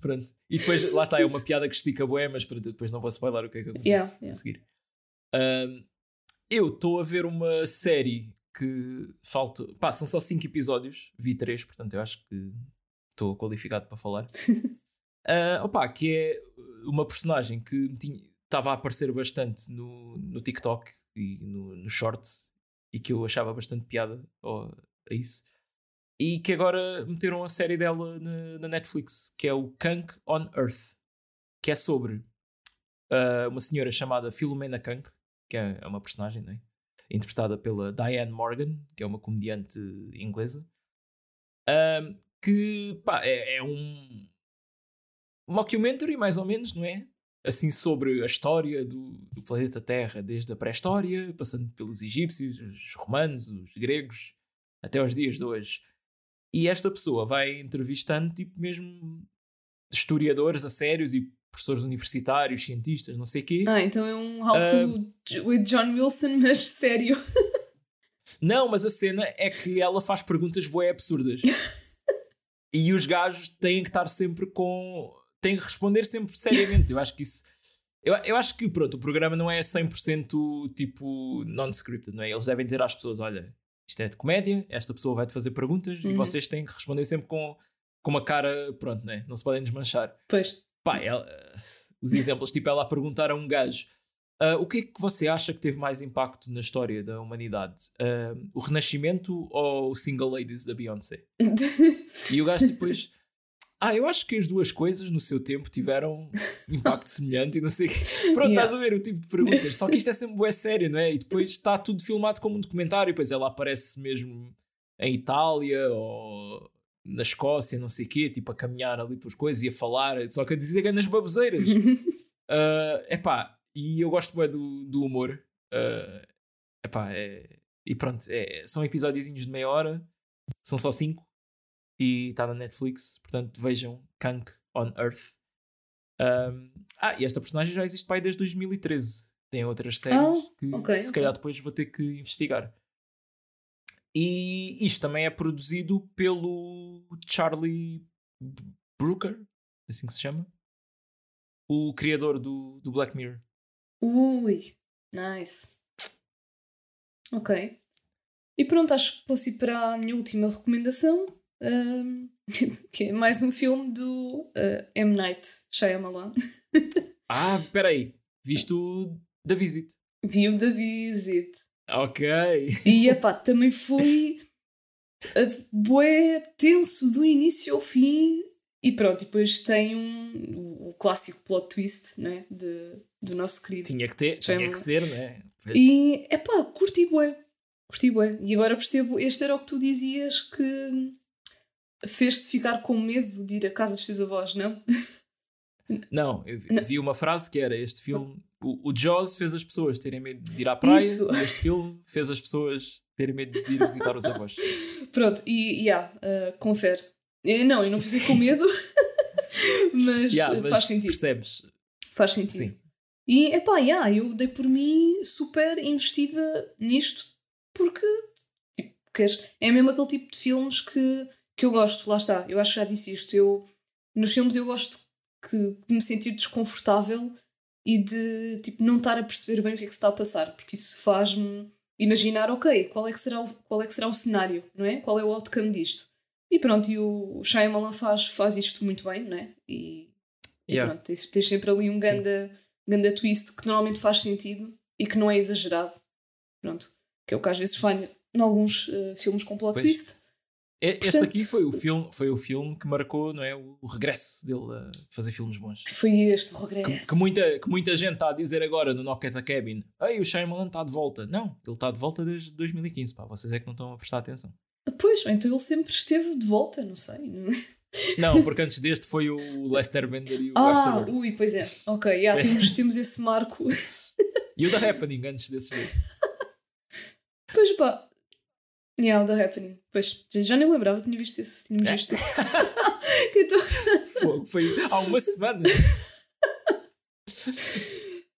B: pronto. E depois, lá está, é uma piada que estica bué, mas pronto, depois não vou spoiler o que é que acontece yeah, yeah. a seguir. Um, eu estou a ver uma série que falta. Pá, são só 5 episódios, vi 3, portanto eu acho que estou qualificado para falar. uh, opa, que é uma personagem que estava a aparecer bastante no, no TikTok e no, no short e que eu achava bastante piada oh, a isso. E que agora meteram a série dela na, na Netflix, que é o Kunk on Earth, que é sobre uh, uma senhora chamada Philomena Kunk, que é, é uma personagem, não é? Interpretada pela Diane Morgan, que é uma comediante inglesa, um, que pá, é, é um mockumentary, mais ou menos, não é? Assim, sobre a história do, do planeta Terra, desde a pré-história, passando pelos egípcios, os romanos, os gregos, até os dias de hoje. E esta pessoa vai entrevistando, tipo, mesmo historiadores a sérios e professores universitários, cientistas, não sei o quê.
A: Ah, então é um How to uh, with John Wilson, mas sério.
B: Não, mas a cena é que ela faz perguntas bué absurdas. e os gajos têm que estar sempre com. têm que responder sempre seriamente. Eu acho que isso. Eu, eu acho que, pronto, o programa não é 100% tipo non-scripted, não é? Eles devem dizer às pessoas: olha, isto é de comédia, esta pessoa vai-te fazer perguntas uhum. e vocês têm que responder sempre com, com uma cara, pronto, não é? Não se podem desmanchar.
A: Pois.
B: Pá, ela, os exemplos, tipo ela a perguntar a um gajo uh, o que é que você acha que teve mais impacto na história da humanidade? Uh, o Renascimento ou o Single Ladies da Beyoncé? e o gajo depois. Ah, eu acho que as duas coisas no seu tempo tiveram impacto semelhante e não sei Pronto, yeah. estás a ver o tipo de perguntas. Só que isto é sempre bué sério, não é? E depois está tudo filmado como um documentário. E depois ela aparece mesmo em Itália ou na Escócia, não sei o quê, tipo a caminhar ali por coisas e a falar, só que a dizer ganas baboseiras. uh, epá, e eu gosto bem do, do humor. Uh, epá, é, E pronto, é, são episódiozinhos de meia hora, são só cinco e está na Netflix, portanto vejam Kank on Earth. Um, ah, e esta personagem já existe pai desde 2013. Tem outras séries
A: Oh,
B: que
A: ok,
B: se
A: ok.
B: calhar depois vou ter que investigar. E isto também é produzido pelo Charlie Brooker, assim que se chama, o criador do, do Black Mirror.
A: Ui, nice. Ok. E pronto, acho que posso ir para a minha última recomendação, ahm, que é mais um filme do ah, M. Night Shyamalan.
B: Ah, espera aí, viste o The Visit?
A: Viu The Visit.
B: Ok.
A: E epá, também foi bué tenso do início ao fim. E pronto, depois tem um, o, clássico plot twist né, de, do nosso querido.
B: Tinha que ter,
A: é
B: tinha que ser, né? Pois.
A: E epá, curti bué. Curti bué. E agora percebo, este era o que tu dizias que fez-te ficar com medo de ir à casa dos teus avós, não?
B: Não, eu vi,
A: Não.
B: vi uma frase que era: este filme, o, o Jaws fez as pessoas terem medo de ir à praia,
A: Isso.
B: e este filme fez as pessoas terem medo de ir visitar os avós.
A: Pronto, e yeah, ah, confere. Eh, não, eu não fiz com medo, mas,
B: Yeah,
A: ah,
B: mas
A: faz sentido.
B: Percebes?
A: Faz sentido.
B: Sim.
A: E epá, yeah, eu dei por mim super investida nisto porque tipo, queres, é mesmo aquele tipo de filmes que, que eu gosto, lá está, eu acho que já disse isto. Eu, nos filmes eu gosto que, de me sentir desconfortável e de tipo, não estar a perceber bem o que é que se está a passar, porque isso faz-me imaginar, ok, qual é, que será o, qual é que será o cenário, não é? Qual é o outcome disto? E pronto, e o Shyamalan faz, faz isto muito bem, não é? E, e
B: Yeah.
A: pronto, tens, tens sempre ali um
B: Sim.
A: ganda, ganda twist que normalmente faz sentido e que não é exagerado. Pronto. Que é o que às vezes falha em alguns eh, filmes com plot
B: Pois.
A: twist.
B: Este
A: Portanto-
B: aqui foi o, filme, foi o filme que marcou não é, o, regresso dele a fazer filmes bons.
A: Foi este o
B: Que,
A: regresso.
B: que muita, que muita gente está a dizer agora no Knock at the Cabin: Ei, o Shyamalan está de volta. Não, ele está de volta desde 2015. Pá, vocês é que não estão a prestar atenção.
A: Pois, então ele sempre esteve de volta, não sei.
B: Não, porque antes deste foi o Lester Bender e o
A: Ah,
B: Afterworld.
A: ui, pois é. Ok, yeah, temos, temos esse marco.
B: E o The Happening antes desses dois.
A: Pois pá. Yeah, The Happening. Pois, já, nem lembrava, tinha visto esse. Tínhamos
B: É.
A: visto esse. então,
B: Fogo, Foi há uma semana.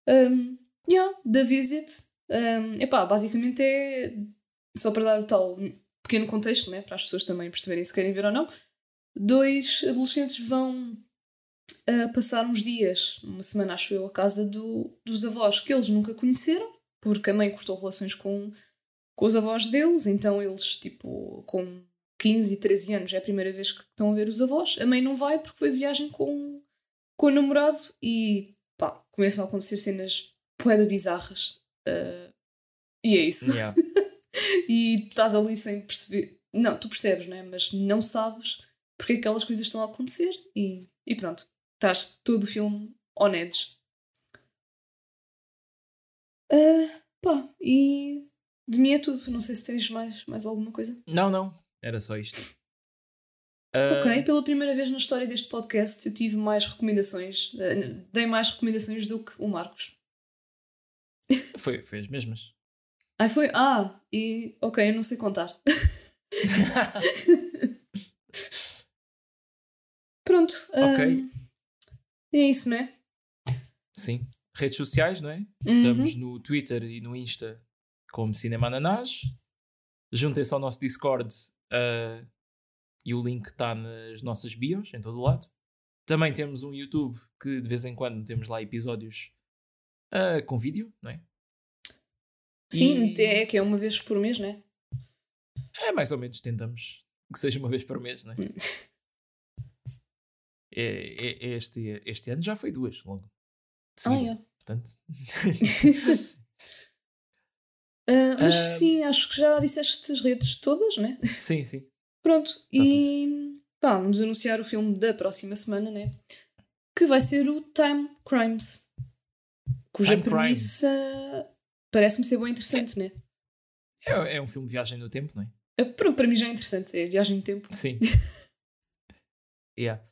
A: Um, yeah, The Visit. Um, epá, basicamente é só para dar o tal pequeno contexto, né, para as pessoas também perceberem se querem ver ou não. Dois adolescentes vão uh, passar uns dias, uma semana acho eu, à casa do, dos avós que eles nunca conheceram, porque a mãe cortou relações com, com os avós deles, então eles, tipo, com 15 e 13 anos é a primeira vez que estão a ver os avós. A mãe não vai porque foi de viagem com, com o namorado e pá, começam a acontecer cenas poeda bizarras. Uh, e é isso.
B: Yeah.
A: E estás ali sem perceber. Não, tu percebes, né? Mas não sabes porque é que aquelas coisas estão a acontecer e, e pronto. Estás todo o filme on edge. Ah, pá, e de mim é tudo. Não sei se tens mais, mais alguma coisa.
B: Não, não. Era só isto. Ah,
A: Ok, pela primeira vez na história deste podcast eu tive mais recomendações. ah, dei mais recomendações do que o Marcos.
B: Foi, foi as mesmas.
A: Ah, foi? Ah, e. Ok, eu não sei contar. Pronto.
B: Ok.
A: hum, é isso, não é?
B: Sim. Redes sociais, não é?
A: Uhum.
B: Estamos no Twitter e no Insta como Cinema Ananás. Juntem-se ao nosso Discord ah, e o link está nas nossas bios, em todo o lado. Também temos um YouTube que de vez em quando temos lá episódios ah, com vídeo, não é?
A: Sim,
B: E-
A: é que é uma vez por mês, não é?
B: É mais ou menos, tentamos que seja uma vez por mês, não é? É- é- este, este ano já foi duas, logo. de
A: Ah, é.
B: Portanto,
A: Ah, mas
B: Ah.
A: sim, acho que já disseste as redes todas, né?
B: sim, sim.
A: Pronto,
B: Tá
A: e pá, vamos anunciar o filme da próxima semana, né? Que vai ser o Time Crimes, cuja
B: Time
A: premissa parece-me ser bem interessante, né?
B: É, é um filme de viagem no tempo, não é?
A: Ah, Para, para mim já é interessante, é viagem no tempo.
B: Sim. yeah.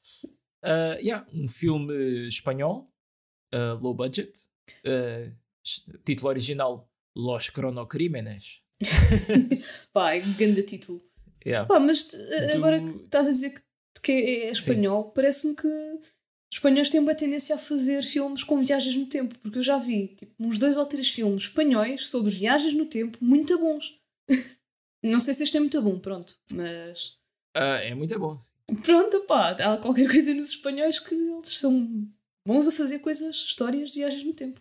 B: Uh, yeah, um filme espanhol, uh, low budget, uh, título original Los Cronocrímenes
A: Pá, é grande título.
B: Yeah.
A: Pá, mas uh, agora
B: Do-
A: que estás a dizer que, que é, é espanhol, parece-me que os espanhóis têm uma tendência a fazer filmes com viagens no tempo, porque eu já vi tipo, uns dois ou três filmes espanhóis sobre viagens no tempo muito bons. Não sei se este é muito bom, pronto, mas
B: Ah, é muito bom.
A: pronto, pá, há qualquer coisa nos espanhóis que eles são bons a fazer coisas, histórias de viagens no tempo.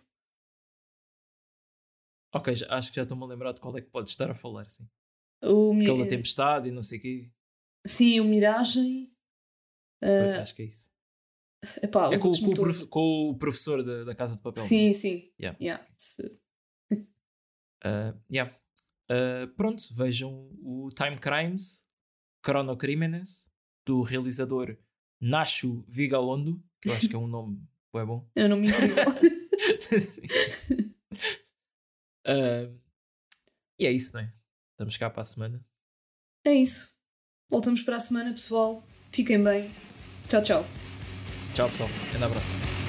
B: Ok, já- acho que já estou-me a lembrar de qual é que pode estar a falar, sim.
A: O,
B: Aquela tempestade e não sei o quê.
A: Sim, o Miragem. ah,
B: acho que é isso.
A: epá,
B: É com, com o profe- com o professor da, da Casa de Papel.
A: Sim, sim.
B: Yeah.
A: Yeah,
B: Ah, yeah. Ah, pronto, vejam o Time Crimes, Cronocrímenes, do realizador Nacho Vigalondo, que eu acho que é um nome é bom.
A: Eu não me incrível.
B: Ah, e é isso, não é? Estamos cá para a semana.
A: é isso. Voltamos para a semana, pessoal. Fiquem bem. Tchau, tchau.
B: Tchau, pessoal. Um abraço.